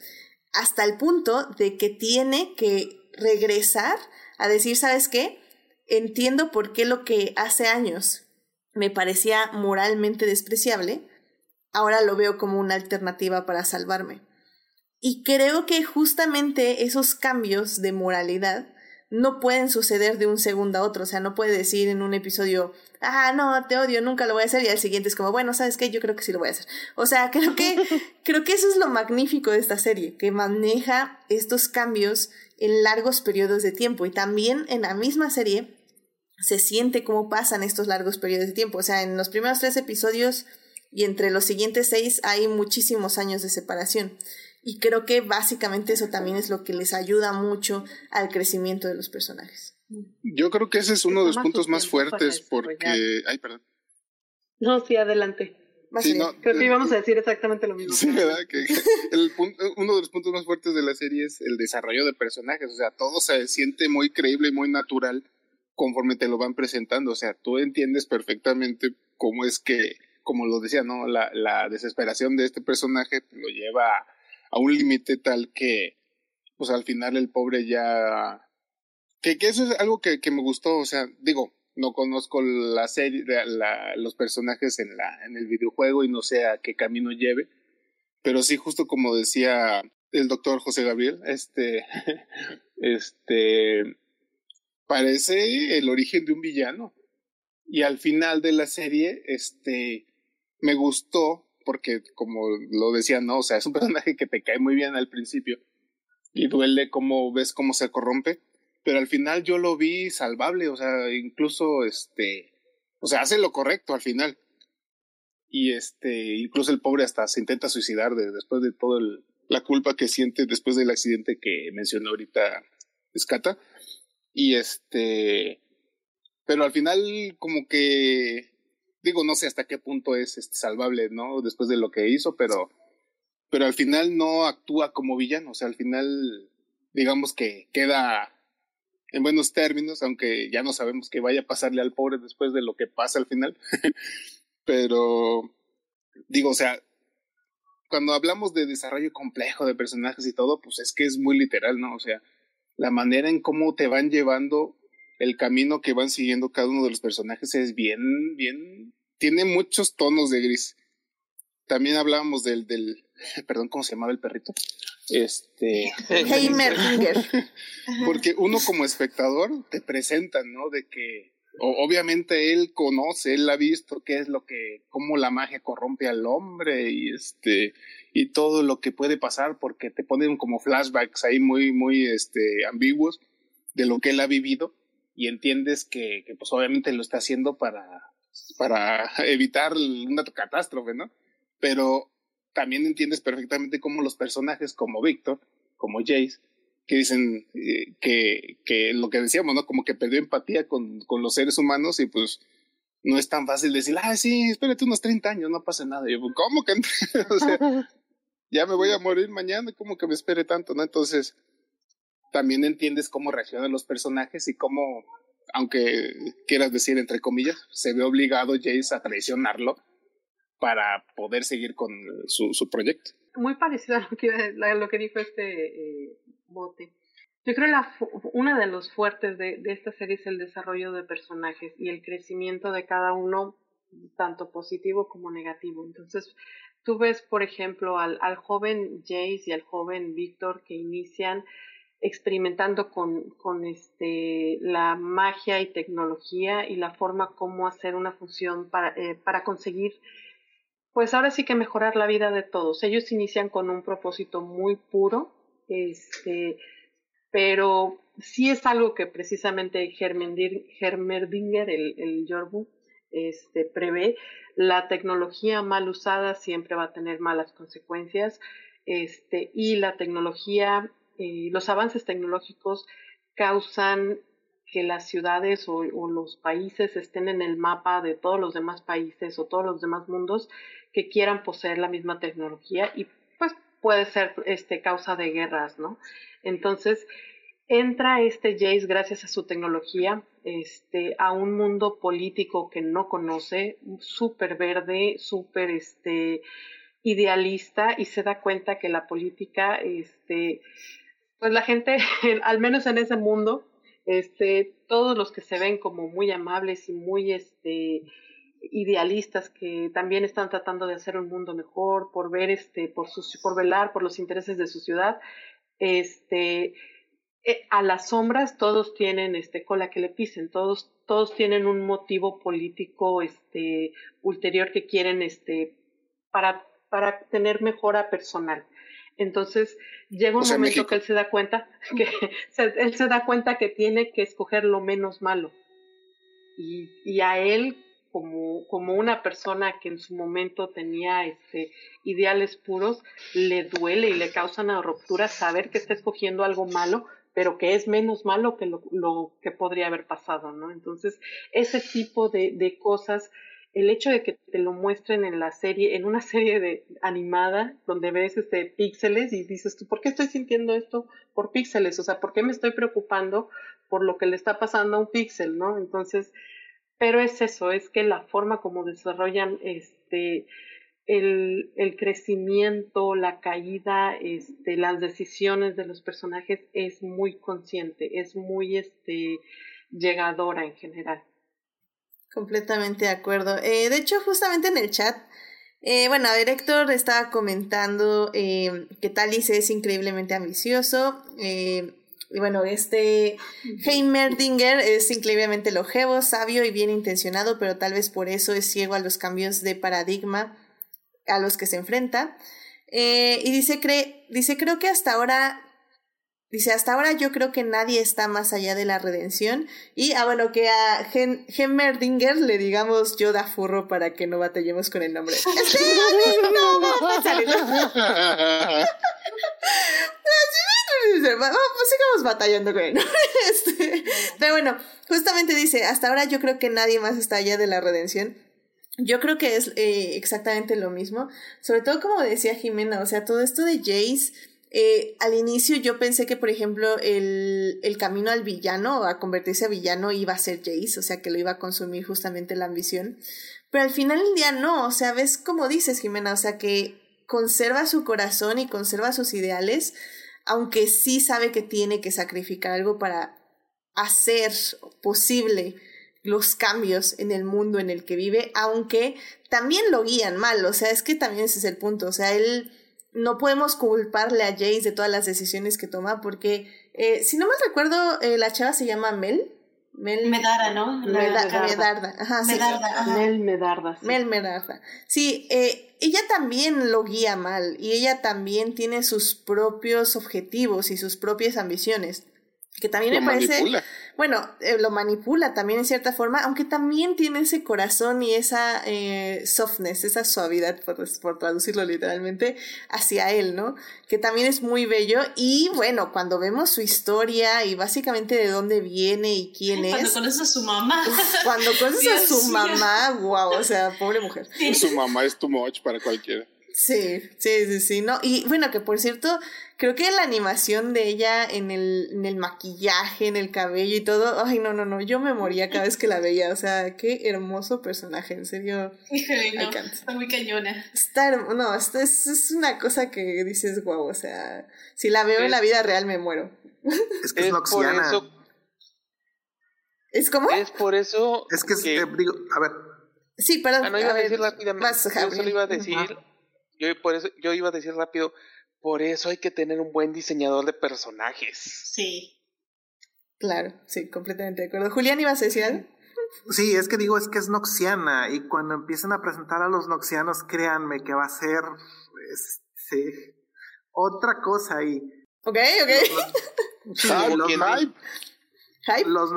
hasta el punto de que tiene que regresar a decir, ¿sabes qué? Entiendo por qué lo que hace años me parecía moralmente despreciable, ahora lo veo como una alternativa para salvarme. Y creo que justamente esos cambios de moralidad no pueden suceder de un segundo a otro. O sea, no puede decir en un episodio, ah, no, te odio, nunca lo voy a hacer. Y al siguiente es como, bueno, ¿sabes qué? Yo creo que sí lo voy a hacer. O sea, creo que, <laughs> creo que eso es lo magnífico de esta serie, que maneja estos cambios en largos periodos de tiempo. Y también en la misma serie se siente cómo pasan estos largos periodos de tiempo. O sea, en los primeros tres episodios y entre los siguientes seis hay muchísimos años de separación. Y creo que básicamente eso también es lo que les ayuda mucho al crecimiento de los personajes. Yo creo que ese es uno de los puntos más fuertes porque... Ay, perdón. No, sí, adelante. Sí, no, creo que íbamos a decir exactamente lo mismo. Sí, ¿verdad? Que el uno de los puntos más fuertes de la serie es el desarrollo de personajes. O sea, todo se siente muy creíble y muy natural conforme te lo van presentando. O sea, tú entiendes perfectamente cómo es que, como lo decía, ¿no? La, la desesperación de este personaje lo lleva a un límite tal que, pues al final el pobre ya... Que, eso es algo que, me gustó, o sea, digo, no conozco la serie, los personajes en, la, en el videojuego y no sé a qué camino lleve, pero sí, justo como decía el doctor José Gabriel, este, <laughs> este, parece el origen de un villano. Y al final de la serie, este, me gustó porque como lo decía, no, o sea, es un personaje que te cae muy bien al principio y duele como ves cómo se corrompe, pero al final yo lo vi salvable, o sea, incluso este, o sea, hace lo correcto al final. Y este, incluso el pobre hasta se intenta suicidar después de toda la culpa que siente después del accidente que mencionó ahorita Escata. Y este, pero al final como que digo, no sé hasta qué punto es este, salvable, ¿no? Después de lo que hizo, pero, pero al final no actúa como villano, o sea, al final, digamos que queda en buenos términos, aunque ya no sabemos qué vaya a pasarle al pobre después de lo que pasa al final. <laughs> pero, digo, o sea, cuando hablamos de desarrollo complejo de personajes y todo, pues es que es muy literal, ¿no? O sea, la manera en cómo te van llevando el camino que van siguiendo cada uno de los personajes es bien, bien, tiene muchos tonos de gris. También hablábamos del, del, <laughs> perdón, ¿cómo se llamaba el perrito? Este. <laughs> Heimerdinger. <laughs> Porque uno como espectador te presenta, ¿no? De que obviamente él conoce, él ha visto qué es lo que, cómo la magia corrompe al hombre y este, y todo lo que puede pasar porque te ponen como flashbacks ahí muy, muy, este, ambiguos de lo que él ha vivido y entiendes que, que pues obviamente lo está haciendo para, para <laughs> evitar una catástrofe, ¿no? Pero también entiendes perfectamente cómo los personajes como Víctor, como Jace, que dicen eh, que, que lo que decíamos, ¿no? Como que perdió empatía con, con los seres humanos y pues no es tan fácil decir, ah, sí, espérate unos 30 años, no pasa nada. yo, ¿cómo que? <laughs> o sea, <laughs> ya me voy a morir mañana, ¿cómo que me espere tanto? ¿no? Entonces, también entiendes cómo reaccionan los personajes y cómo, aunque quieras decir entre comillas, se ve obligado Jace a traicionarlo para poder seguir con su, proyecto. Muy parecido a lo que, a lo que dijo este eh, bote. Yo creo la una de los fuertes de, de esta serie es el desarrollo de personajes y el crecimiento de cada uno, tanto positivo como negativo. Entonces, tú ves, por ejemplo, al, al joven Jace y al joven Víctor que inician experimentando con, con este, la magia y tecnología y la forma como hacer una función para, eh, para conseguir, pues ahora sí que mejorar la vida de todos. Ellos inician con un propósito muy puro, este, pero sí es algo que precisamente Hermerdinger, el, el este, prevé. La tecnología mal usada siempre va a tener malas consecuencias este, y la tecnología, eh, los avances tecnológicos causan que las ciudades o, los países estén en el mapa de todos los demás países o todos los demás mundos que quieran poseer la misma tecnología y pues puede ser este causa de guerras, ¿no? Entonces, entra este Jace gracias a su tecnología este, a un mundo político que no conoce, súper verde, súper este, idealista y se da cuenta que la política, este, pues la gente, <laughs> al menos en ese mundo, este, todos los que se ven como muy amables y muy este, idealistas que también están tratando de hacer un mundo mejor por ver este por sus por velar por los intereses de su ciudad este eh, a las sombras todos tienen este cola que le pisen, todos todos tienen un motivo político este ulterior que quieren este para para tener mejora personal. Entonces llega un momento que él se da cuenta <laughs> que él se da cuenta que tiene que escoger lo menos malo. Y, y a él como, como una persona que en su momento tenía este, ideales puros, le duele y le causa una ruptura saber que está escogiendo algo malo, pero que es menos malo que lo, lo que podría haber pasado, ¿no? Entonces, ese tipo de, de cosas, el hecho de que te lo muestren en la serie, en una serie de animada, donde ves este píxeles y dices tú, ¿por qué estoy sintiendo esto por píxeles? O sea, ¿por qué me estoy preocupando por lo que le está pasando a un píxel, ¿no? Entonces, pero es eso, es que la forma como desarrollan este el, el crecimiento, la caída, este, las decisiones de los personajes es muy consciente, es muy este llegadora en general. Completamente de acuerdo. Eh, de hecho, justamente en el chat, eh, bueno, ver, Héctor estaba comentando eh, que Talis es increíblemente ambicioso. Y bueno, este Heimerdinger es increíblemente longevo, sabio y bien intencionado, pero tal vez por eso es ciego a los cambios de paradigma a los que se enfrenta. Y dice, cree, dice, creo que hasta ahora, dice, hasta ahora yo creo que nadie está más allá de la redención. Y, ah, bueno, que a Heimerdinger le digamos yo da furro para que no batallemos con el nombre. no, pues sigamos batallando con él. Este, pero bueno, justamente dice, hasta ahora yo creo que nadie más está allá de la redención. Yo creo que es eh, exactamente lo mismo. Sobre todo como decía Jimena, o sea, todo esto de Jace, eh, al inicio yo pensé que, por ejemplo, el, el camino al villano, a convertirse a villano, iba a ser Jace, o sea, que lo iba a consumir justamente la ambición. Pero al final del día no, o sea, ves como dices, Jimena, o sea, que conserva su corazón y conserva sus ideales, aunque sí sabe que tiene que sacrificar algo para hacer posible los cambios en el mundo en el que vive, aunque también lo guían mal, o sea, es que también ese es el punto, o sea, él no podemos culparle a Jace de todas las decisiones que toma, porque eh, si no me recuerdo, eh, la chava se llama Mel. Mel Medarda, ¿no? Medarda. Ajá, Medarda, Mel Medarda. Mel Medarda. Sí, eh, ella también lo guía mal y ella también tiene sus propios objetivos y sus propias ambiciones. que también me parece bueno eh, lo manipula también en cierta forma aunque también tiene ese corazón y esa eh, softness esa suavidad por, por, traducirlo literalmente hacia él no que también es muy bello. Y bueno cuando vemos su historia y básicamente de dónde viene y quién es cuando conoces a su mamá. Cuando conoces <laughs> a su mamá wow o sea pobre mujer. Su mamá es too much para cualquiera Sí, sí, sí, sí, no. Y bueno, que por cierto, creo que la animación de ella en el, en el maquillaje, en el cabello y todo, ay, no, no, no, yo me moría cada vez que la veía, o sea, qué hermoso personaje, en serio. <laughs> no, está muy cañona. Está, no, esto es, es, una cosa que dices, wow, o sea, si la veo en la vida real me muero. <laughs> Es que es, es noxiana. ¿Es como? Es por eso. Es que, eh, digo, a ver. Sí, perdón. Ah, no, iba a, decir rápidamente. yo solo iba a decir yo, por eso, yo iba a decir rápido, por eso hay que tener un buen diseñador de personajes. Sí. Claro, sí, completamente de acuerdo. Julián, ¿ibas a decir algo? Sí, es que digo, es que es noxiana y cuando empiecen a presentar a los noxianos, créanme que va a ser este, otra cosa ahí. Ok, ok. <laughs> Sí, los, hype. Los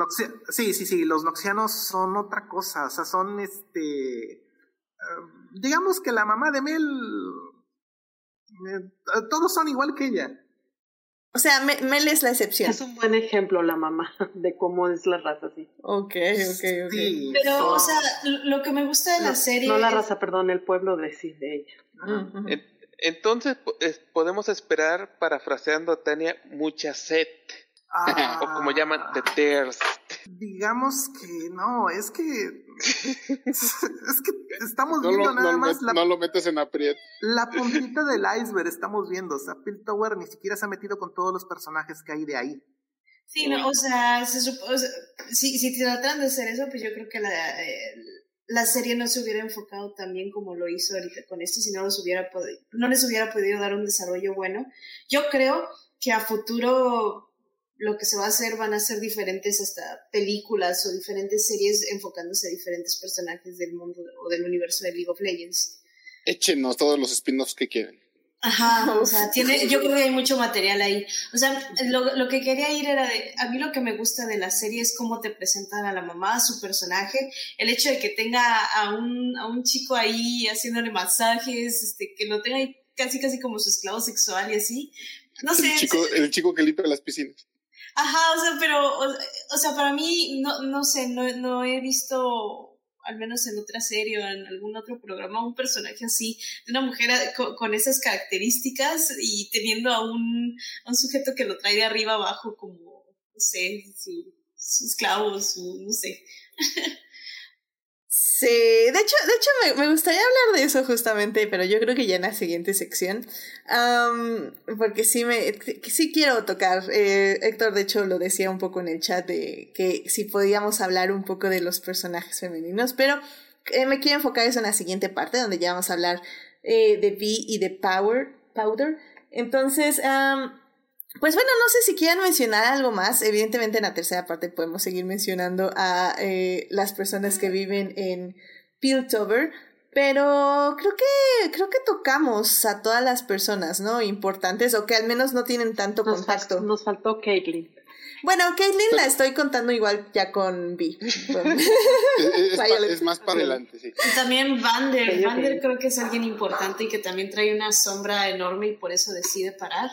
sí, sí, sí, los noxianos son otra cosa, o sea, son este digamos que la mamá de Mel, eh, todos son igual que ella. O sea, Mel es la excepción. Es un buen ejemplo la mamá <laughs> de cómo es la raza, sí. Ok, ok, ok. Pero, o sea, lo que me gusta de la serie... No la raza, perdón, el pueblo de sí, de ella. Entonces, podemos esperar, parafraseando a Tania, mucha sed. o como llaman, the thirst. Digamos que no, es que. <laughs> es que estamos viendo nada más. la, no lo metes en aprieto. La <laughs> puntita del iceberg estamos viendo. O sea, Piltover ni siquiera se ha metido con todos los personajes que hay de ahí. Sí, no, o sea, si, si tratan de hacer eso, pues yo creo que la, la serie no se hubiera enfocado tan bien como lo hizo ahorita con esto, si no, los hubiera no les hubiera podido dar un desarrollo bueno. Yo creo que a futuro lo que se va a hacer van a ser diferentes hasta películas o diferentes series enfocándose a diferentes personajes del mundo o del universo de League of Legends. Échenos todos los spin-offs que quieren. Ajá, <laughs> o sea, tiene, <laughs> yo creo que hay mucho material ahí. O sea, lo, lo, que quería ir era de, a mí lo que me gusta de la serie es cómo te presentan a la mamá, a su personaje, el hecho de que tenga a un, a un chico ahí haciéndole masajes, este, que lo tenga ahí casi casi como su esclavo sexual y así. No sé. El chico, el chico que limpia las piscinas. Ajá, o sea, pero, o, sea, para mí, no, no sé, no, no he visto, al menos en otra serie o en algún otro programa, un personaje así, de una mujer con, esas características y teniendo a un, a un sujeto que lo trae de arriba abajo como, no sé, su, sus clavos, su, no sé. <laughs> Sí, de hecho, de hecho me, me, gustaría hablar de eso justamente, pero yo creo que ya en la siguiente sección, porque sí me, sí quiero tocar, eh, Héctor de hecho lo decía un poco en el chat de que si podíamos hablar un poco de los personajes femeninos, pero eh, me quiero enfocar eso en la siguiente parte, donde ya vamos a hablar eh, de V y de Power, Powder. Entonces, pues bueno, no sé si quieran mencionar algo más. Evidentemente en la tercera parte podemos seguir mencionando a eh, las personas que viven en Piltover, pero creo que creo que tocamos a todas las personas, ¿no? Importantes o que al menos no tienen tanto contacto. nos faltó Caitlyn. Bueno, Caitlyn la estoy contando igual ya con B. <laughs> <laughs> es, más para adelante, sí. Y también Vander. Vander creo que es alguien importante y que también trae una sombra enorme y por eso decide parar.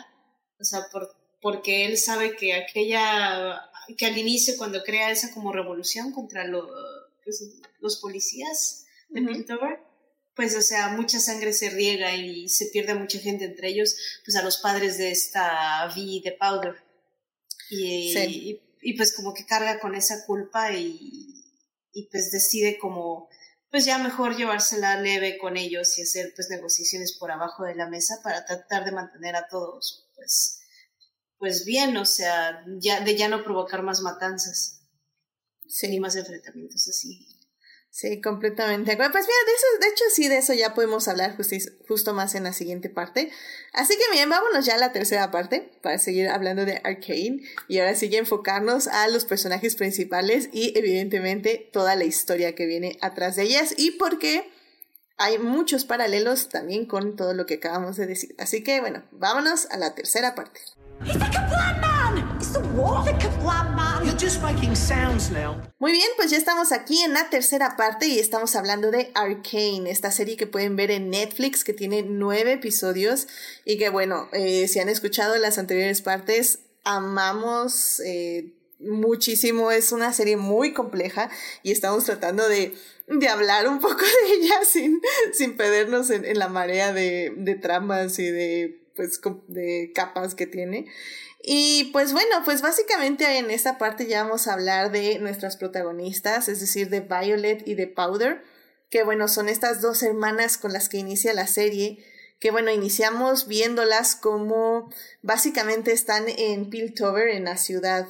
O sea, por, porque él sabe que aquella, que al inicio cuando crea esa como revolución contra pues, los policías de Piltover, pues o sea, mucha sangre se riega y se pierde mucha gente, entre ellos, pues a los padres de esta V de Powder. Y, y, pues como que carga con esa culpa y, y pues decide como pues ya mejor llevársela leve con ellos y hacer pues negociaciones por abajo de la mesa para tratar de mantener a todos pues, pues bien, o sea, ya, de ya no provocar más matanzas. Sí. Ni más enfrentamientos así. Sí, completamente. Pues mira, de eso, de hecho sí, de eso ya podemos hablar justo más en la siguiente parte. Así que bien, vámonos ya a la tercera parte para seguir hablando de Arcane y ahora sigue enfocarnos a los personajes principales y evidentemente toda la historia que viene atrás de ellas y por qué hay muchos paralelos también con todo lo que acabamos de decir. Así que bueno, vámonos a la tercera parte. Muy bien, pues ya estamos aquí en la tercera parte y estamos hablando de Arcane, esta serie que pueden ver en Netflix que tiene nueve episodios y que bueno, eh, si han escuchado las anteriores partes, amamos eh, muchísimo, es una serie muy compleja y estamos tratando de, de hablar un poco <laughs> de ella sin, sin perdernos en, la marea de, de tramas y de pues de capas que tiene. Y pues bueno, pues básicamente en esta parte ya vamos a hablar de nuestras protagonistas, es decir, de Violet y de Powder, que bueno, son estas dos hermanas con las que inicia la serie, que bueno, iniciamos viéndolas como básicamente están en Piltover, en la ciudad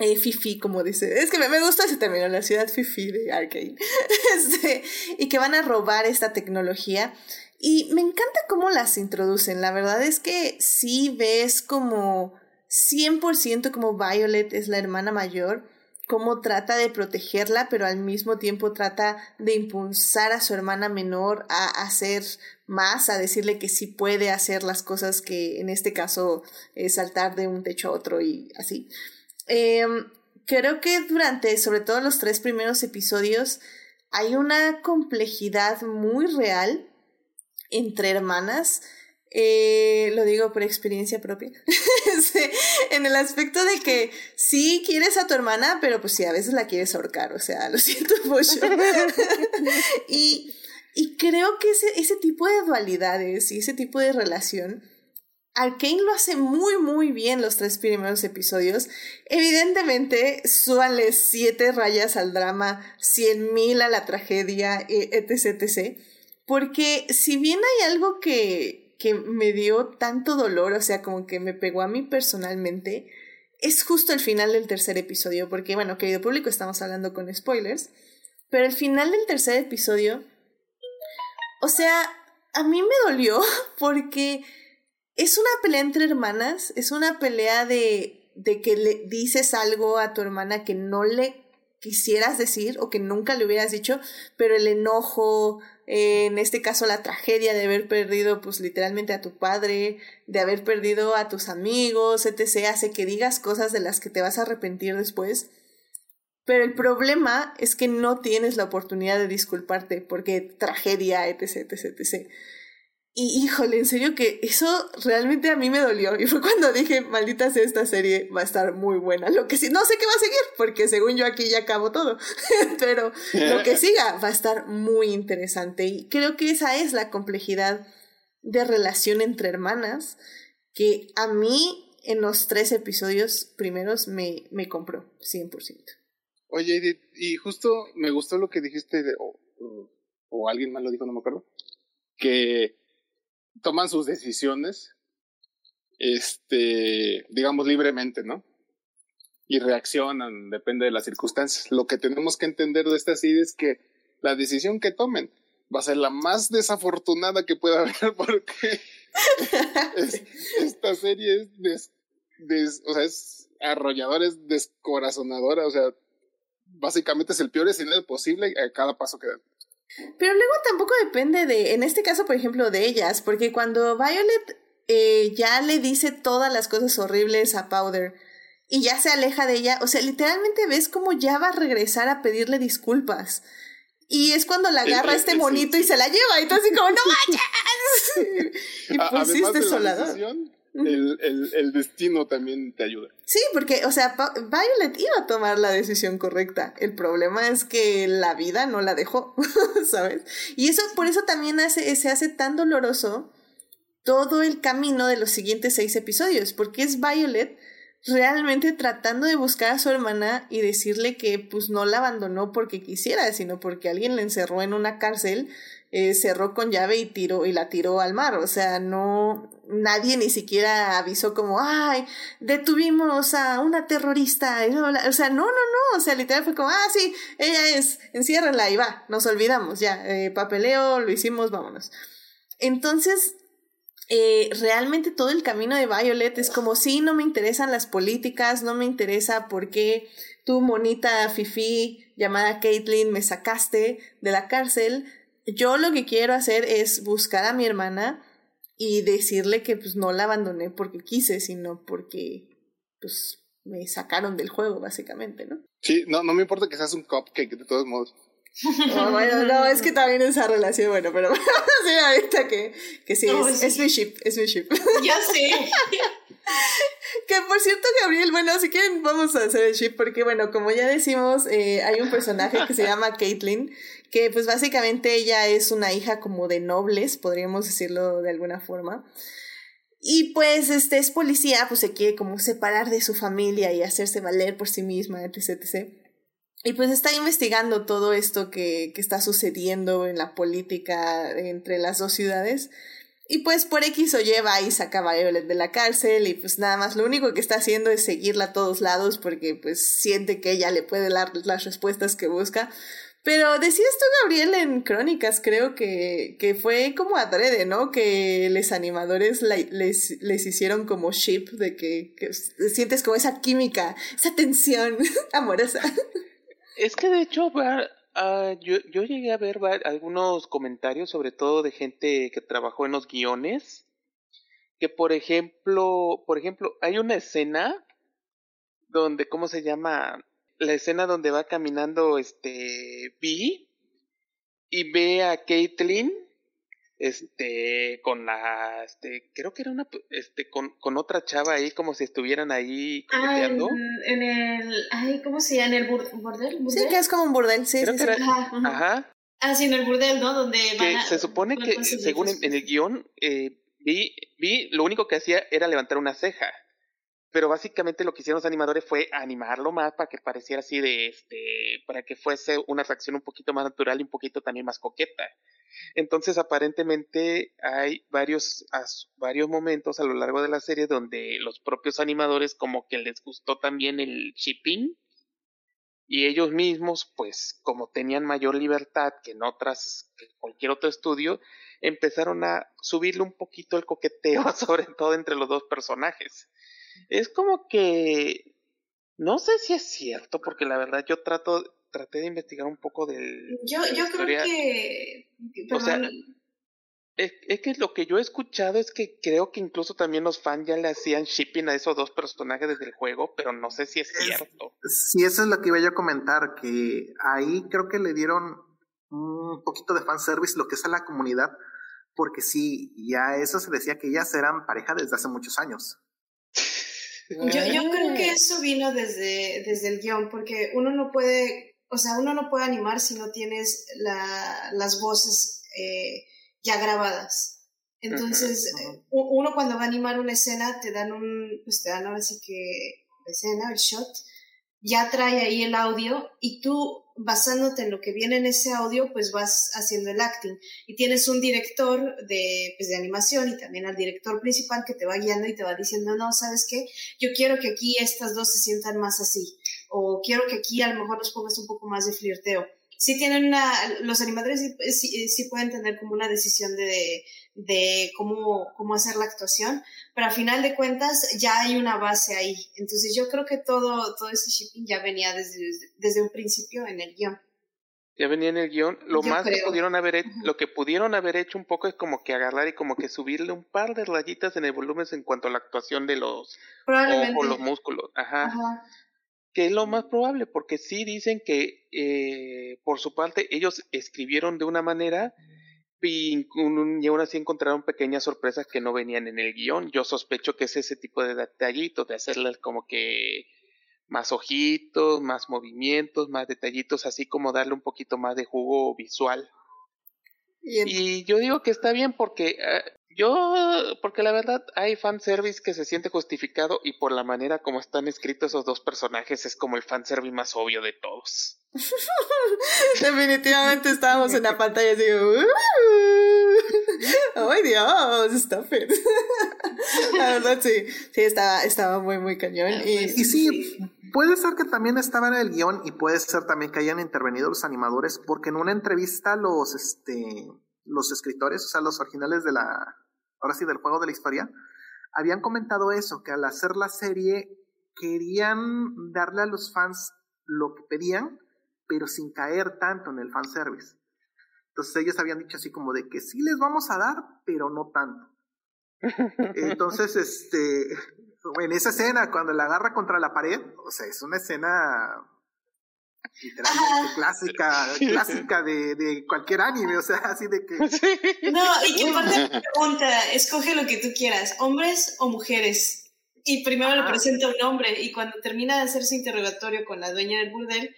eh, Fifi, como dice. Es que me, me, gusta ese término, la ciudad Fifi de Arcane. <laughs> este, y que van a robar esta tecnología. Y me encanta cómo las introducen. La verdad es que sí ves como 100% como Violet es la hermana mayor, cómo trata de protegerla, pero al mismo tiempo trata de impulsar a su hermana menor a hacer más, a decirle que sí puede hacer las cosas que en este caso es saltar de un techo a otro y así. Em, creo que durante, sobre todo los tres primeros episodios, hay una complejidad muy real entre hermanas. Eh, lo digo por experiencia propia. <laughs> en el aspecto de que sí quieres a tu hermana, pero pues sí, a veces la quieres ahorcar, o sea, lo <laughs> siento mucho. <laughs> y, y creo que ese, ese tipo de dualidades y ese tipo de relación, Arkane lo hace muy, muy bien los tres primeros episodios. Evidentemente, súbanle siete rayas al drama, cien mil a la tragedia, etc, etc porque si bien hay algo que, que me dio tanto dolor, o sea, como que me pegó a mí personalmente, es justo el final del tercer episodio, porque bueno, querido público, estamos hablando con spoilers, pero el final del tercer episodio, o sea, a mí me dolió <laughs> porque es una pelea entre hermanas, es una pelea de, de que le dices algo a tu hermana que no le quisieras decir o que nunca le hubieras dicho, pero el enojo, en este caso la tragedia de haber perdido pues literalmente a tu padre, de haber perdido a tus amigos, etc., hace que digas cosas de las que te vas a arrepentir después. Pero el problema es que no tienes la oportunidad de disculparte porque tragedia, etc., etc., etc. Y híjole, en serio que eso realmente a mí me dolió. Y fue cuando dije, maldita sea esta serie, va a estar muy buena. Lo que sí, no sé qué va a seguir, porque según yo aquí ya acabo todo. <laughs> Pero lo que <laughs> siga va a estar muy interesante. Y creo que esa es la complejidad de relación entre hermanas, que a mí en los tres episodios primeros me, me compró 100%. Oye, Edith, y justo me gustó lo que dijiste, de, o, o alguien más lo dijo, no me acuerdo, que toman sus decisiones, este, digamos, libremente, ¿no? Y reaccionan, depende de las circunstancias. Lo que tenemos que entender de esta serie es que la decisión que tomen va a ser la más desafortunada que pueda <laughs> haber porque <laughs> esta serie es, o sea, es arrolladora, es descorazonadora, o sea, básicamente es el peor escenario posible a cada paso que dan. Pero luego tampoco depende de, en este caso, por ejemplo, de ellas, porque cuando Violet eh, ya le dice todas las cosas horribles a Powder y ya se aleja de ella, o sea, literalmente ves como ya va a regresar a pedirle disculpas. Y es cuando la agarra este monito y se la lleva, y tú así como, ¡no vayas! <laughs> <laughs> y pues sí, es desolador el, el, el, destino también te ayuda. Sí, porque, o sea, Violet iba a tomar la decisión correcta. El problema es que la vida no la dejó, <laughs> ¿sabes? Y eso, por eso también hace, se hace tan doloroso todo el camino de los siguientes seis episodios, porque es Violet realmente tratando de buscar a su hermana y decirle que pues no la abandonó porque quisiera, sino porque alguien la encerró en una cárcel eh, cerró con llave y tiró y la tiró al mar. O sea, no, nadie ni siquiera avisó como, ay, detuvimos a una terrorista. O sea, no, no, no. O sea, literal fue como, ah, sí, ella es, enciérrenla y va, nos olvidamos, ya, eh, papeleo, lo hicimos, vámonos. Entonces, eh, realmente todo el camino de Violet es como, sí, no me interesan las políticas, no me interesa por qué tu monita Fifi llamada Caitlyn me sacaste de la cárcel, yo lo que quiero hacer es buscar a mi hermana y decirle que pues no la abandoné porque quise, sino porque pues me sacaron del juego, básicamente, ¿no? Sí, no, no me importa que seas un cupcake, de todos modos. No, bueno, no, es que también esa relación, bueno, pero <laughs> sí, ahorita que, que sí, es, es, mi ship, es mi ship. <laughs> Ya sé. que por cierto, Gabriel, bueno, si quieren vamos a hacer el ship, porque bueno, como ya decimos, eh, hay un personaje que se llama Caitlyn, que pues básicamente ella es una hija como de nobles, podríamos decirlo de alguna forma. Y pues este es policía, pues se quiere como separar de su familia y hacerse valer por sí misma, etc. etc. Y pues está investigando todo esto que, que está sucediendo en la política entre las dos ciudades. Y pues por X o Y va y saca a Violet de la cárcel y pues nada más lo único que está haciendo es seguirla a todos lados porque pues siente que ella le puede dar las respuestas que busca. Pero decías tú, Gabriel, en Crónicas, creo que, que fue como adrede, ¿no? Que los animadores les, les hicieron como ship, de que, que, sientes como esa química, esa tensión <laughs> amorosa. Es que de hecho, uh, yo, yo llegué a ver algunos comentarios, sobre todo de gente que trabajó en los guiones, que por ejemplo, por ejemplo, hay una escena donde, ¿cómo se llama? La escena donde va caminando este Vi y ve a Caitlyn este con la este creo que era una este con, con otra chava ahí como si estuvieran ahí ah, en, el ay cómo se llama en el burdel, sí que es como un burdel sí, sí, ajá, ah sí en el burdel no donde se supone que según en, el guion eh, vi vi lo único que hacía era levantar una ceja pero básicamente lo que hicieron los animadores fue animarlo más para que pareciera así de este para que fuese una reacción un poquito más natural y un poquito también más coqueta. Entonces aparentemente hay varios varios momentos a lo largo de la serie donde los propios animadores como que les gustó también el shipping y ellos mismos pues como tenían mayor libertad que en otras que cualquier otro estudio empezaron a subirle un poquito el coqueteo <laughs> sobre todo entre los dos personajes es como que no sé si es cierto, porque la verdad yo trato, traté de investigar un poco del. Yo, yo creo que. O sea, es, es, que lo que yo he escuchado es que creo que incluso también los fans ya le hacían shipping a esos dos personajes desde el juego, pero no sé si es, cierto. Sí, eso es lo que iba yo a comentar, que ahí creo que le dieron un poquito de fanservice lo que es a la comunidad, porque sí, ya eso se decía que ellas eran pareja desde hace muchos años. Yo, yo creo que eso vino desde, desde el guion, porque uno no puede, o sea, uno no puede animar si no tienes la, las voces eh, ya grabadas. Entonces, uno cuando va a animar una escena, te dan un, pues te dan ahora sí que escena, el shot, ya trae ahí el audio y tú basándote en lo que viene en ese audio, pues vas haciendo el acting. Y tienes un director de, pues, de animación y también al director principal que te va guiando y te va diciendo, no, ¿sabes qué? Yo quiero que aquí estas dos se sientan más así. O quiero que aquí a lo mejor los pongas un poco más de flirteo sí tienen una, los animadores sí, sí, pueden tener como una decisión de, de cómo, cómo hacer la actuación, pero al final de cuentas ya hay una base ahí. Entonces yo creo que todo, todo ese shipping ya venía desde, desde un principio en el guion. Ya venía en el guion. Lo más que pudieron haber lo que pudieron haber hecho un poco es como que agarrar y como que subirle un par de rayitas en el volumen en cuanto a la actuación de los ojos, los músculos. Ajá. Ajá que es lo más probable, porque sí dicen que eh, por su parte ellos escribieron de una manera y, aún así encontraron pequeñas sorpresas que no venían en el guion. Yo sospecho que es ese tipo de detallitos, de hacerles como que más ojitos, más movimientos, más detallitos, así como darle un poquito más de jugo visual. Y, yo digo que está bien porque eh, yo, porque la verdad hay fanservice que se siente justificado y por la manera como están escritos esos dos personajes es como el fanservice más obvio de todos. <laughs> Definitivamente estábamos en la pantalla así, ¡ay Dios! Stop it. <laughs> la verdad sí, sí estaba, estaba muy, muy cañón. Y, y sí, puede ser que también estaba en el guion y puede ser también que hayan intervenido los animadores porque en una entrevista los, este los escritores, o sea, los originales de la, ahora sí, del juego de la historia, habían comentado eso, que al hacer la serie querían darle a los fans lo que pedían, pero sin caer tanto en el fanservice. Entonces ellos habían dicho así como de que sí les vamos a dar, pero no tanto. Entonces, este, en esa escena, cuando la agarra contra la pared, o sea, es una escena literalmente clásica, clásica de, de, cualquier anime, o sea, así de que... No, y que aparte pregunta, escoge lo que tú quieras, hombres o mujeres. Y primero le presenta un hombre y cuando termina de hacer su interrogatorio con la dueña del burdel,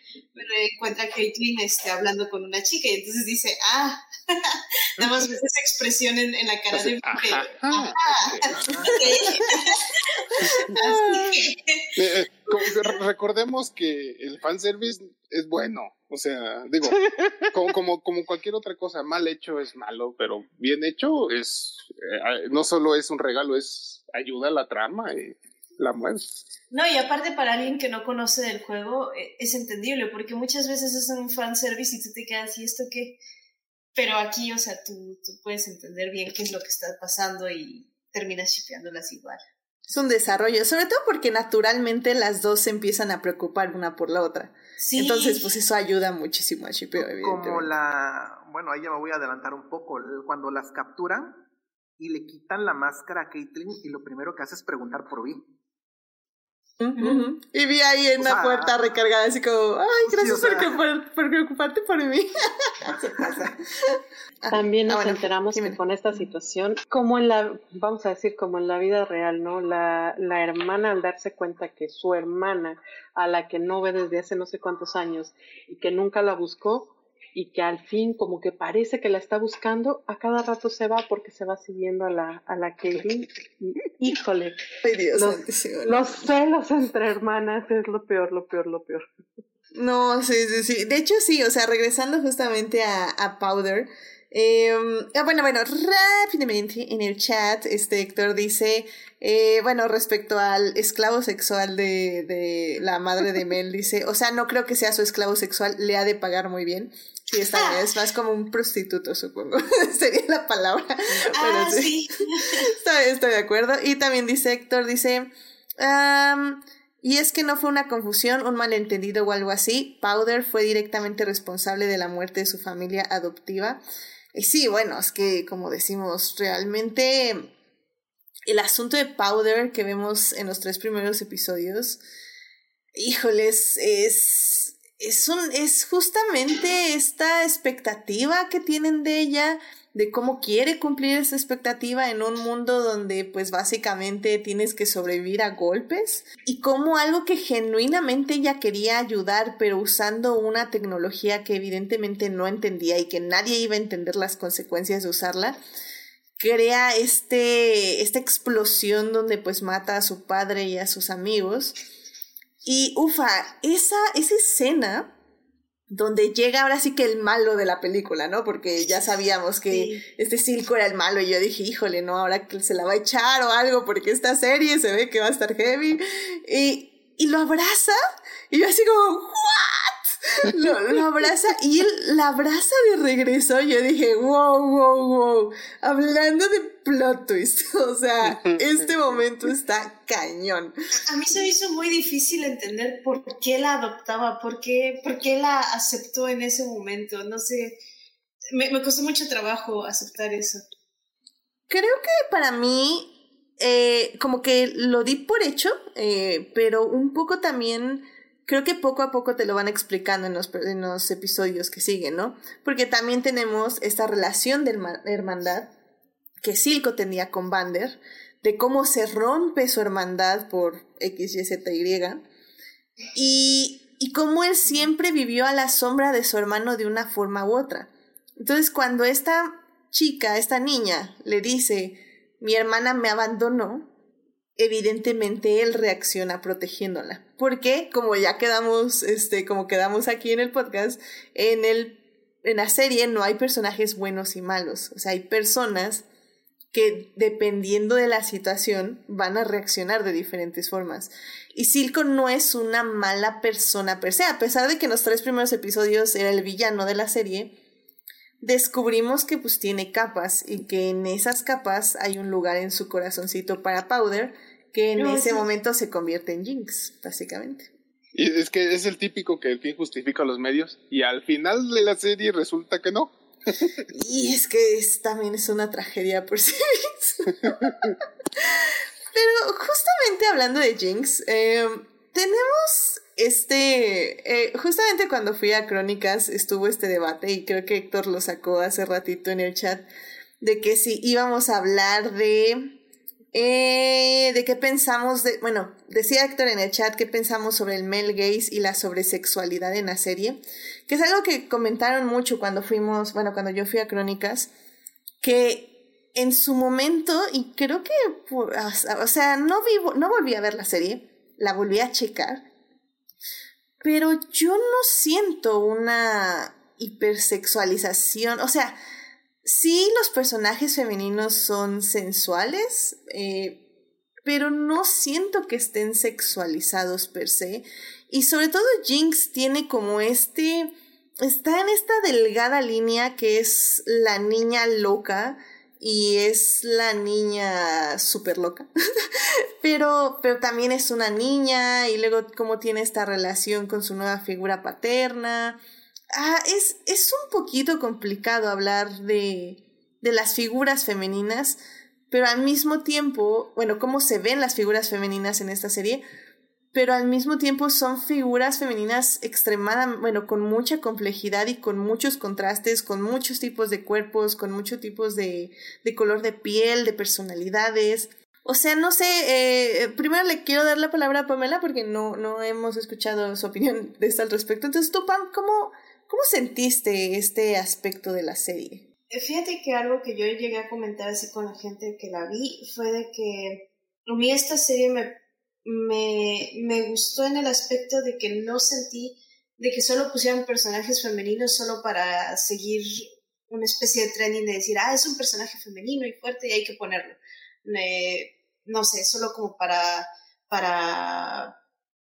encuentra a Caitlyn este, hablando con una chica y entonces dice, ah, <laughs> nada más ves esa expresión en, en la cara de un recordemos que el fanservice es bueno. O sea, digo, <laughs> como, como, como, cualquier otra cosa, mal hecho es malo, pero bien hecho es, eh, no solo es un regalo, es ayuda a la trama y la mueve. No, y aparte para alguien que no conoce del juego, eh, es entendible, porque muchas veces es un fanservice y tú te quedas, ¿y esto qué? Pero aquí, o sea, tú, tú puedes entender bien qué es lo que está pasando y terminas shipeándolas igual. Es un desarrollo, sobre todo porque naturalmente las dos se empiezan a preocupar una por la otra. Sí. Entonces, pues eso ayuda muchísimo a shipeo, Como la, bueno, ahí ya me voy a adelantar un poco, cuando las capturan y le quitan la máscara a Caitlyn y lo primero que hace es preguntar por Vi. Y vi ahí en la puerta recargada, así como, ay, gracias por, preocuparte por mí. <laughs> <laughs> También nos ah, enteramos que con esta situación, como en la, vamos a decir, como en la vida real, ¿no? La, la hermana al darse cuenta que su hermana, a la que no ve desde hace no sé cuántos años y que nunca la buscó, y que al fin como que parece que la está buscando, a cada rato se va porque se va siguiendo a la, a la <laughs> híjole, los, celos entre hermanas es lo peor, lo peor, lo peor. No, sí, sí, sí. De hecho, sí, o sea, regresando justamente a, a Powder, eh, bueno, bueno, rápidamente en el chat, este Héctor dice, eh, bueno, respecto al esclavo sexual de, de la madre de Mel, dice, o sea, no creo que sea su esclavo sexual, le ha de pagar muy bien. Sí, está bien, es más como un prostituto, supongo, <laughs> sería la palabra. Ah, sí. <laughs> estoy, de acuerdo. Y también dice Héctor, dice, y es que no fue una confusión, un malentendido o algo así. Powder fue directamente responsable de la muerte de su familia adoptiva. Y sí, bueno, es que como decimos, realmente el asunto de Powder que vemos en los tres primeros episodios, híjoles, es, es, un, es justamente esta expectativa que tienen de ella de cómo quiere cumplir esa expectativa en un mundo donde pues básicamente tienes que sobrevivir a golpes y como algo que genuinamente ella quería ayudar pero usando una tecnología que evidentemente no entendía y que nadie iba a entender las consecuencias de usarla crea este esta explosión donde pues mata a su padre y a sus amigos y ufa esa esa escena donde llega ahora sí que el malo de la película, ¿no? Porque ya sabíamos que este Silco era el malo y yo dije, híjole, no, ahora que se la va a echar o algo porque esta serie se ve que va a estar heavy. Y, y lo abraza y yo así como, ¿what? <laughs> lo, abraza y él la abraza de regreso. Yo dije, wow, wow, wow. Hablando de plot twist. <laughs> O sea, <laughs> este momento está cañón. A mí se me hizo muy difícil entender por qué la adoptaba, por qué, por qué la aceptó en ese momento. No sé. Me, me costó mucho trabajo aceptar eso. Creo que para mí, eh, como que lo di por hecho, eh, pero un poco también creo que poco a poco te lo van explicando en los, episodios que siguen, ¿no? Porque también tenemos esta relación de hermandad que Silco tenía con Vander, de cómo se rompe su hermandad por X, Y, Z, Y, y, y cómo él siempre vivió a la sombra de su hermano de una forma u otra. Entonces, cuando esta chica, esta niña, le dice, mi hermana me abandonó, evidentemente él reacciona protegiéndola. Porque, como ya quedamos, este, como quedamos aquí en el podcast, en el, en la serie no hay personajes buenos y malos. O sea, hay personas que dependiendo de la situación van a reaccionar de diferentes formas. Y Silco no es una mala persona per se, a pesar de que en los tres primeros episodios era el villano de la serie, descubrimos que pues tiene capas y que en esas capas hay un lugar en su corazoncito para Powder que en ese momento se convierte en Jinx, básicamente. Y es que es el típico que el fin justifica los medios y al final de la serie resulta que no. <laughs> y es que también es una tragedia por sí mismo. <laughs> pero justamente hablando de Jinx, eh, tenemos este, eh, justamente cuando fui a Crónicas estuvo este debate y creo que Héctor lo sacó hace ratito en el chat de que si íbamos a hablar de eh, de qué pensamos de, bueno, decía Héctor en el chat qué pensamos sobre el male gaze y la sobresexualidad en la serie, que es algo que comentaron mucho cuando fuimos, bueno, cuando yo fui a Crónicas, que en su momento, y creo que, o sea, no, vivo, no volví a ver la serie, la volví a checar, pero yo no siento una hipersexualización, o sea, sí los personajes femeninos son sensuales, eh, pero no siento que estén sexualizados per se. Y sobre todo Jinx tiene como este... Está en esta delgada línea que es la niña loca y es la niña súper loca. <laughs> pero, pero también es una niña y luego cómo tiene esta relación con su nueva figura paterna. Ah, es, es un poquito complicado hablar de, de las figuras femeninas, pero al mismo tiempo, bueno, cómo se ven las figuras femeninas en esta serie, pero al mismo tiempo son figuras femeninas extremadamente, bueno, con mucha complejidad y con muchos contrastes, con muchos tipos de cuerpos, con muchos tipos de, de color de piel, de personalidades. O sea, no sé, eh, primero le quiero dar la palabra a Pamela porque no, no hemos escuchado su opinión de esto al respecto. Entonces, tú, Pam, ¿cómo, ¿Cómo sentiste este aspecto de la serie? Fíjate que algo que yo llegué a comentar así con la gente que la vi fue de que a mí esta serie me, me, me gustó en el aspecto de que no sentí de que solo pusieran personajes femeninos solo para seguir una especie de trending de decir, ah, es un personaje femenino y fuerte y hay que ponerlo. no sé, solo como para, para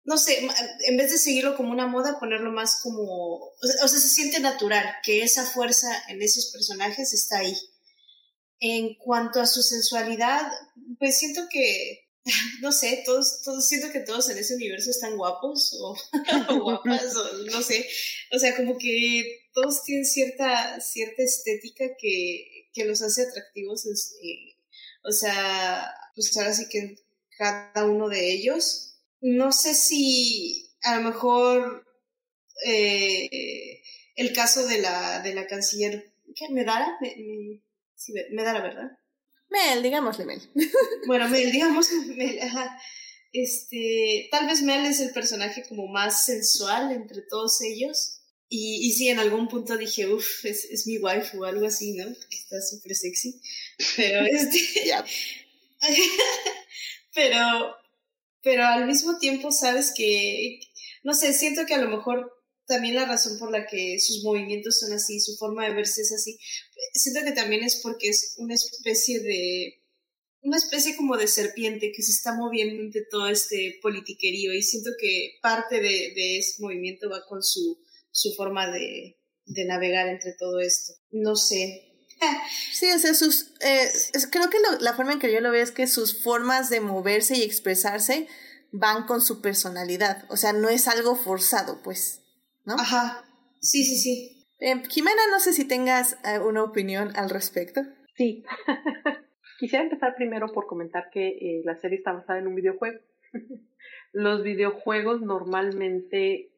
no sé, en vez de seguirlo como una moda, ponerlo más como, o sea, se siente natural que esa fuerza en esos personajes está ahí. En cuanto a su sensualidad, pues siento que, <laughs> no sé, todos, todos siento que todos en ese universo están guapos <laughs> o, guapas o no sé, o sea, como que todos tienen cierta, cierta estética que, que los hace atractivos, eh, o sea, pues ahora sí que cada uno de ellos no sé si a lo mejor eh, el caso de la, de la canciller, ¿qué? ¿Medara? Me, me, sí, Medara, ¿verdad? Mel, digámosle Mel. <laughs> bueno, Mel, digamos Mel, <laughs> Este, tal vez Mel es el personaje como más sensual entre todos ellos. Y, y sí, en algún punto dije, uff, es, es mi wife o algo así, ¿no? Que está súper sexy. Pero <laughs> este. pero pero al mismo tiempo sabes que, no sé, siento que a lo mejor también la razón por la que sus movimientos son así, su forma de verse es así, siento que también es porque es una especie de, una especie como de serpiente que se está moviendo entre todo este politiquerío y siento que parte de, de ese movimiento va con su, su forma de, de navegar entre todo esto. No sé, Sí, o sea, sus, eh, creo que la forma en que yo lo veo es que sus formas de moverse y expresarse van con su personalidad, o sea, no es algo forzado, pues, ¿no? Ajá, sí, sí, sí. Eh, Jimena, no sé si tengas eh, una opinión al respecto. Sí. <laughs> Quisiera empezar primero por comentar que la serie está basada en un videojuego. <laughs> Los videojuegos normalmente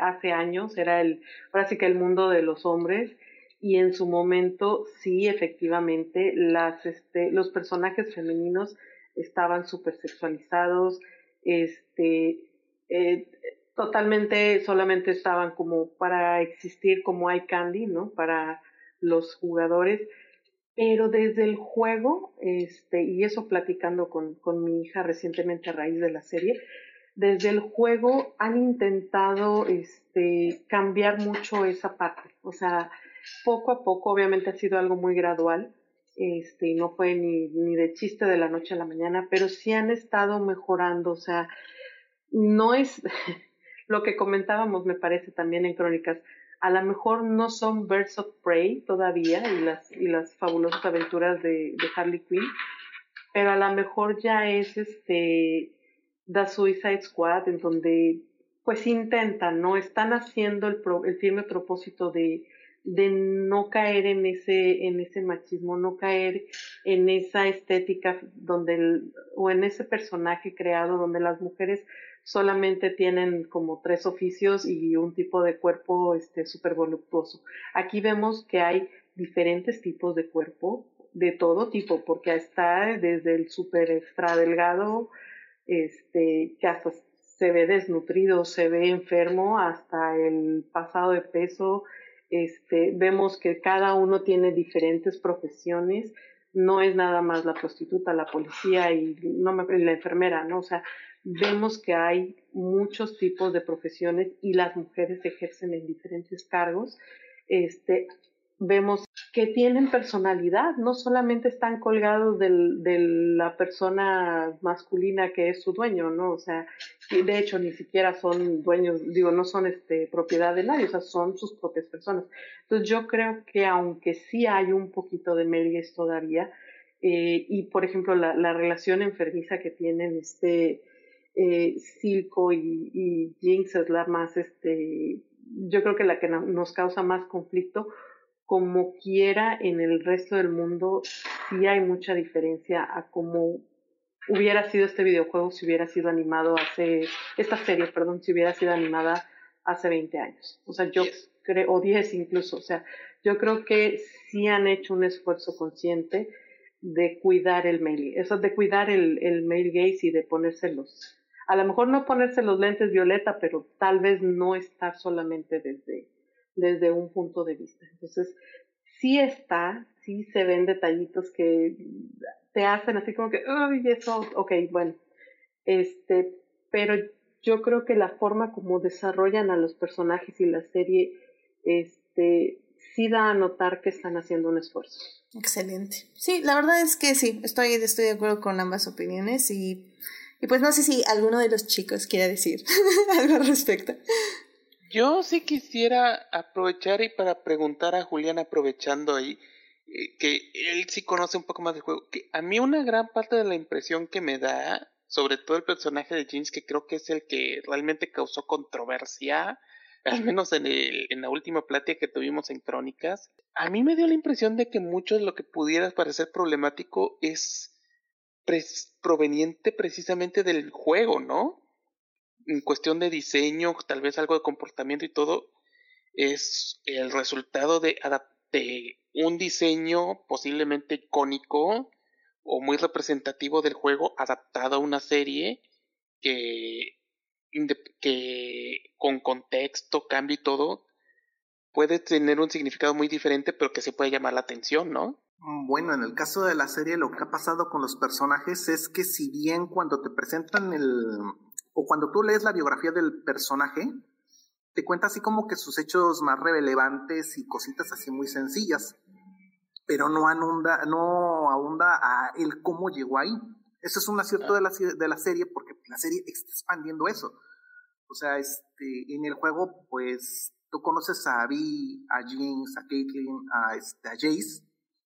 hace años era el, ahora sí que el mundo de los hombres y en su momento sí, efectivamente, las, este, los personajes femeninos estaban súper sexualizados, este, eh, totalmente solamente estaban como para existir como hay candy, ¿no? Para los jugadores, pero desde el juego, este, y eso platicando con, con mi hija recientemente a raíz de la serie, desde el juego han intentado este, cambiar mucho esa parte, o sea, poco a poco, obviamente ha sido algo muy gradual, este, no fue ni, ni de chiste de la noche a la mañana, pero sí han estado mejorando, o sea, no es <laughs> lo que comentábamos, me parece también en Crónicas, a lo mejor no son Birds of Prey todavía y las, y las fabulosas aventuras de, Harley Quinn, pero a lo mejor ya es este The Suicide Squad en donde pues intentan, ¿no? Están haciendo el, el firme propósito de de no caer en ese, en ese machismo, no caer en esa estética donde o en ese personaje creado donde las mujeres solamente tienen como tres oficios y un tipo de cuerpo este súper voluptuoso. Aquí vemos que hay diferentes tipos de cuerpo, de todo tipo, porque está desde el súper extra delgado, este, que hasta se ve desnutrido, se ve enfermo, hasta el pasado de peso, este, vemos que cada uno tiene diferentes profesiones, no es nada más la prostituta, la policía y no me, la enfermera, ¿no? O sea, vemos que hay muchos tipos de profesiones y las mujeres ejercen en diferentes cargos. Este, vemos que tienen personalidad, no solamente están colgados del, de la persona masculina que es su dueño, ¿no? O sea, de hecho ni siquiera son dueños, digo, no son este, propiedad de nadie, o sea, son sus propias personas. Entonces yo creo que aunque sí hay un poquito de melgues todavía, eh, y por ejemplo la, la, relación enfermiza que tienen este eh, Silco y, y Jinx es la más, este, yo creo que la que nos causa más conflicto, como quiera en el resto del mundo, sí hay mucha diferencia a cómo hubiera sido este videojuego si hubiera sido animado hace, esta serie, perdón, si hubiera sido animada hace 20 años. O sea, yo creo, o 10 incluso, o sea, yo creo que sí han hecho un esfuerzo consciente de cuidar el mail, eso de cuidar el, el mail gaze y de ponérselos, a lo mejor no ponerse los lentes violeta, pero tal vez no estar solamente desde desde un punto de vista. Entonces, sí está, sí se ven detallitos que te hacen así como que, uy, eso, ok, bueno, este, pero yo creo que la forma como desarrollan a los personajes y la serie, este, sí da a notar que están haciendo un esfuerzo. Excelente. Sí, la verdad es que sí, estoy, estoy de acuerdo con ambas opiniones y, y pues no sé si alguno de los chicos quiere decir <laughs> algo al respecto. Yo sí quisiera aprovechar y para preguntar a Julián, aprovechando ahí, eh, que él sí conoce un poco más del juego, que a mí una gran parte de la impresión que me da, sobre todo el personaje de James, que creo que es el que realmente causó controversia, <laughs> al menos en, el, en la última plática que tuvimos en Crónicas, a mí me dio la impresión de que mucho de lo que pudiera parecer problemático es proveniente precisamente del juego, ¿no? en cuestión de diseño, tal vez algo de comportamiento y todo, es el resultado de, un diseño posiblemente icónico o muy representativo del juego adaptado a una serie que, que con contexto, cambio y todo, puede tener un significado muy diferente, pero que se puede llamar la atención, ¿no? Bueno, en el caso de la serie lo que ha pasado con los personajes es que si bien cuando te presentan el, o cuando tú lees la biografía del personaje, te cuenta así como que sus hechos más relevantes y cositas así muy sencillas, pero no ahonda, no ahonda a el cómo llegó ahí. Eso es un acierto de la, de la serie porque la serie está expandiendo eso. O sea, este, en el juego, pues tú conoces a Abby, a Jinx, a Caitlyn, a, este, a Jace,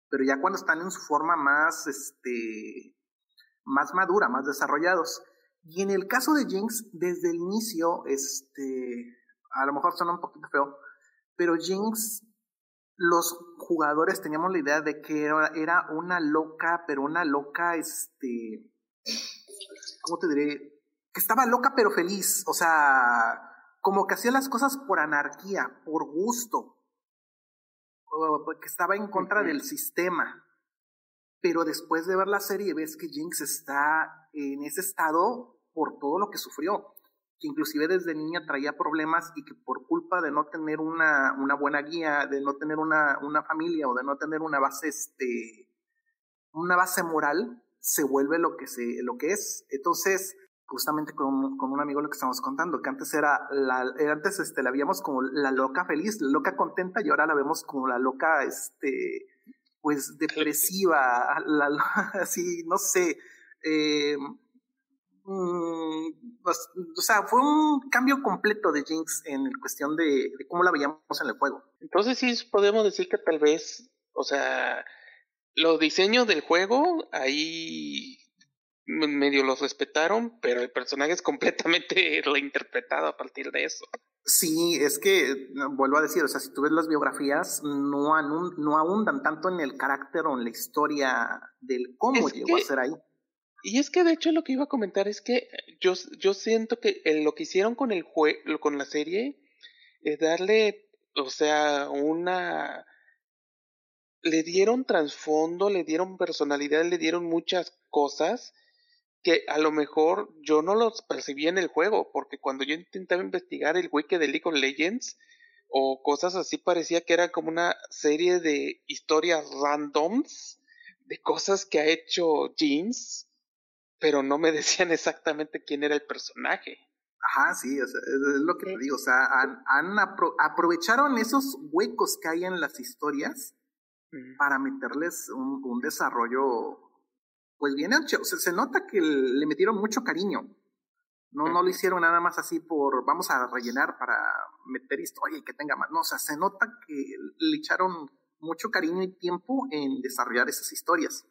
pero ya cuando están en su forma más, este, más madura, más desarrollados. Y en el caso de Jinx, desde el inicio, este, a lo mejor suena un poquito feo, pero Jinx, los jugadores teníamos la idea de que era, una loca, pero una loca, este, ¿cómo te diré? Que estaba loca pero feliz, o sea, como que hacía las cosas por anarquía, por gusto, que estaba en contra del sistema. Pero después de ver la serie ves que Jinx está en ese estado por todo lo que sufrió, que inclusive desde niña traía problemas y que por culpa de no tener una, una buena guía, de no tener una, una familia o de no tener una base, este, una base moral, se vuelve lo que, se, lo que es. Entonces, justamente con, con un amigo lo que estamos contando, que antes era la, antes este, la veíamos como la loca feliz, la loca contenta y ahora la vemos como la loca, este, pues depresiva, la, <laughs> así, no sé, eh, Mm, pues, o sea, fue un cambio completo de Jinx en cuestión de, cómo la veíamos en el juego. Entonces sí podemos decir que tal vez, o sea, los diseños del juego ahí medio los respetaron, pero el personaje es completamente <laughs> reinterpretado a partir de eso. Sí, es que, vuelvo a decir, o sea, si tú ves las biografías, no, no ahondan tanto en el carácter o en la historia del cómo llegó a ser ahí. Y es que de hecho lo que iba a comentar es que yo, yo siento que lo que hicieron con el jue, con la serie es darle, o sea, una le dieron trasfondo, le dieron personalidad, le dieron muchas cosas que a lo mejor yo no los percibía en el juego, porque cuando yo intentaba investigar el wiki de League of Legends o cosas así, parecía que era como una serie de historias randoms de cosas que ha hecho Jeans, pero no me <laughs> decían exactamente quién era el personaje. Ajá, sí, es, lo que te digo, o sea, han, aprovecharon esos huecos que hay en las historias para meterles un, un desarrollo pues bien hecho. se nota que le metieron mucho cariño. No, no lo hicieron nada más así por vamos a rellenar para meter historia y que tenga más. No, o sea, se nota que le echaron mucho cariño y tiempo en desarrollar esas historias.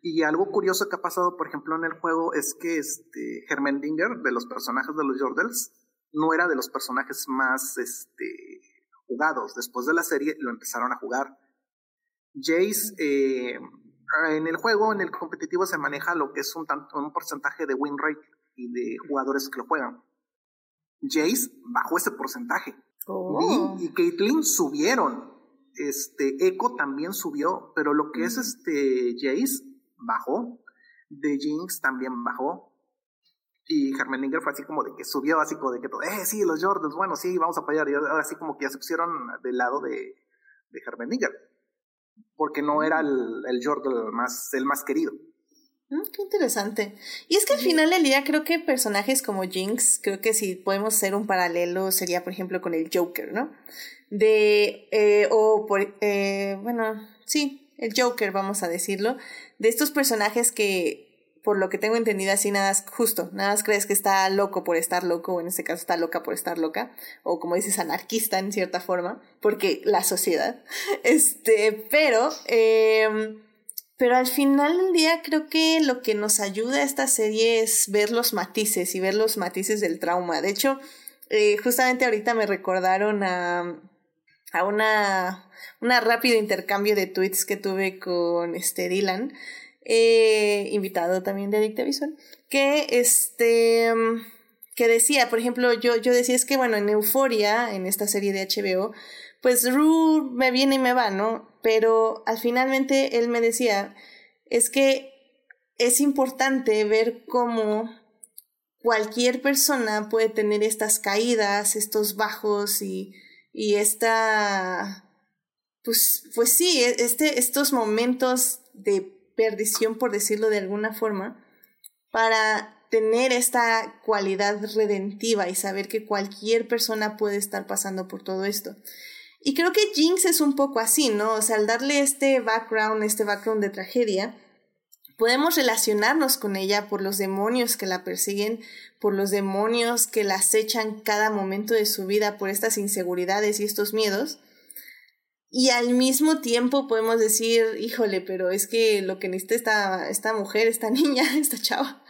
Y algo curioso que ha pasado, por ejemplo, en el juego es que este Hermendinger, de los personajes de los Jordels, no era de los personajes más este, jugados. Después de la serie lo empezaron a jugar. Jace eh, en el juego, en el competitivo, se maneja lo que es un, tanto, un porcentaje de win rate y de jugadores que lo juegan. Jace bajó ese porcentaje. Oh. y Caitlyn subieron. Este, Echo también subió, pero lo que es este Jace bajó. De Jinx también bajó. Y Hermeninger fue así como de que subió, así como de que, eh, sí, los Jordans, bueno, sí, vamos a apoyar. Y ahora así como que ya se pusieron del lado de, de Hermeninger porque no era el, el Jordan más, el más querido. Mm, qué interesante. Y es que al final del día creo que personajes como Jinx, creo que si podemos hacer un paralelo sería por ejemplo con el Joker, ¿no? De, eh, o por, eh, bueno, sí, el Joker, vamos a decirlo, de estos personajes que por lo que tengo entendido así nada justo, nada más crees que está loco por estar loco, o en este caso está loca por estar loca, o como dices, anarquista en cierta forma, porque la sociedad, <laughs> este, pero, em, pero al final del día creo que lo que nos ayuda a esta serie es ver los matices y ver los matices del trauma. De hecho, eh, justamente ahorita me recordaron a, a una, una rápido intercambio de tweets que tuve con este Dylan, eh, invitado también de Adicta Visual, que este que decía, por ejemplo, yo, yo decía es que bueno, en Euforia, en esta serie de HBO, pues Rue me viene y me va, ¿no? Pero al finalmente él me decía, es que es importante ver cómo cualquier persona puede tener estas caídas, estos bajos y, y esta, pues, pues sí, e, este, estos momentos de perdición, por decirlo de alguna forma, para tener esta cualidad redentiva y saber que cualquier persona puede estar pasando por todo esto. Y creo que Jinx es un poco así, ¿no? O sea, al darle este background, este background de tragedia, podemos relacionarnos con ella por los demonios que la persiguen, por los demonios que la acechan cada momento de su vida, por estas inseguridades y estos miedos. Y al mismo tiempo podemos decir, híjole, pero es que lo que necesita esta, esta mujer, esta <laughs> niña, esta chava,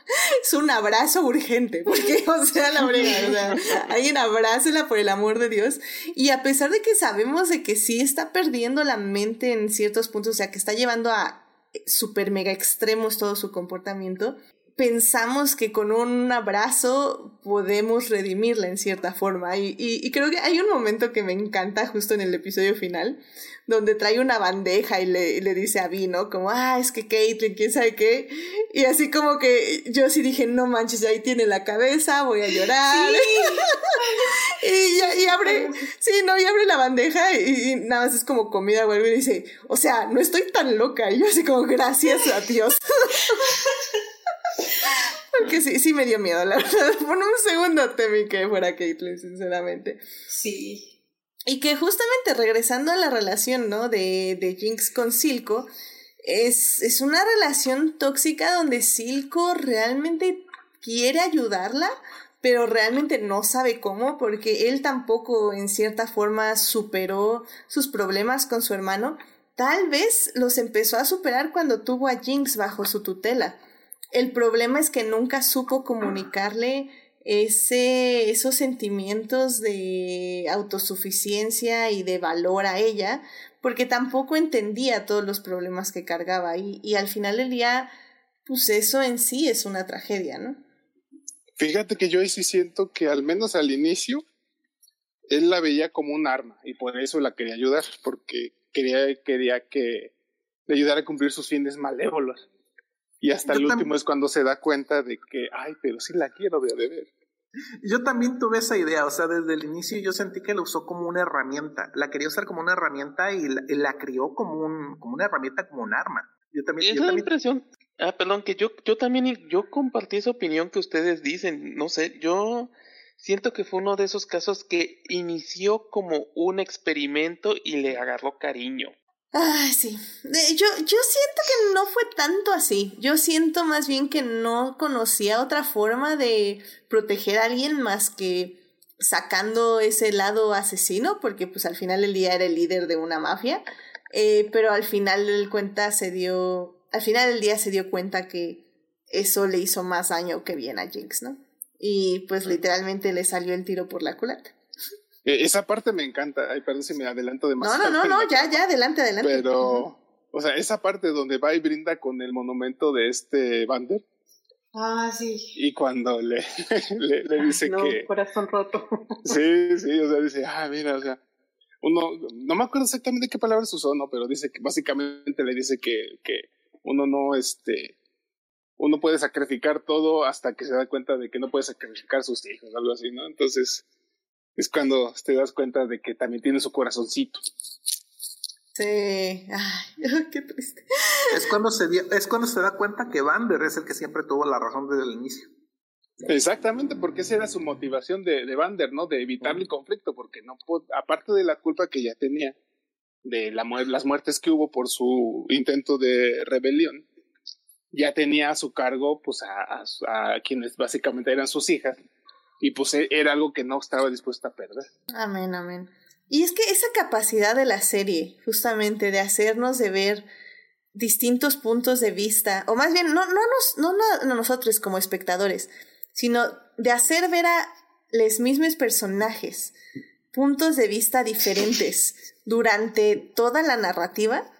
es un abrazo urgente, porque, o sea, la alguien abrázela por el amor de Dios. Y a pesar de que sabemos de que sí está perdiendo la mente en ciertos puntos, o sea, que está llevando a super mega extremos todo su comportamiento, pensamos que con un abrazo podemos redimirla en cierta forma. Y, y, creo que hay un momento que me encanta justo en el episodio final, donde trae una bandeja y le, le dice a Vino como, ah, es que Caitlyn, quién sabe qué. Y así como que yo sí dije, no manches, ahí tiene la cabeza, voy a llorar. <laughs> y, y, abre, sí, no, y abre la bandeja y, nada más es como comida, vuelve y dice, o sea, no estoy tan loca. Y yo así como, gracias a Dios. <laughs> Porque sí, sí me dio miedo, la <laughs> verdad. Por un segundo temí que fuera Caitlyn, sinceramente. Sí. Y que justamente regresando a la relación, ¿no? De, de Jinx con Silco, es, es una relación tóxica donde Silco realmente quiere ayudarla, pero realmente no sabe cómo, porque él tampoco en cierta forma superó sus problemas con su hermano. Tal vez los empezó a superar cuando tuvo a Jinx bajo su tutela. El problema es que nunca supo comunicarle ese, esos sentimientos de autosuficiencia y de valor a ella, porque tampoco entendía todos los problemas que cargaba y, y al final del día, pues eso en sí es una tragedia, ¿no? Fíjate que yo sí siento que al menos al inicio él la veía como un arma y por eso la quería ayudar, porque quería, quería que le ayudara a cumplir sus fines malévolos. Y hasta el último es cuando se da cuenta de que, ay, pero sí la quiero de ver. Yo también tuve esa idea, o sea, desde el inicio yo sentí que la usó como una herramienta, la quería usar como una herramienta y la, crió como, un, como una herramienta, como un arma. Yo también, esa impresión, ah, perdón, que yo, yo también, yo compartí esa opinión que ustedes dicen, no sé, yo siento que fue uno de esos casos que inició como un experimento y le agarró cariño. Ay, sí. Yo, yo siento que no fue tanto así. Yo siento más bien que no conocía otra forma de proteger a alguien más que sacando ese lado asesino, porque pues al final del día era el líder de una mafia. Eh, pero al final del cuenta se dio. Al final del día se dio cuenta que eso le hizo más daño que bien a Jinx, ¿no? Y pues literalmente le salió el tiro por la culata. E, esa parte me encanta. Ay, perdón si me adelanto demasiado. No, no, no, no, ya, ya, adelante, adelante. Pero, o sea, esa parte donde va y brinda con el monumento de este Bander. Ah, sí. Y cuando le, <laughs> le, dice no, que. corazón roto. sí, sí, o sea, dice, ah, mira, o sea, uno, no me acuerdo exactamente qué palabras usó, ¿no? Pero dice que básicamente le dice que, que uno no, este, uno puede sacrificar todo hasta que se da cuenta de que no puede sacrificar sus hijos, algo así, ¿no? Entonces, es cuando te das cuenta de que también tiene su corazoncito. Sí, ay, <laughs> qué triste. Es cuando se es cuando se da cuenta que Vander es el que siempre tuvo la razón desde el inicio. Exactamente, porque esa era su motivación de, de Vander, ¿no? De evitar el conflicto, porque no aparte de la culpa que ya tenía de la, las muertes que hubo por su intento de rebelión, ya tenía a su cargo pues a, a quienes básicamente eran sus hijas y pues e, era algo que no estaba dispuesta a perder. Amén, amén. Y es que esa capacidad de la serie, justamente, de hacernos de ver distintos puntos de vista, o más bien, no, no, nos, no, no nosotros como espectadores, sino de hacer ver a los mismos personajes puntos de vista diferentes durante toda la narrativa,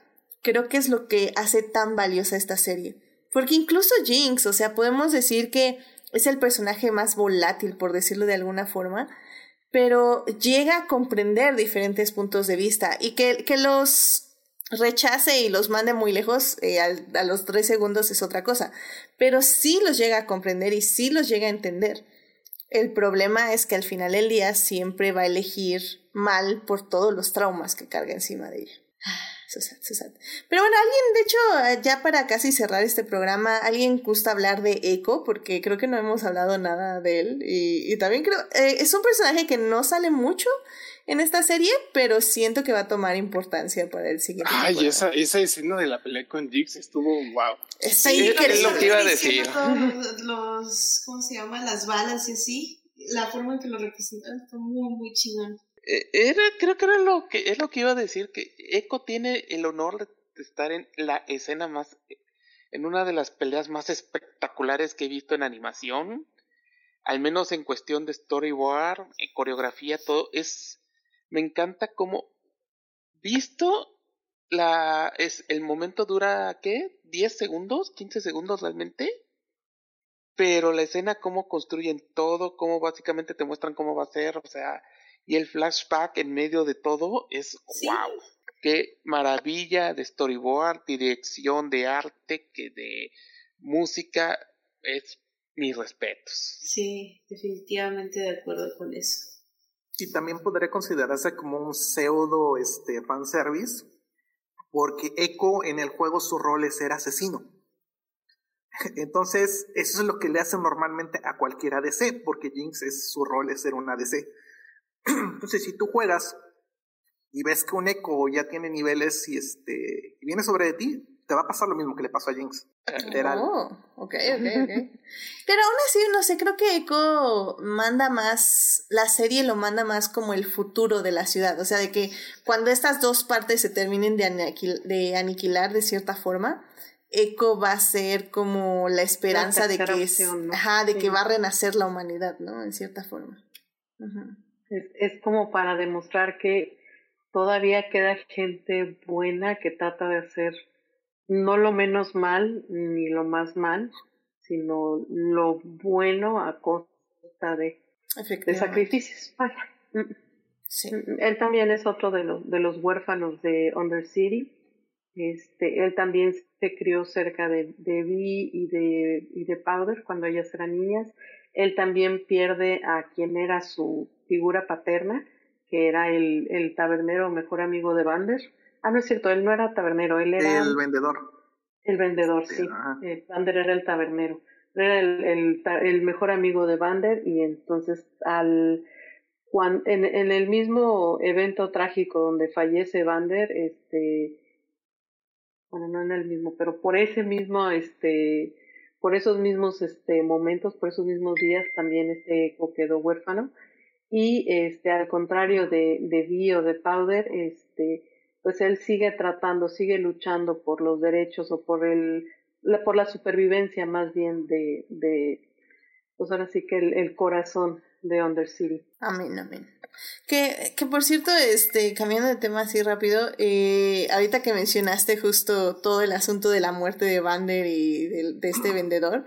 creo que es lo que hace tan valiosa esta serie. Porque incluso Jinx, o sea, podemos decir que es el personaje más volátil, por decirlo de alguna forma, pero llega a comprender diferentes puntos de vista y que, que los rechace y los mande muy lejos eh, a, los tres segundos es otra cosa, pero sí los llega a comprender y sí los llega a entender. El problema es que al final del día siempre va a elegir mal por todos los traumas que carga encima de ella. Ah. Pero bueno, alguien, de hecho, ya para casi cerrar este programa, alguien gusta hablar de Echo, porque creo que no hemos hablado nada de él. Y, también creo, eh, es un personaje que no sale mucho en esta serie, pero siento que va a tomar importancia para el siguiente. Ay, esa, esa escena de la pelea con Jix estuvo wow. Está sí, es lo que iba a decir. Los, ¿cómo se llama? Las balas y así. La forma en que lo representan está muy, muy chingón. Eh, era, creo que era lo que es lo que iba a decir, que Echo tiene el honor de estar en la escena más, en una de las peleas más espectaculares que he visto en animación, al menos en cuestión de storyboard, en coreografía, todo. Es, me encanta como visto la es el momento dura qué 10 segundos 15 segundos realmente pero la escena cómo construyen todo cómo básicamente te muestran cómo va a ser o sea y el flashback en medio de todo es wow. Qué maravilla de storyboard, dirección de arte, que de música es mis respetos. Sí, definitivamente de acuerdo con eso. Y también podría considerarse como un pseudo este, fanservice, porque Echo en el juego su rol es ser asesino. <laughs> Entonces, eso es lo que le hace normalmente a cualquier ADC, porque Jinx es su rol es ser un ADC. <clears throat> Entonces, si tú juegas y ves que un eco ya tiene niveles y este y viene sobre de ti, te va a pasar lo mismo que le pasó a Jinx. Literal. Oh, ok, ok, ok. Pero aún así, no sé, creo que Echo manda más, la serie lo manda más como el futuro de la ciudad. O sea, de que cuando estas dos partes se terminen de, de aniquilar de cierta forma, Echo va a ser como la esperanza de que es, de que va a renacer la humanidad, ¿no? En cierta forma. Es, es como para demostrar que todavía queda gente buena que trata de hacer no lo menos mal ni lo más mal, sino lo bueno a costa de, de sacrificios. Mm. Sí. Mm, él también es otro de los, de los huérfanos de Undercity. Este, él también se crió cerca de, de Vi y de, y de Powder cuando ellas eran niñas. Él también pierde a quien era su figura paterna, que era el, el tabernero mejor amigo de Vander. Ah, no es cierto, él no era tabernero, él era... El vendedor. El vendedor, sí. Eh, Vander era el tabernero. Era el, el, el, mejor amigo de Vander y entonces al... Cuando, en, en el mismo evento trágico donde fallece Vander, este, bueno, no en el mismo, pero por ese mismo, este, por esos mismos este, momentos, por esos mismos días también este quedó huérfano. Y este, al contrario de, de Vi o de Powder, este, pues él sigue tratando, sigue luchando por los derechos o por el, la, por la supervivencia más bien de, de pues ahora sí que el, el corazón de Undercity. Amén, amén. Que, que por cierto, este, cambiando de tema así rápido, eh, ahorita que mencionaste justo todo el asunto de la muerte de Vander y de, de este vendedor,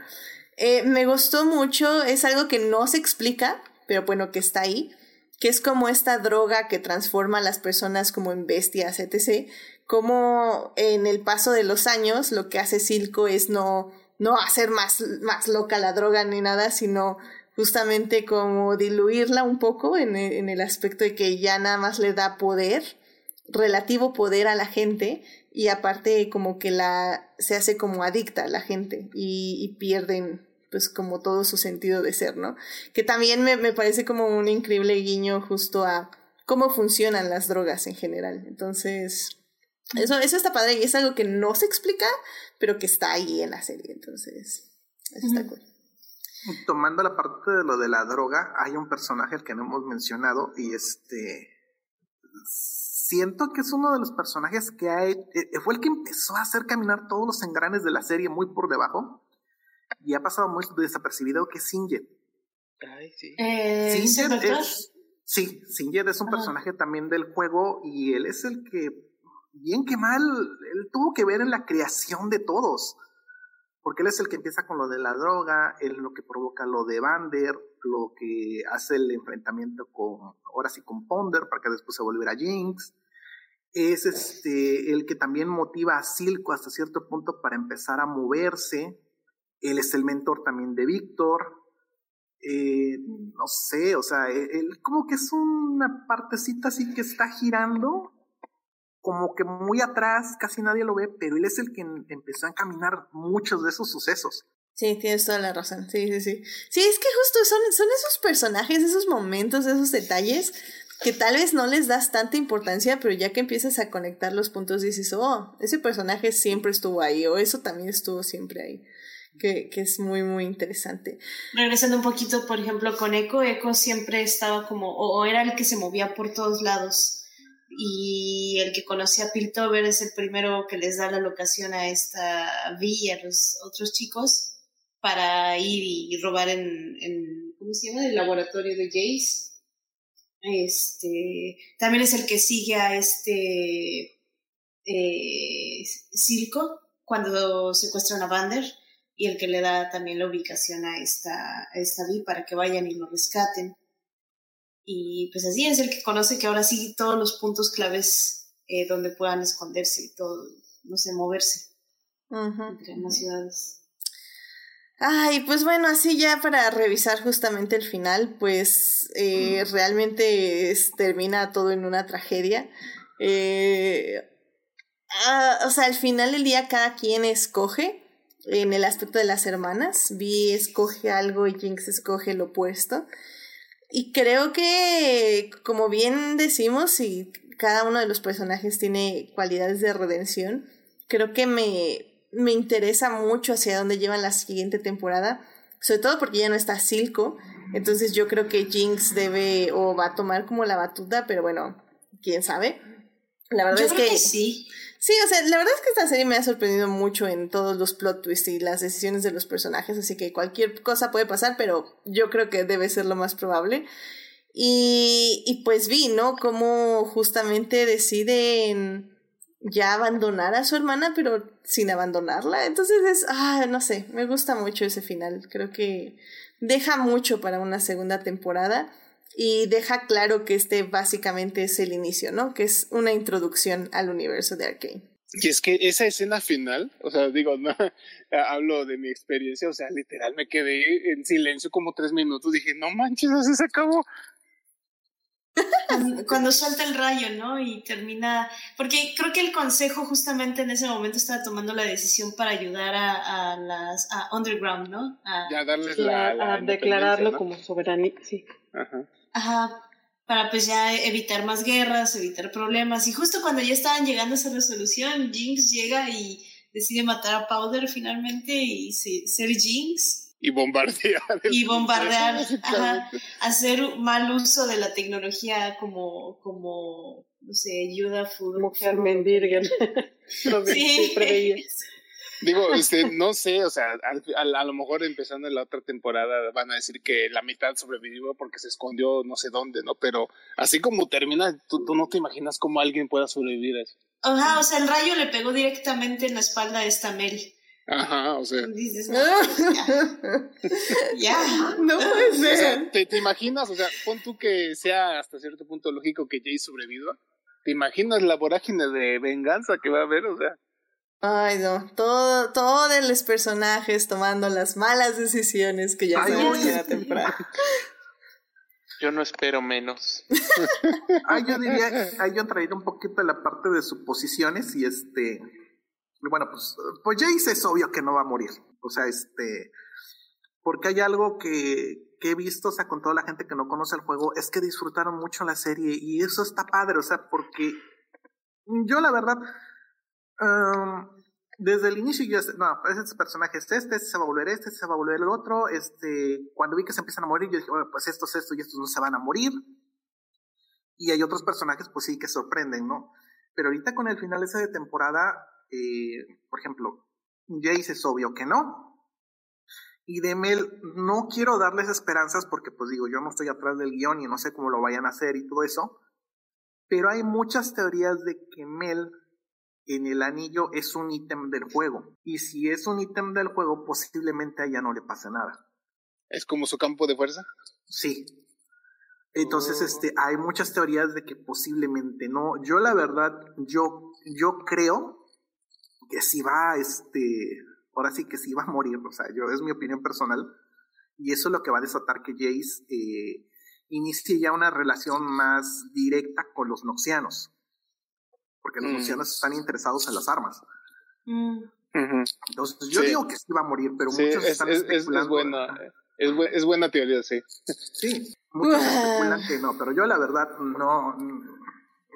eh, me gustó mucho, es algo que no se explica, pero bueno, que está ahí, que es como esta droga que transforma a las personas como en bestias, etc. Como en el paso de los años lo que hace Silco es no, no hacer más, más loca la droga ni nada, sino justamente como diluirla un poco en el, en el aspecto de que ya nada más le da poder, relativo poder a la gente y aparte como que la se hace como adicta a la gente y pierden pues como todo su sentido de ser, ¿no? Que también me, me parece como un increíble guiño justo a cómo funcionan las drogas en general. Entonces, eso, eso está padre y es algo que no se explica, pero que está ahí en la serie. Entonces, eso está cool. Tomando la parte de lo de la droga, hay un personaje al que no hemos mencionado y este siento que es uno de los personajes que hay, fue el que empezó a hacer caminar todos los engranes de la serie muy por debajo y ha pasado muy desapercibido que es Sinjet. Ay, sí. Eh, Sinjet es, sí, Sinjet es un personaje también del juego y él es el que, bien que mal, él tuvo que ver en la creación de todos porque él es el que empieza con lo de la droga, él es lo que provoca lo de Vander, lo que hace el enfrentamiento con, ahora sí, con Ponder, para que después se volviera Jinx. Es este, el que también motiva a Silco hasta cierto punto para empezar a moverse. Él es el mentor también de Víctor. Eh, no sé, o sea, él como que es una partecita así que está girando como que muy atrás, casi nadie lo ve, pero él es el que empezó a encaminar muchos de esos sucesos. Sí, tienes toda la razón. Sí, sí, sí. Sí, es que justo son, son esos personajes, esos momentos, esos detalles que tal vez no les das tanta importancia, pero ya que empiezas a conectar los puntos dices, oh, ese personaje siempre estuvo ahí, o eso también estuvo siempre ahí. Que, que es muy, muy interesante. Regresando un poquito, por ejemplo, con Echo, Echo siempre estaba como, o era el que se movía por todos lados y el que conoce a Piltover es el primero que les da la locación a esta Vi y a los otros chicos para ir y robar en, en ¿cómo se llama? el laboratorio de Jace. Este, también es el que sigue a este eh, Circo cuando secuestran a Vander y el que le da también la ubicación a esta, a esta Vi para que vayan y lo rescaten. Y pues así es el que conoce que ahora sí todos los puntos claves eh, donde puedan esconderse y todo, no sé, moverse entre las ciudades. Ay, pues bueno, así ya para revisar justamente el final, pues eh, realmente termina todo en una tragedia. Eh, ah, o sea, al final del día cada quien escoge en el aspecto de las hermanas. Vi escoge algo y Jinx escoge lo opuesto. Y creo que, como bien decimos, y cada uno de los personajes tiene cualidades de redención, creo que me, me interesa mucho hacia dónde llevan la siguiente temporada, sobre todo porque ya no está Silco, entonces yo creo que Jinx debe o va a tomar como la batuta, pero bueno, quién sabe. La verdad es que, sí. Sí, o sea, la verdad es que esta serie me ha sorprendido mucho en todos los plot twists y las decisiones de los personajes, así que cualquier cosa puede pasar, pero yo creo que debe ser lo más probable. Y, y pues vi, ¿no? Cómo justamente deciden ya abandonar a su hermana, pero sin abandonarla. Entonces es, ah, no sé, me gusta mucho ese final. Creo que deja mucho para una segunda temporada y deja claro que este básicamente es el inicio, ¿no? Que es una introducción al universo de Arkane. Y es que esa escena final, o sea, digo, <laughs> no, hablo de mi experiencia, o sea, literal me quedé en silencio como tres minutos, dije, no manches, así se acabó. Cuando, suelta el rayo, ¿no? Y termina, porque creo que el consejo justamente en ese momento estaba tomando la decisión para ayudar a, las a Underground, ¿no? A, ya darles la, a declararlo como soberanía, sí. Ajá. Ajá, para pues ya evitar más guerras, evitar problemas. Y justo cuando ya estaban llegando a esa resolución, Jinx llega y decide matar a Powder finalmente y ser Jinx. Y bombardear. Y bombardear, ajá, hacer mal uso de la tecnología como, como no sé, ayuda Mujer mendirgen. <laughs> sí. <laughs> Digo, este, no sé, o sea, a, lo mejor empezando en la otra temporada van a decir que la mitad sobrevivió porque se escondió no sé dónde, ¿no? Pero así como termina, tú, no te imaginas cómo alguien pueda sobrevivir a eso. Ajá, o sea, el rayo le pegó directamente en la espalda a esta Mel. Ajá, o sea. Dices, no, ya. No puede ser. O sea, ¿te, ¿te, imaginas? O sea, pon tú que sea hasta cierto punto lógico que Jay sobreviva. ¿Te imaginas la vorágine de venganza que va a haber? O sea. Ay, no, todo, todos los personajes tomando las malas decisiones que ya sabemos que era temprano. <laughs> Yo no espero menos. <laughs> ah, yo diría, hay yo traído un poquito la parte de suposiciones y este, bueno, pues, pues Jace es obvio que no va a morir. O sea, este, porque hay algo que, que he visto, o sea, con toda la gente que no conoce el juego, es que disfrutaron mucho la serie y eso está padre, o sea, porque yo la verdad desde el inicio yo, no, pues este personaje es este, este se va a volver este, este se va a volver el otro, este, cuando vi que se empiezan a morir, yo dije, bueno, pues estos, estos y estos no se van a morir. Y hay otros personajes, pues sí, que sorprenden, ¿no? Pero ahorita con el final ese de temporada, eh, por ejemplo, Jace es obvio que no. Y de Mel, no quiero darles esperanzas porque, pues digo, yo no estoy atrás del guion y no sé cómo lo vayan a hacer y todo eso. Pero hay muchas teorías de que Mel en el anillo es un ítem del juego. Y si es un ítem del juego, posiblemente a ella no le pase nada. ¿Es como su campo de fuerza? Sí. Entonces, oh. este, hay muchas teorías de que posiblemente no. Yo, la verdad, yo, yo creo que si va, este, ahora sí que si va a morir, o sea, yo, es mi opinión personal. Y eso es lo que va a desatar que Jace eh, inicie ya una relación más directa con los noxianos porque los mm. están interesados en las armas. Mm. Entonces, yo digo que sí va a morir, pero muchos están especulando. Es, buena, es, buena teoría, sí. Sí, muchos <laughs> especulan que no, pero yo la verdad no,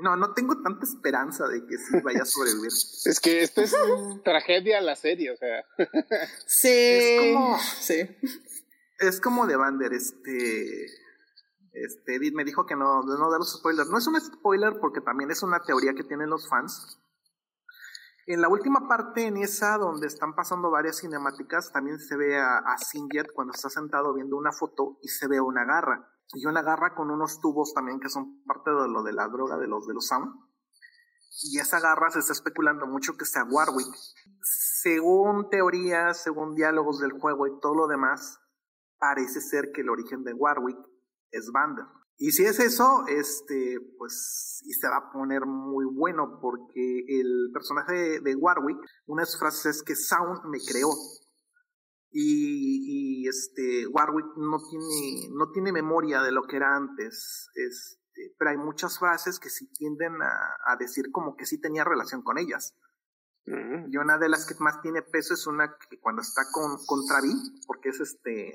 no, no tengo tanta esperanza de que sí vaya a sobrevivir. <laughs> es que esto es <laughs> tragedia la serie, o sea. sí. Es como, sí. Es como de Bander, este este, Edith me dijo que no, no dar los spoilers. No es un spoiler porque también es una teoría que tienen los fans. En la última parte, en esa donde están pasando varias cinemáticas, también se ve a, a cuando está sentado viendo una foto y se ve una garra. Y una garra con unos tubos también que son parte de lo de la droga de los de los Sound. Y esa garra se está especulando mucho que sea Warwick. Según teorías, según diálogos del juego y todo lo demás, parece ser que el origen de Warwick es Banda. Y si es eso, este, pues, y se va a poner muy bueno porque el personaje de, Warwick, una de sus frases es que Sound me creó. Y, este, Warwick no tiene, no tiene memoria de lo que era antes. Este, pero hay muchas frases que sí tienden a, decir como que sí tenía relación con ellas. Mm. Y una de las que más tiene peso es una que cuando está con, con Travi, porque es este,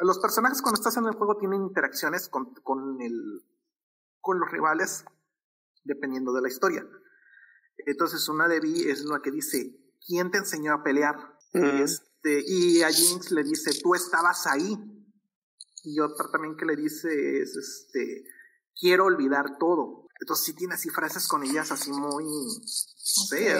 los personajes cuando estás en el juego tienen interacciones con, con, el, con los rivales dependiendo de la historia. Entonces una de Vi es una que dice, ¿quién te enseñó a pelear? este, y a Jinx le dice, tú estabas ahí. Y otra también que le dice es, este, quiero olvidar todo. Entonces sí tiene así frases con ellas así muy, no sé,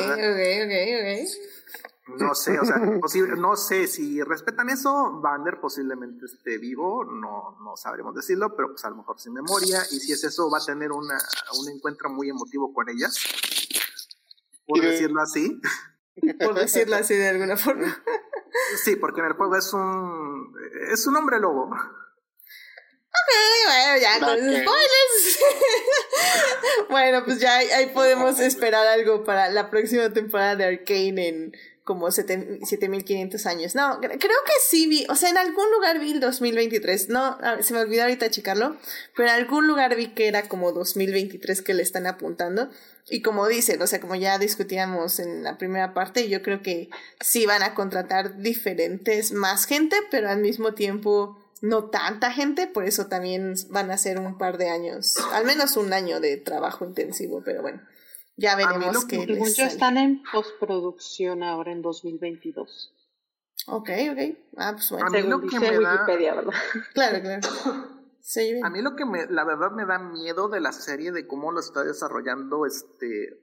No sé, o sea, <laughs> no sé si respetan eso, Vander posiblemente esté vivo, no, no sabremos decirlo, pero pues a lo mejor sin memoria, y si es eso va a tener una, un encuentro muy emotivo con ellas, por decirlo así. <laughs> Por decirlo así de alguna forma. <laughs> Sí, porque en el juego es un, es un hombre lobo. Ok, bueno, ya con spoilers. bueno, pues ya ahí, podemos esperar algo para la próxima temporada de Arcane en como 7500 años. No, creo que sí vi, o sea, en algún lugar vi el 2023. No, se me olvidó ahorita checarlo, pero en algún lugar vi que era como 2023 que le están apuntando. Y como dicen, o sea, como ya discutíamos en la primera parte, yo creo que sí van a contratar diferentes, más gente, pero al mismo tiempo no tanta gente, por eso también van a ser un par de años, al menos un año de trabajo intensivo, pero bueno, ya veremos que... Muchos están en postproducción ahora en 2022. Ok, ok. Ah, pues bueno. A mí lo que me Wikipedia, ¿verdad? Claro, claro. a mí lo que me, la verdad me da miedo de la serie, de cómo lo está desarrollando este,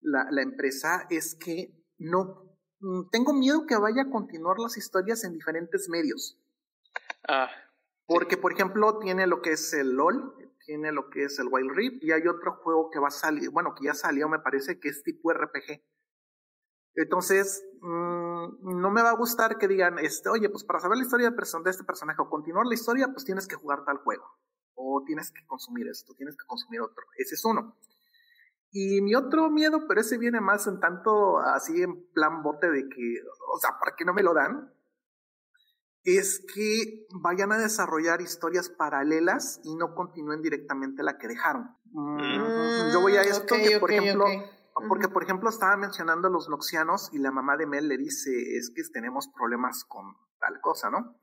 la, la empresa, es que no, mm, tengo miedo que vaya a continuar las historias en diferentes medios. Ah, Porque, por ejemplo, tiene lo que es el LOL, tiene lo que es el Wild Rift, y hay otro juego que va a salir, bueno, que ya salió, me parece, que es tipo RPG. Entonces, mmm, no me va a gustar que digan, este, oye, pues para saber la historia de, de este personaje o continuar la historia, pues tienes que jugar tal juego. O tienes que consumir esto, tienes que consumir otro. Ese es uno. Y mi otro miedo, pero ese viene más en tanto así en plan bote de que, o sea, ¿para qué no me lo dan? Es que vayan a desarrollar historias paralelas y no continúen directamente la que dejaron. Mm, yo voy a esto que, por ejemplo, porque por ejemplo estaba mencionando a los noxianos y la mamá de Mel le dice, es que tenemos problemas con tal cosa, ¿no?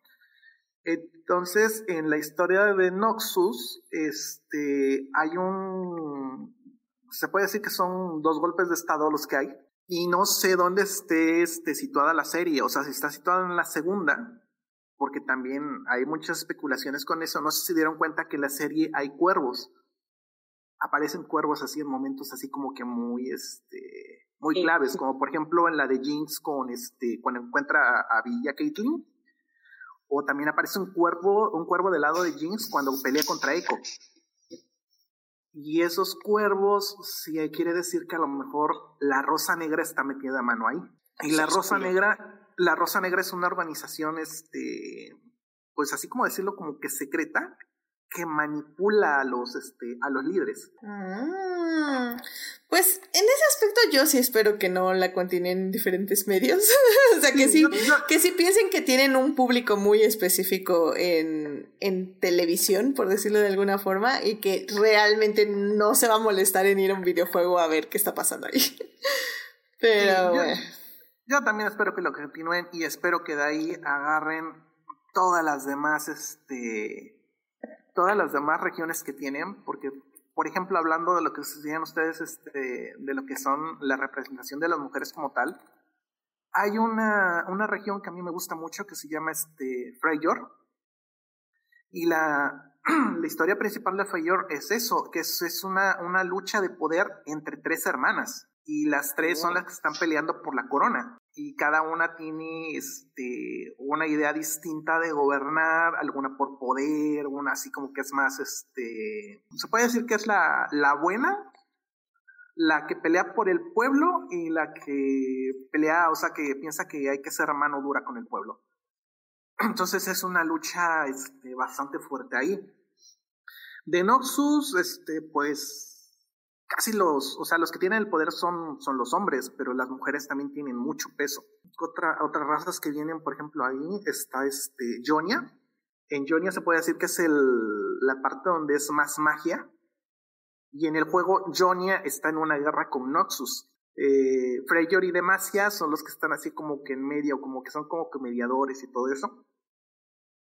Entonces, en la historia de Noxus, este, hay un, se puede decir que son dos golpes de estado los que hay, y no sé dónde esté este, situada la serie, o sea, si está situada en la segunda, porque también hay muchas especulaciones con eso. No sé si se dieron cuenta que en la serie hay cuervos. Aparecen cuervos así en momentos así como que muy, este, muy claves, como por ejemplo en la de Jinx con este, cuando encuentra a, Villa Caitlyn. O también aparece un cuervo, un cuervo del lado de Jinx cuando pelea contra Echo. Y esos cuervos, sí quiere decir que a lo mejor la rosa negra está metida a mano ahí. Y la rosa negra la Rosa Negra es una organización, este, pues así como decirlo, como que secreta, que manipula a los, este, a los líderes. Mm. pues en ese aspecto yo sí espero que no la continúen en diferentes medios. <laughs> o sea, que sí, que sí piensen que tienen un público muy específico en, en televisión, por decirlo de alguna forma, y que realmente no se va a molestar en ir a un videojuego a ver qué está pasando ahí. <laughs> Pero bueno. Yo también espero que lo continúen y espero que de ahí agarren todas las demás, este, todas las demás regiones que tienen, porque, por ejemplo, hablando de lo que decían ustedes, este, de lo que son la representación de las mujeres como tal, hay una, una región que a mí me gusta mucho que se llama este, y la, <clears throat> la historia principal de Freyjord es eso, que es, es una, una lucha de poder entre tres hermanas y las tres son las que están peleando por la corona y cada una tiene este una idea distinta de gobernar, alguna por poder, una así como que es más este se puede decir que es la, la buena, la que pelea por el pueblo y la que pelea, o sea, que piensa que hay que ser mano dura con el pueblo. <clears throat> Entonces es una lucha este, bastante fuerte ahí. De Noxus, este, pues casi los, o sea, los que tienen el poder son, son los hombres, pero las mujeres también tienen mucho peso. Otra, otras razas que vienen, por ejemplo, ahí está este Jonia. En Jonia se puede decir que es el, la parte donde es más magia. Y en el juego Jonia está en una guerra con Noxus. Eh, y Demacia son los que están así como que en medio, como que son como que mediadores y todo eso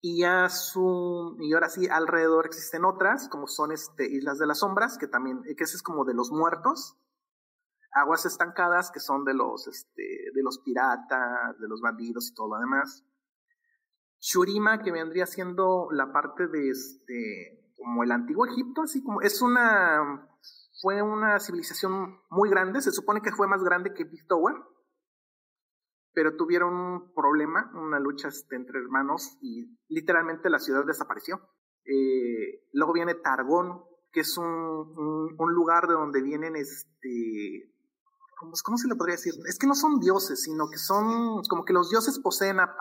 y ya su y ahora sí alrededor existen otras como son este islas de las sombras que también que ese es como de los muertos. Aguas estancadas que son de los este de los piratas de los bandidos y todo lo demás. Shurima que vendría siendo la parte de este como el antiguo Egipto así como es una fue una civilización muy grande, se supone que fue más grande que Big Tower, pero tuvieron un problema, una lucha este, entre hermanos y literalmente la ciudad desapareció. Eh, luego viene Targón, que es un, lugar de donde vienen, este, ¿cómo, ¿cómo, se le podría decir? Es que no son dioses, sino que son como que los dioses poseen a,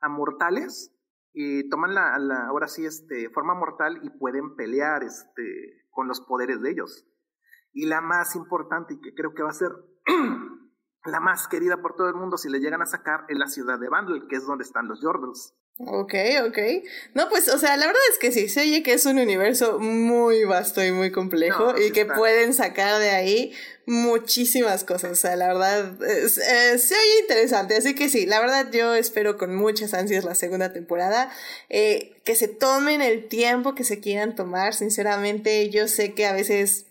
a, mortales y toman la, la, ahora sí, este, forma mortal y pueden pelear este, con los poderes de ellos. Y la más importante, y que creo que va a ser <clears throat> la más querida por todo el mundo si le llegan a sacar, es la ciudad de Vandal, que es donde están los Jordans. Ok, ok. No, pues, o sea, la verdad es que sí, se oye que es un universo muy vasto y muy complejo y que pueden sacar de ahí muchísimas cosas. O sea, la verdad, se oye interesante. Así que sí, la verdad yo espero con muchas ansias la segunda temporada. Eh, que se tomen el tiempo que se quieran tomar. Sinceramente, yo sé que a veces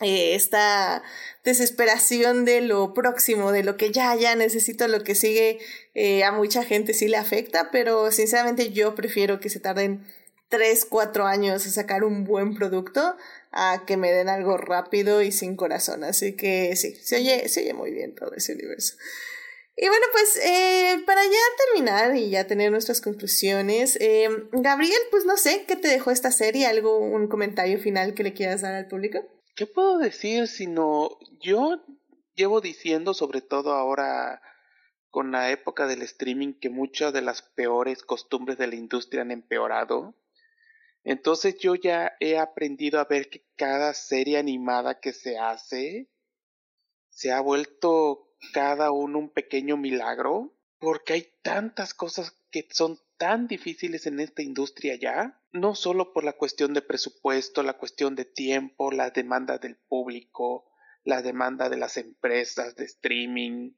eh, esta desesperación de lo próximo, de lo que ya, ya necesito, lo que sigue, eh, a mucha gente sí le afecta, pero sinceramente yo prefiero que se tarden 3, 4 años a sacar un buen producto a que me den algo rápido y sin corazón. Así que sí, se oye, se oye muy bien todo ese universo. Y bueno, pues eh, para ya terminar y ya tener nuestras conclusiones, Gabriel, pues no sé, ¿qué te dejó esta serie? ¿Algo, un comentario final que le quieras dar al público? ¿Qué puedo decir sino yo llevo diciendo, sobre todo ahora con la época del streaming, que muchas de las peores costumbres de la industria han empeorado? Entonces yo ya he aprendido a ver que cada serie animada que se hace se ha vuelto cada uno un pequeño milagro, porque hay tantas cosas que son tan difíciles en esta industria ya, no solo por la cuestión de presupuesto, la cuestión de tiempo, la demanda del público, la demanda de las empresas de streaming,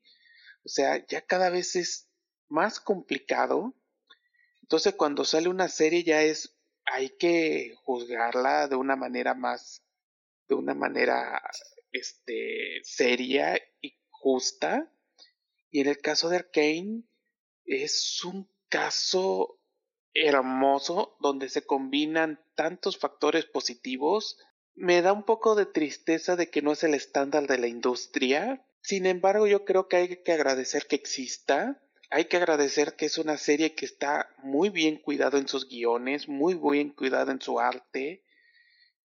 o sea, ya cada vez es más complicado. Entonces cuando sale una serie ya es, hay que juzgarla de una manera más, de una manera, este, seria y justa. Y en el caso de Arkane, es un caso hermoso donde se combinan tantos factores positivos. Me da un poco de tristeza de que no es el estándar de la industria. Sin embargo, yo creo que hay que agradecer que exista. Hay que agradecer que es una serie que está muy bien cuidado en sus guiones, muy bien cuidado en su arte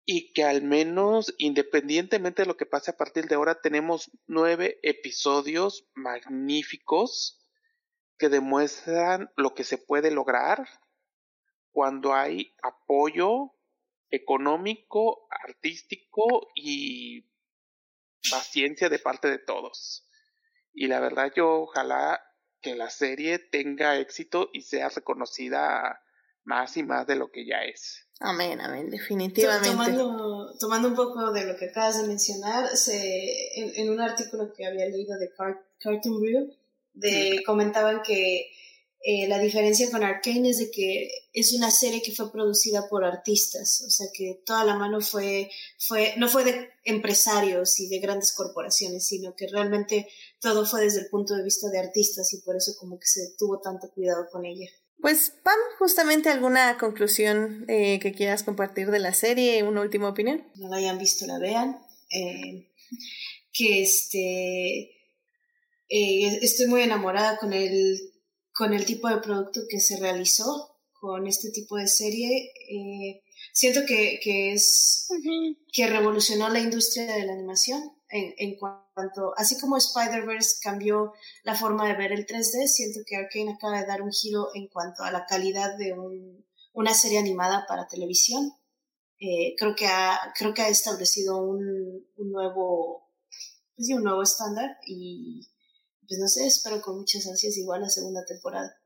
y que al menos independientemente de lo que pase a partir de ahora tenemos nueve episodios magníficos que demuestran lo que se puede lograr cuando hay apoyo económico, artístico y paciencia de parte de todos. Y la verdad yo ojalá que la serie tenga éxito y sea reconocida más y más de lo que ya es. Amén, amén, definitivamente. Tomando, tomando un poco de lo que acabas de mencionar, se, en, un artículo que había leído de Cartoon Brew, de, comentaban que eh, la diferencia con Arkane es de que es una serie que fue producida por artistas, o sea que toda la mano fue, fue, no fue de empresarios y de grandes corporaciones, sino que realmente todo fue desde el punto de vista de artistas y por eso como que se tuvo tanto cuidado con ella. Pues Pam, justamente alguna conclusión eh, que quieras compartir de la serie, una última opinión. No la hayan visto, la vean. Eh, que este eh, estoy muy enamorada con el, con el tipo de producto que se realizó con este tipo de serie. Eh, siento que, que es que revolucionó la industria de la animación en, en cuanto, así como Spider-Verse cambió la forma de ver el 3D, siento que Arkane acaba de dar un giro en cuanto a la calidad de un, una serie animada para televisión. Eh, creo, que ha, creo que ha establecido un, un nuevo, pues un nuevo estándar y, pues no sé, espero con muchas ansias igual la segunda temporada.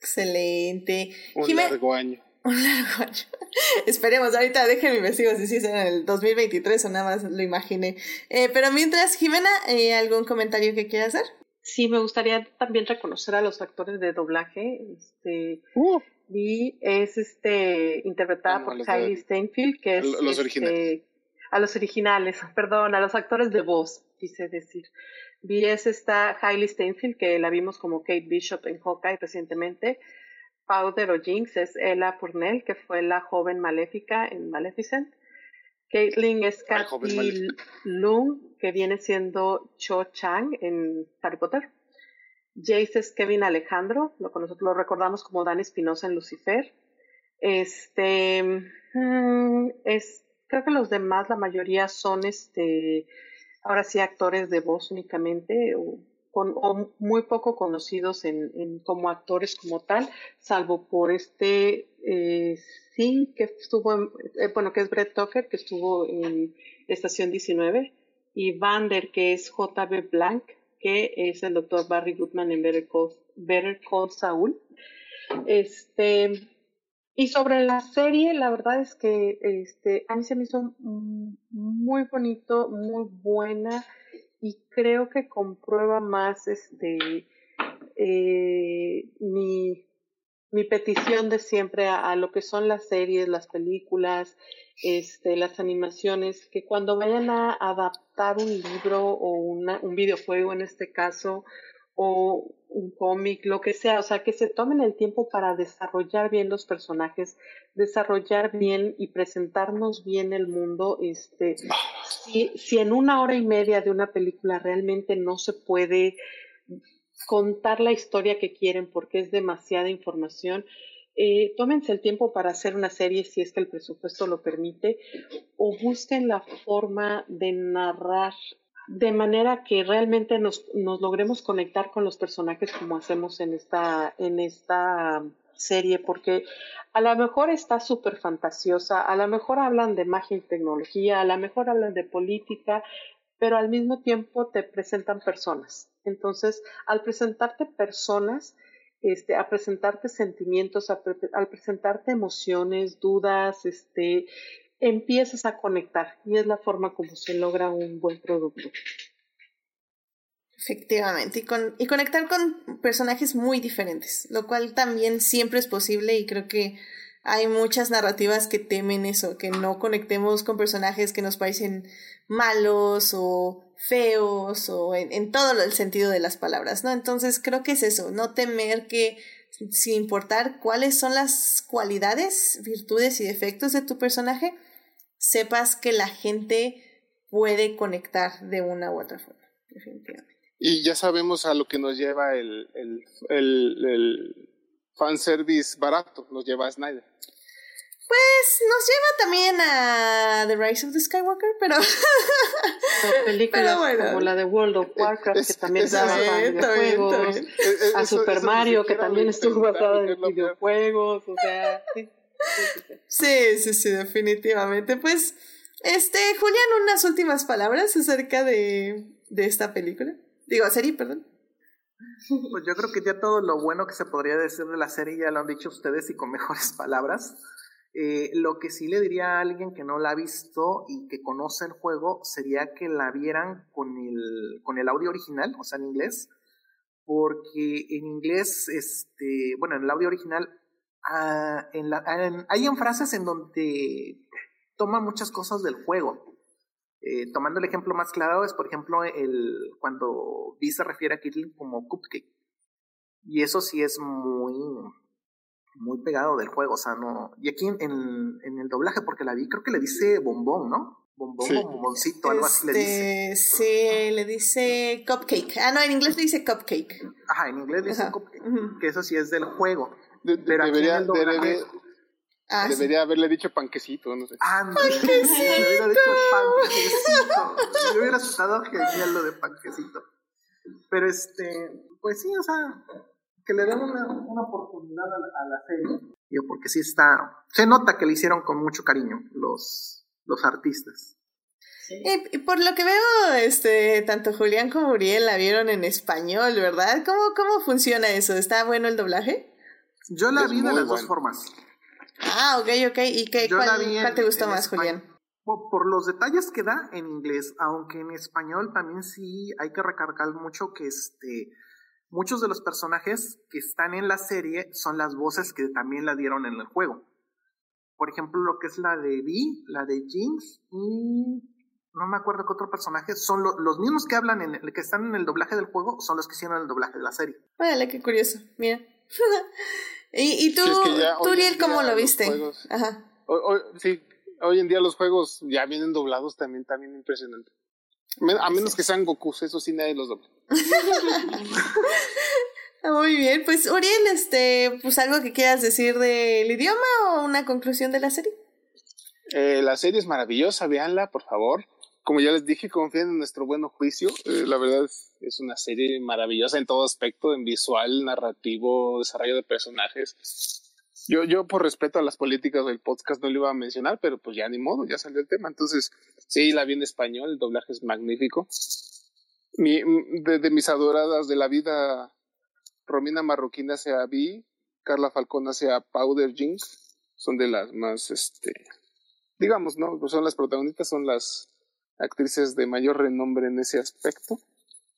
Excelente. Un largo año. <laughs> Un largo año. Esperemos, ahorita déjenme investigar si es en el 2023 o nada más lo imaginé. Eh, pero mientras, Jimena, eh, ¿algún comentario que quieras hacer? Sí, me gustaría también reconocer a los actores de doblaje. Este, uh. y es este interpretada por Kylie Steinfeld, que es los este, originales. A los originales, <laughs> perdón, a los actores de voz, quise decir. Vi es esta Hailey Steinfeld, que la vimos como Kate Bishop en Hawkeye recientemente. Powder o Jinx es Ella Purnell, que fue la joven maléfica en Maleficent. Caitlin es Kathy Lung, que viene siendo Cho Chang en Harry Potter. Jace es Kevin Alejandro, lo, nosotros lo recordamos como Dan Espinosa en Lucifer. Este mm, es, creo que los demás, la mayoría son este, ahora sí actores de voz únicamente, o, con, muy poco conocidos en, en, como actores como tal, salvo por este eh, sí que estuvo, en, eh, bueno, que es Brett Tucker, que estuvo en Estación 19, y Vander, que es JB Blank, que es el doctor Barry Goodman en Better Call, Better Call Saul. Este, y sobre la serie, la verdad es que este, a mí se me hizo muy bonito, muy buena y creo que comprueba más este, eh, mi, mi petición de siempre a, lo que son las series, las películas, este, las animaciones, que cuando vayan a adaptar un libro o una, un videojuego en este caso, o un cómic, lo que sea, o sea, que se tomen el tiempo para desarrollar bien los personajes, desarrollar bien y presentarnos bien el mundo, este, si, si en una hora y media de una película realmente no se puede contar la historia que quieren porque es demasiada información. Eh, tómense el tiempo para hacer una serie si es que el presupuesto lo permite o busquen la forma de narrar de manera que realmente nos, nos logremos conectar con los personajes como hacemos en esta, en esta serie, porque a lo mejor está súper fantasiosa, a lo mejor hablan de magia y tecnología, a lo mejor hablan de política, pero al mismo tiempo te presentan personas. Entonces, al presentarte personas, este, a presentarte sentimientos, al presentarte emociones, dudas, este, empiezas a conectar y es la forma como se logra un buen producto. Efectivamente, y, con, y conectar con personajes muy diferentes, lo cual también siempre es posible y creo que hay muchas narrativas que temen eso, que no conectemos con personajes que nos parecen malos o feos o en, todo el sentido de las palabras, ¿no? Entonces creo que es eso, no temer que sin importar cuáles son las cualidades, virtudes y defectos de tu personaje, sepas que la gente puede conectar de una u otra forma, definitivamente. Y ya sabemos a lo que nos lleva el, el, el, el fanservice barato, nos lleva a Snyder. Pues nos lleva también a The Rise of the Skywalker, pero. películas como la de World of Warcraft, que también basada en videojuegos. a Super Mario, que también estuvo basada en videojuegos. O sea, sí. Sí, sí, sí, definitivamente. Pues, este, Julián, unas últimas palabras acerca de, de esta película. Digo, serie, perdón. Pues yo creo que ya todo lo bueno que se podría decir de la serie ya lo han dicho ustedes y con mejores <laughs> palabras. Eh, lo que sí le diría a alguien que no la ha visto y que conoce el juego sería que la vieran con el, con el audio original, o sea, en inglés, porque en inglés, este, bueno, en el audio original, ah, en la, hay en frases en donde toma muchas cosas del juego. Eh, tomando el ejemplo más claro es, por ejemplo, el, cuando Vi se refiere a Kirling como cupcake. Y eso sí es muy, muy pegado del juego, o sea, no. Y aquí en, en, el doblaje, porque la vi, creo que le dice bombón, ¿no? Bombón o bomboncito, algo así le dice. Este, sí, le dice cupcake. Ah, no, en inglés le dice cupcake. Ajá, en inglés le dice cupcake, que eso sí es del juego. Pero debería, aquí ah, debería haberle dicho panquecito, no sé. Ah, panquecito. <laughs> Le hubiera dicho panquecito. Me hubiera asustado genial lo de panquecito. Pero este, pues sí, o sea, que le den una, una oportunidad a la, a la, serie. Yo, porque sí está, se nota que le hicieron con mucho cariño los, los artistas. Y, por lo que veo, este, tanto Julián como Uriel la vieron en español, ¿verdad? ¿Cómo, cómo funciona eso? ¿Está bueno el doblaje? Yo la vi de las dos formas. Ah, ok, ok. ¿Y qué, cuál, te gustó más, Julián? Por, los detalles que da en inglés, aunque en español también sí hay que recargar mucho que este muchos de los personajes que están en la serie son las voces que también la dieron en el juego. Por ejemplo, lo que es la de Vi, la de Jinx y no me acuerdo qué otro personaje, son los mismos que hablan en el, que están en el doblaje del juego, son los que hicieron el doblaje de la serie. Vale, qué curioso, mira. <laughs> ¿Y, y tú, Turiel, cómo lo viste? Ajá. sí, hoy en día los juegos ya vienen doblados también, también impresionante. A menos que sean Goku, eso sí nadie los dobla. <laughs> Muy bien, pues Uriel, este, pues algo que quieras decir del idioma o una conclusión de la serie. Eh, la serie es maravillosa, véanla, por favor. Como ya les dije, confíen en nuestro buen juicio. Eh, la verdad es, una serie maravillosa en todo aspecto, en visual, narrativo, desarrollo de personajes. Yo, yo por respeto a las políticas del podcast no lo iba a mencionar, pero pues ya ni modo, ya salió el tema. Entonces, sí, la vi en español, el doblaje es magnífico. Mi, de, de mis adoradas de la vida Romina Marroquín hace a Vi, Carla Falcón hace a Powder Jinx, son de las más, este, digamos, ¿no? Pues son las protagonistas, son las actrices de mayor renombre en ese aspecto,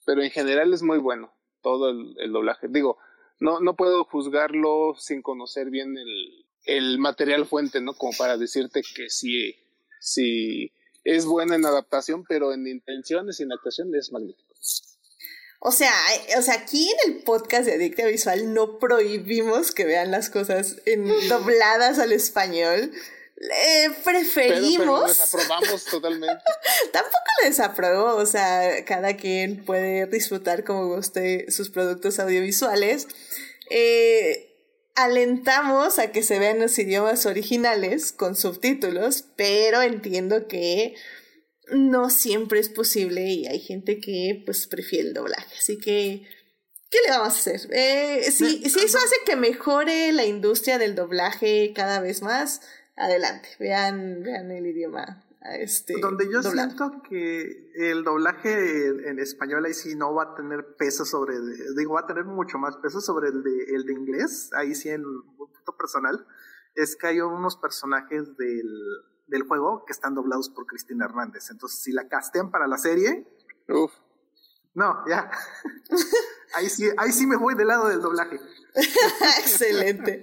pero en general es muy bueno todo el, doblaje. Digo, no, no puedo juzgarlo sin conocer bien el, el material fuente, ¿no? Como para decirte que sí, sí es buena en adaptación, pero en intenciones y en actuación es magnífico. O sea, o sea, aquí en el podcast de Adicta Visual no prohibimos que vean las cosas en, <laughs> dobladas al español. Preferimos. Pero, desaprobamos totalmente. <laughs> Tampoco desapruebo, o sea, cada quien puede disfrutar como guste sus productos audiovisuales. Eh, alentamos a que se vean los idiomas originales con subtítulos, pero entiendo que no siempre es posible y hay gente que pues prefiere el doblaje. Así que, ¿qué le vamos a hacer? Eh, si, si eso hace que mejore la industria del doblaje cada vez más, adelante, vean, vean el idioma. Este, Donde yo siento que el doblaje en español ahí sí no va a tener peso sobre, digo, va a tener mucho más peso sobre el de, el de inglés, ahí sí en un punto personal, es que hay unos personajes del, del juego que están doblados por Cristina Hernández. Entonces, si la castean para la serie, Uf. no, ya. <laughs> ahí sí, ahí sí me voy del lado del doblaje. <laughs> Excelente.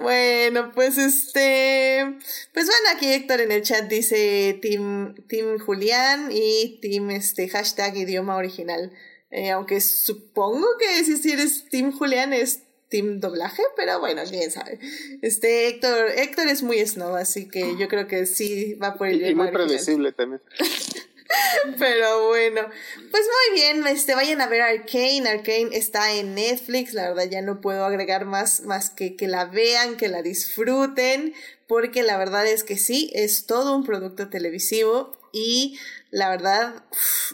Bueno, pues este, pues bueno, aquí Héctor en el chat dice Team, team Julián y Team este hashtag idioma original. Eh, aunque supongo que si eres Team Julián es team doblaje, pero bueno, quién sabe. Este Héctor, Héctor es muy snob, así que yo creo que sí va por el Y, muy predecible también. <laughs> <laughs> Pero bueno, pues muy bien, este, vayan a ver Arcane, Arcane está en Netflix, la verdad ya no puedo agregar más, más que que la vean, que la disfruten, porque la verdad es que sí, es todo un producto televisivo y la verdad,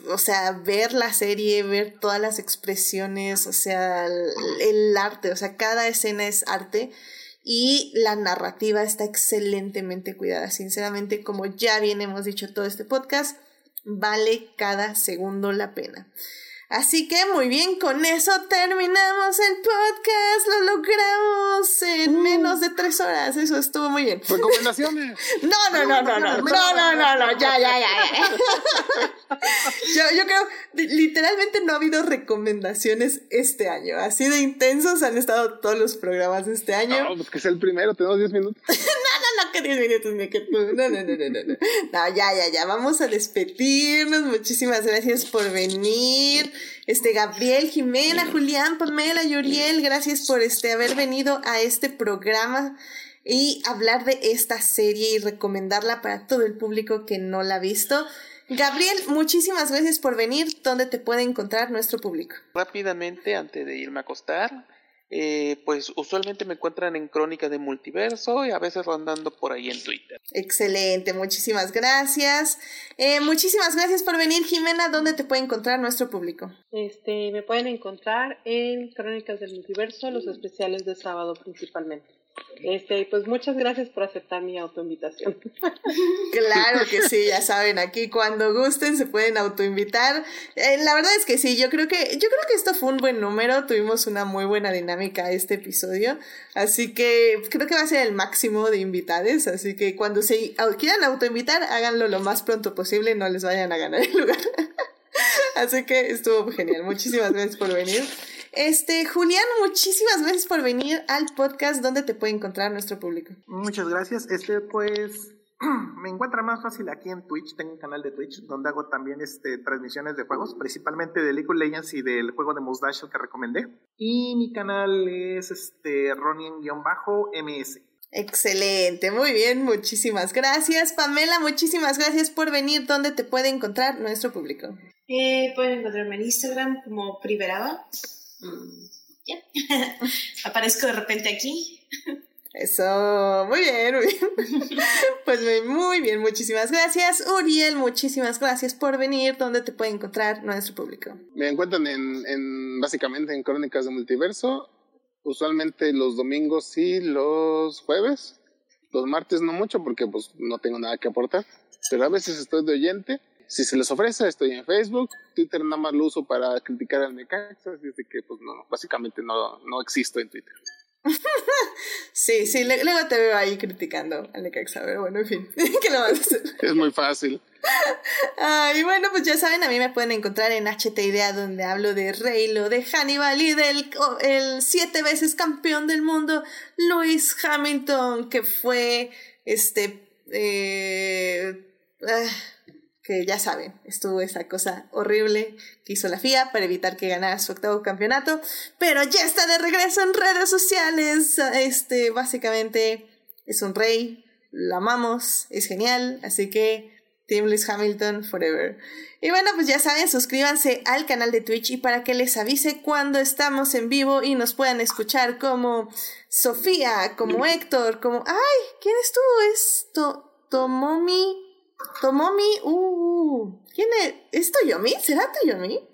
o sea, ver la serie, ver todas las expresiones, o sea, el, arte, o sea, cada escena es arte y la narrativa está excelentemente cuidada. Sinceramente, como ya bien hemos dicho todo este podcast, vale cada segundo la pena. Así que muy bien, con eso terminamos el podcast. Lo logramos en uh. menos de tres horas. Eso estuvo muy bien. Recomendaciones. <laughs> No, no, no, no, no, no, no, no, no, ya, ya, ya. <laughs> Yo, yo creo, literalmente no ha habido recomendaciones este año. Así de intensos han estado todos los programas de este año. No, pues que es el primero, tenemos diez minutos. <laughs> no, no, no, que diez minutos ni que tú. No, no, no, no, no. No, ya, ya, ya. Vamos a despedirnos. Muchísimas gracias por venir. Este, Gabriel, Jimena, Julián, Pamela, Yuriel, gracias por este, haber venido a este programa y hablar de esta serie y recomendarla para todo el público que no la ha visto. Gabriel, muchísimas gracias por venir. ¿Dónde te puede encontrar nuestro público? Rápidamente, antes de irme a acostar, eh, pues usualmente me encuentran en Crónica de Multiverso y a veces rondando por ahí en Twitter. Excelente, muchísimas gracias. Eh, muchísimas gracias por venir, Jimena. ¿Dónde te puede encontrar nuestro público? Este, me pueden encontrar en Crónicas del Multiverso, los especiales de sábado principalmente. Este, pues muchas gracias por aceptar mi autoinvitación. <laughs> Claro que sí, ya saben, aquí cuando gusten se pueden autoinvitar. Eh, la verdad es que sí, yo creo que, yo creo que esto fue un buen número, tuvimos una muy buena dinámica este episodio, así que creo que va a ser el máximo de invitades, así que cuando se quieran autoinvitar, háganlo lo más pronto posible, no les vayan a ganar el lugar. <laughs> así que estuvo genial, muchísimas gracias por venir. Este, Julián, muchísimas gracias por venir al podcast. ¿Dónde te puede encontrar nuestro público? Muchas gracias. Este, pues, <clears throat> me encuentra más fácil aquí en Twitch. Tengo un canal de Twitch donde hago también este, transmisiones de juegos, principalmente de League of Legends y del juego de Mustache que recomendé. Y mi canal es este, Ronin-MS. Excelente, muy bien, muchísimas gracias. Pamela, muchísimas gracias por venir. ¿Dónde te puede encontrar nuestro público? Eh, pueden encontrarme en Instagram como Priveraba. Mm, <laughs> Aparezco de repente aquí. Eso, muy bien, muy bien. <laughs> Pues muy bien, muchísimas gracias. Uriel, muchísimas gracias por venir. ¿Dónde te puede encontrar nuestro público? Me encuentran en, en básicamente en Crónicas de Multiverso usualmente los domingos y los jueves. Los martes no mucho porque pues no tengo nada que aportar. Pero a veces estoy de oyente. Si se les ofrece, estoy en Facebook. Twitter nada más lo uso para criticar al Necaxa. Así que pues no, básicamente no, no existo en Twitter. <laughs> sí, sí, luego te veo ahí criticando al Necaxa, pero bueno, en fin, <laughs> ¿qué lo vas a hacer? Es muy fácil. y bueno, pues ya saben, a mí me pueden encontrar en HT Idea, donde hablo de Reylo, de Hannibal y del el siete veces campeón del mundo, Lewis Hamilton, que fue este. Eh, ah, que ya saben, estuvo esa cosa horrible que hizo la FIA para evitar que ganara su octavo campeonato, pero ya está de regreso en redes sociales. Este, básicamente es un rey, lo amamos, es genial, así que Team Lewis Hamilton forever. Y bueno, pues ya saben, suscríbanse al canal de Twitch y para que les avise cuando estamos en vivo y nos puedan escuchar como Sofía, como Héctor, como... ¡Ay! ¿Quién estuvo? Esto, Tomomi Tomomi, uh, ¿quién es? ¿Es Toyomi? ¿Será Toyomi?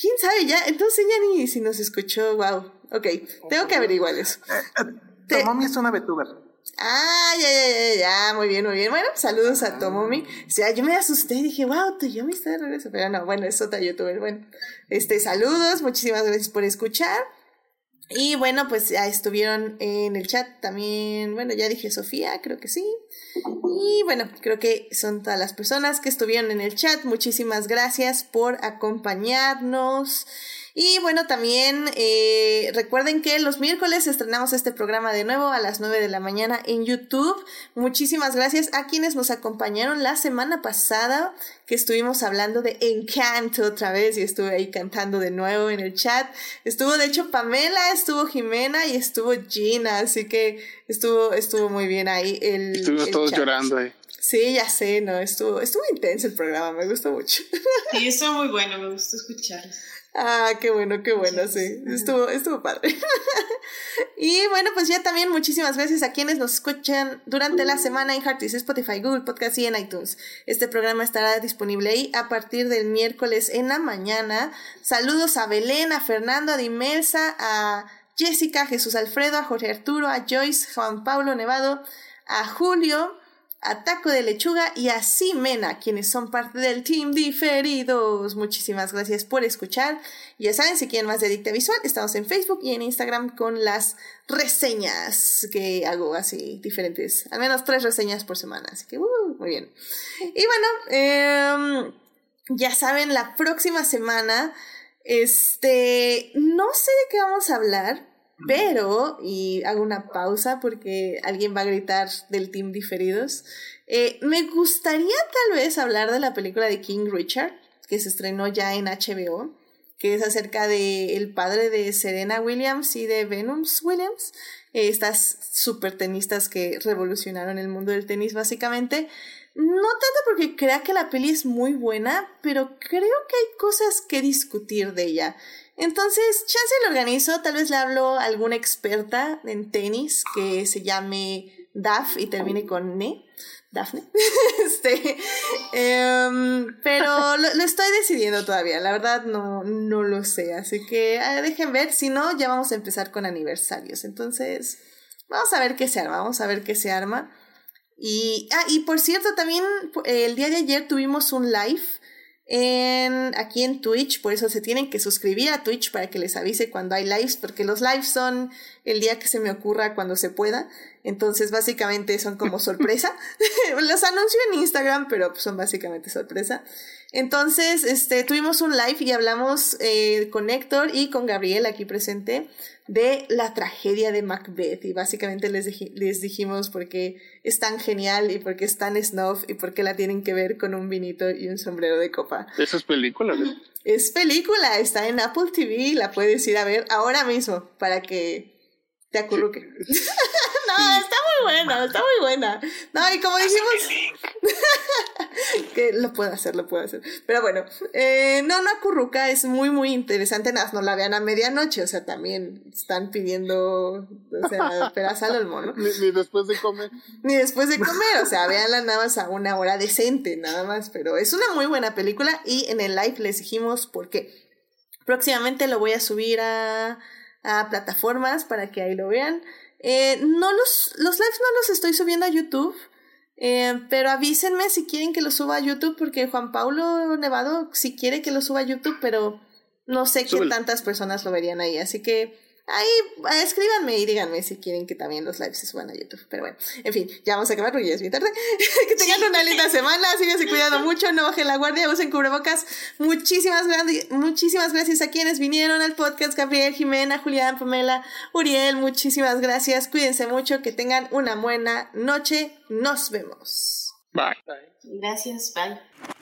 ¿Quién sabe ya? Entonces ya ni si nos escuchó, wow. Ok, tengo que averiguar eso. Eh, eh, Tomomi es una VTuber. Ah, ya, ya, ya, ya, muy bien, muy bien. Bueno, saludos a Tomomi. O sea, yo me asusté y dije, wow, Toyomi está de regreso. Pero no, bueno, es otra youtuber. Bueno, este, saludos, muchísimas gracias por escuchar. Y bueno, pues ya estuvieron en el chat también, bueno, ya dije Sofía, creo que sí. Y bueno, creo que son todas las personas que estuvieron en el chat. Muchísimas gracias por acompañarnos. Y bueno, también eh, recuerden que los miércoles estrenamos este programa de nuevo a las 9 de la mañana en YouTube. Muchísimas gracias a quienes nos acompañaron la semana pasada, que estuvimos hablando de Encanto otra vez y estuve ahí cantando de nuevo en el chat. Estuvo de hecho Pamela, estuvo Jimena y estuvo Gina, así que estuvo, estuvo muy bien ahí. El, Estuvimos todos llorando ahí. Sí, ya sé, no, estuvo, estuvo intenso el programa, me gustó mucho. Sí, estuvo muy bueno, me gustó escucharlo. Ah, qué bueno, qué bueno, sí. Estuvo, estuvo padre. <laughs> y bueno, pues ya también muchísimas gracias a quienes nos escuchan durante la semana en Heartis, Spotify, Google Podcast y en iTunes. Este programa estará disponible ahí a partir del miércoles en la mañana. Saludos a Belén, a Fernando, a Dimelsa, a Jessica, a Jesús Alfredo, a Jorge Arturo, a Joyce, Juan Pablo Nevado, a Julio, a Taco de Lechuga y a Simena, quienes son parte del team diferidos. Muchísimas gracias por escuchar. Ya saben, si quieren más de Dicta Visual, estamos en Facebook y en Instagram con las reseñas que hago así diferentes. Al menos tres reseñas por semana. Así que, uh, muy bien. Y bueno, em, ya saben, la próxima semana, este, no sé de qué vamos a hablar pero, y hago una pausa porque alguien va a gritar del team diferidos, eh, me gustaría tal vez hablar de la película de King Richard, que se estrenó ya en HBO, que es acerca de el padre de Serena Williams y de Venus Williams, eh, estas super tenistas que revolucionaron el mundo del tenis básicamente. No tanto porque crea que la peli es muy buena, pero creo que hay cosas que discutir de ella. Entonces, chance lo organizo, tal vez le hablo a alguna experta en tenis que se llame Daf y termine con Ne. Dafne. <laughs> este, em, pero lo, estoy decidiendo todavía, la verdad no, no lo sé, así que ah, dejen ver, si no, ya vamos a empezar con aniversarios. Entonces, vamos a ver qué se arma, vamos a ver qué se arma. Y, ah, y por cierto, también el día de ayer tuvimos un live en, aquí en Twitch, por eso se tienen que suscribir a Twitch para que les avise cuando hay lives, porque los lives son el día que se me ocurra cuando se pueda, entonces básicamente son como sorpresa. <laughs> los anuncio en Instagram, pero son básicamente sorpresa. Entonces, este, tuvimos un live y hablamos eh, con Héctor y con Gabriel aquí presente de la tragedia de Macbeth y básicamente les, les dijimos por qué es tan genial y por qué es tan snuff y por qué la tienen que ver con un vinito y un sombrero de copa. ¿Eso es película? Es película, está en Apple TV, la puedes ir a ver ahora mismo para que te acurruque. <laughs> no, está muy buena, está muy buena. No, y como dijimos. <laughs> que lo puedo hacer, lo puedo hacer. Pero bueno, eh, no, no, Curruca es muy, muy interesante. Nada, no la vean a medianoche, o sea, también están pidiendo. O sea, <laughs> peras al olmo, ¿no? Ni, ni, después de comer. <laughs> Ni después de comer, o sea, véanla nada más a una hora decente, nada más. Pero es una muy buena película y en el live les dijimos por qué. Próximamente lo voy a subir a, a plataformas para que ahí lo vean. Eh, no los, los lives no los estoy subiendo a YouTube. Eh, pero avísenme si quieren que lo suba a YouTube, porque Juan Paulo Nevado si quiere que lo suba a YouTube, pero no sé qué tantas personas lo verían ahí. Así que Ahí escríbanme y díganme si quieren que también los lives se suban a YouTube. Pero bueno, en fin, ya vamos a acabar porque ya es muy tarde. <laughs> que tengan una linda semana, síganse cuidando <laughs> mucho, no bajen la guardia, usen cubrebocas. Muchísimas, muchísimas gracias a quienes vinieron al podcast, Gabriel, Jimena, Julián, Pamela, Uriel, muchísimas gracias. Cuídense mucho, que tengan una buena noche. Nos vemos. Bye. Gracias, bye.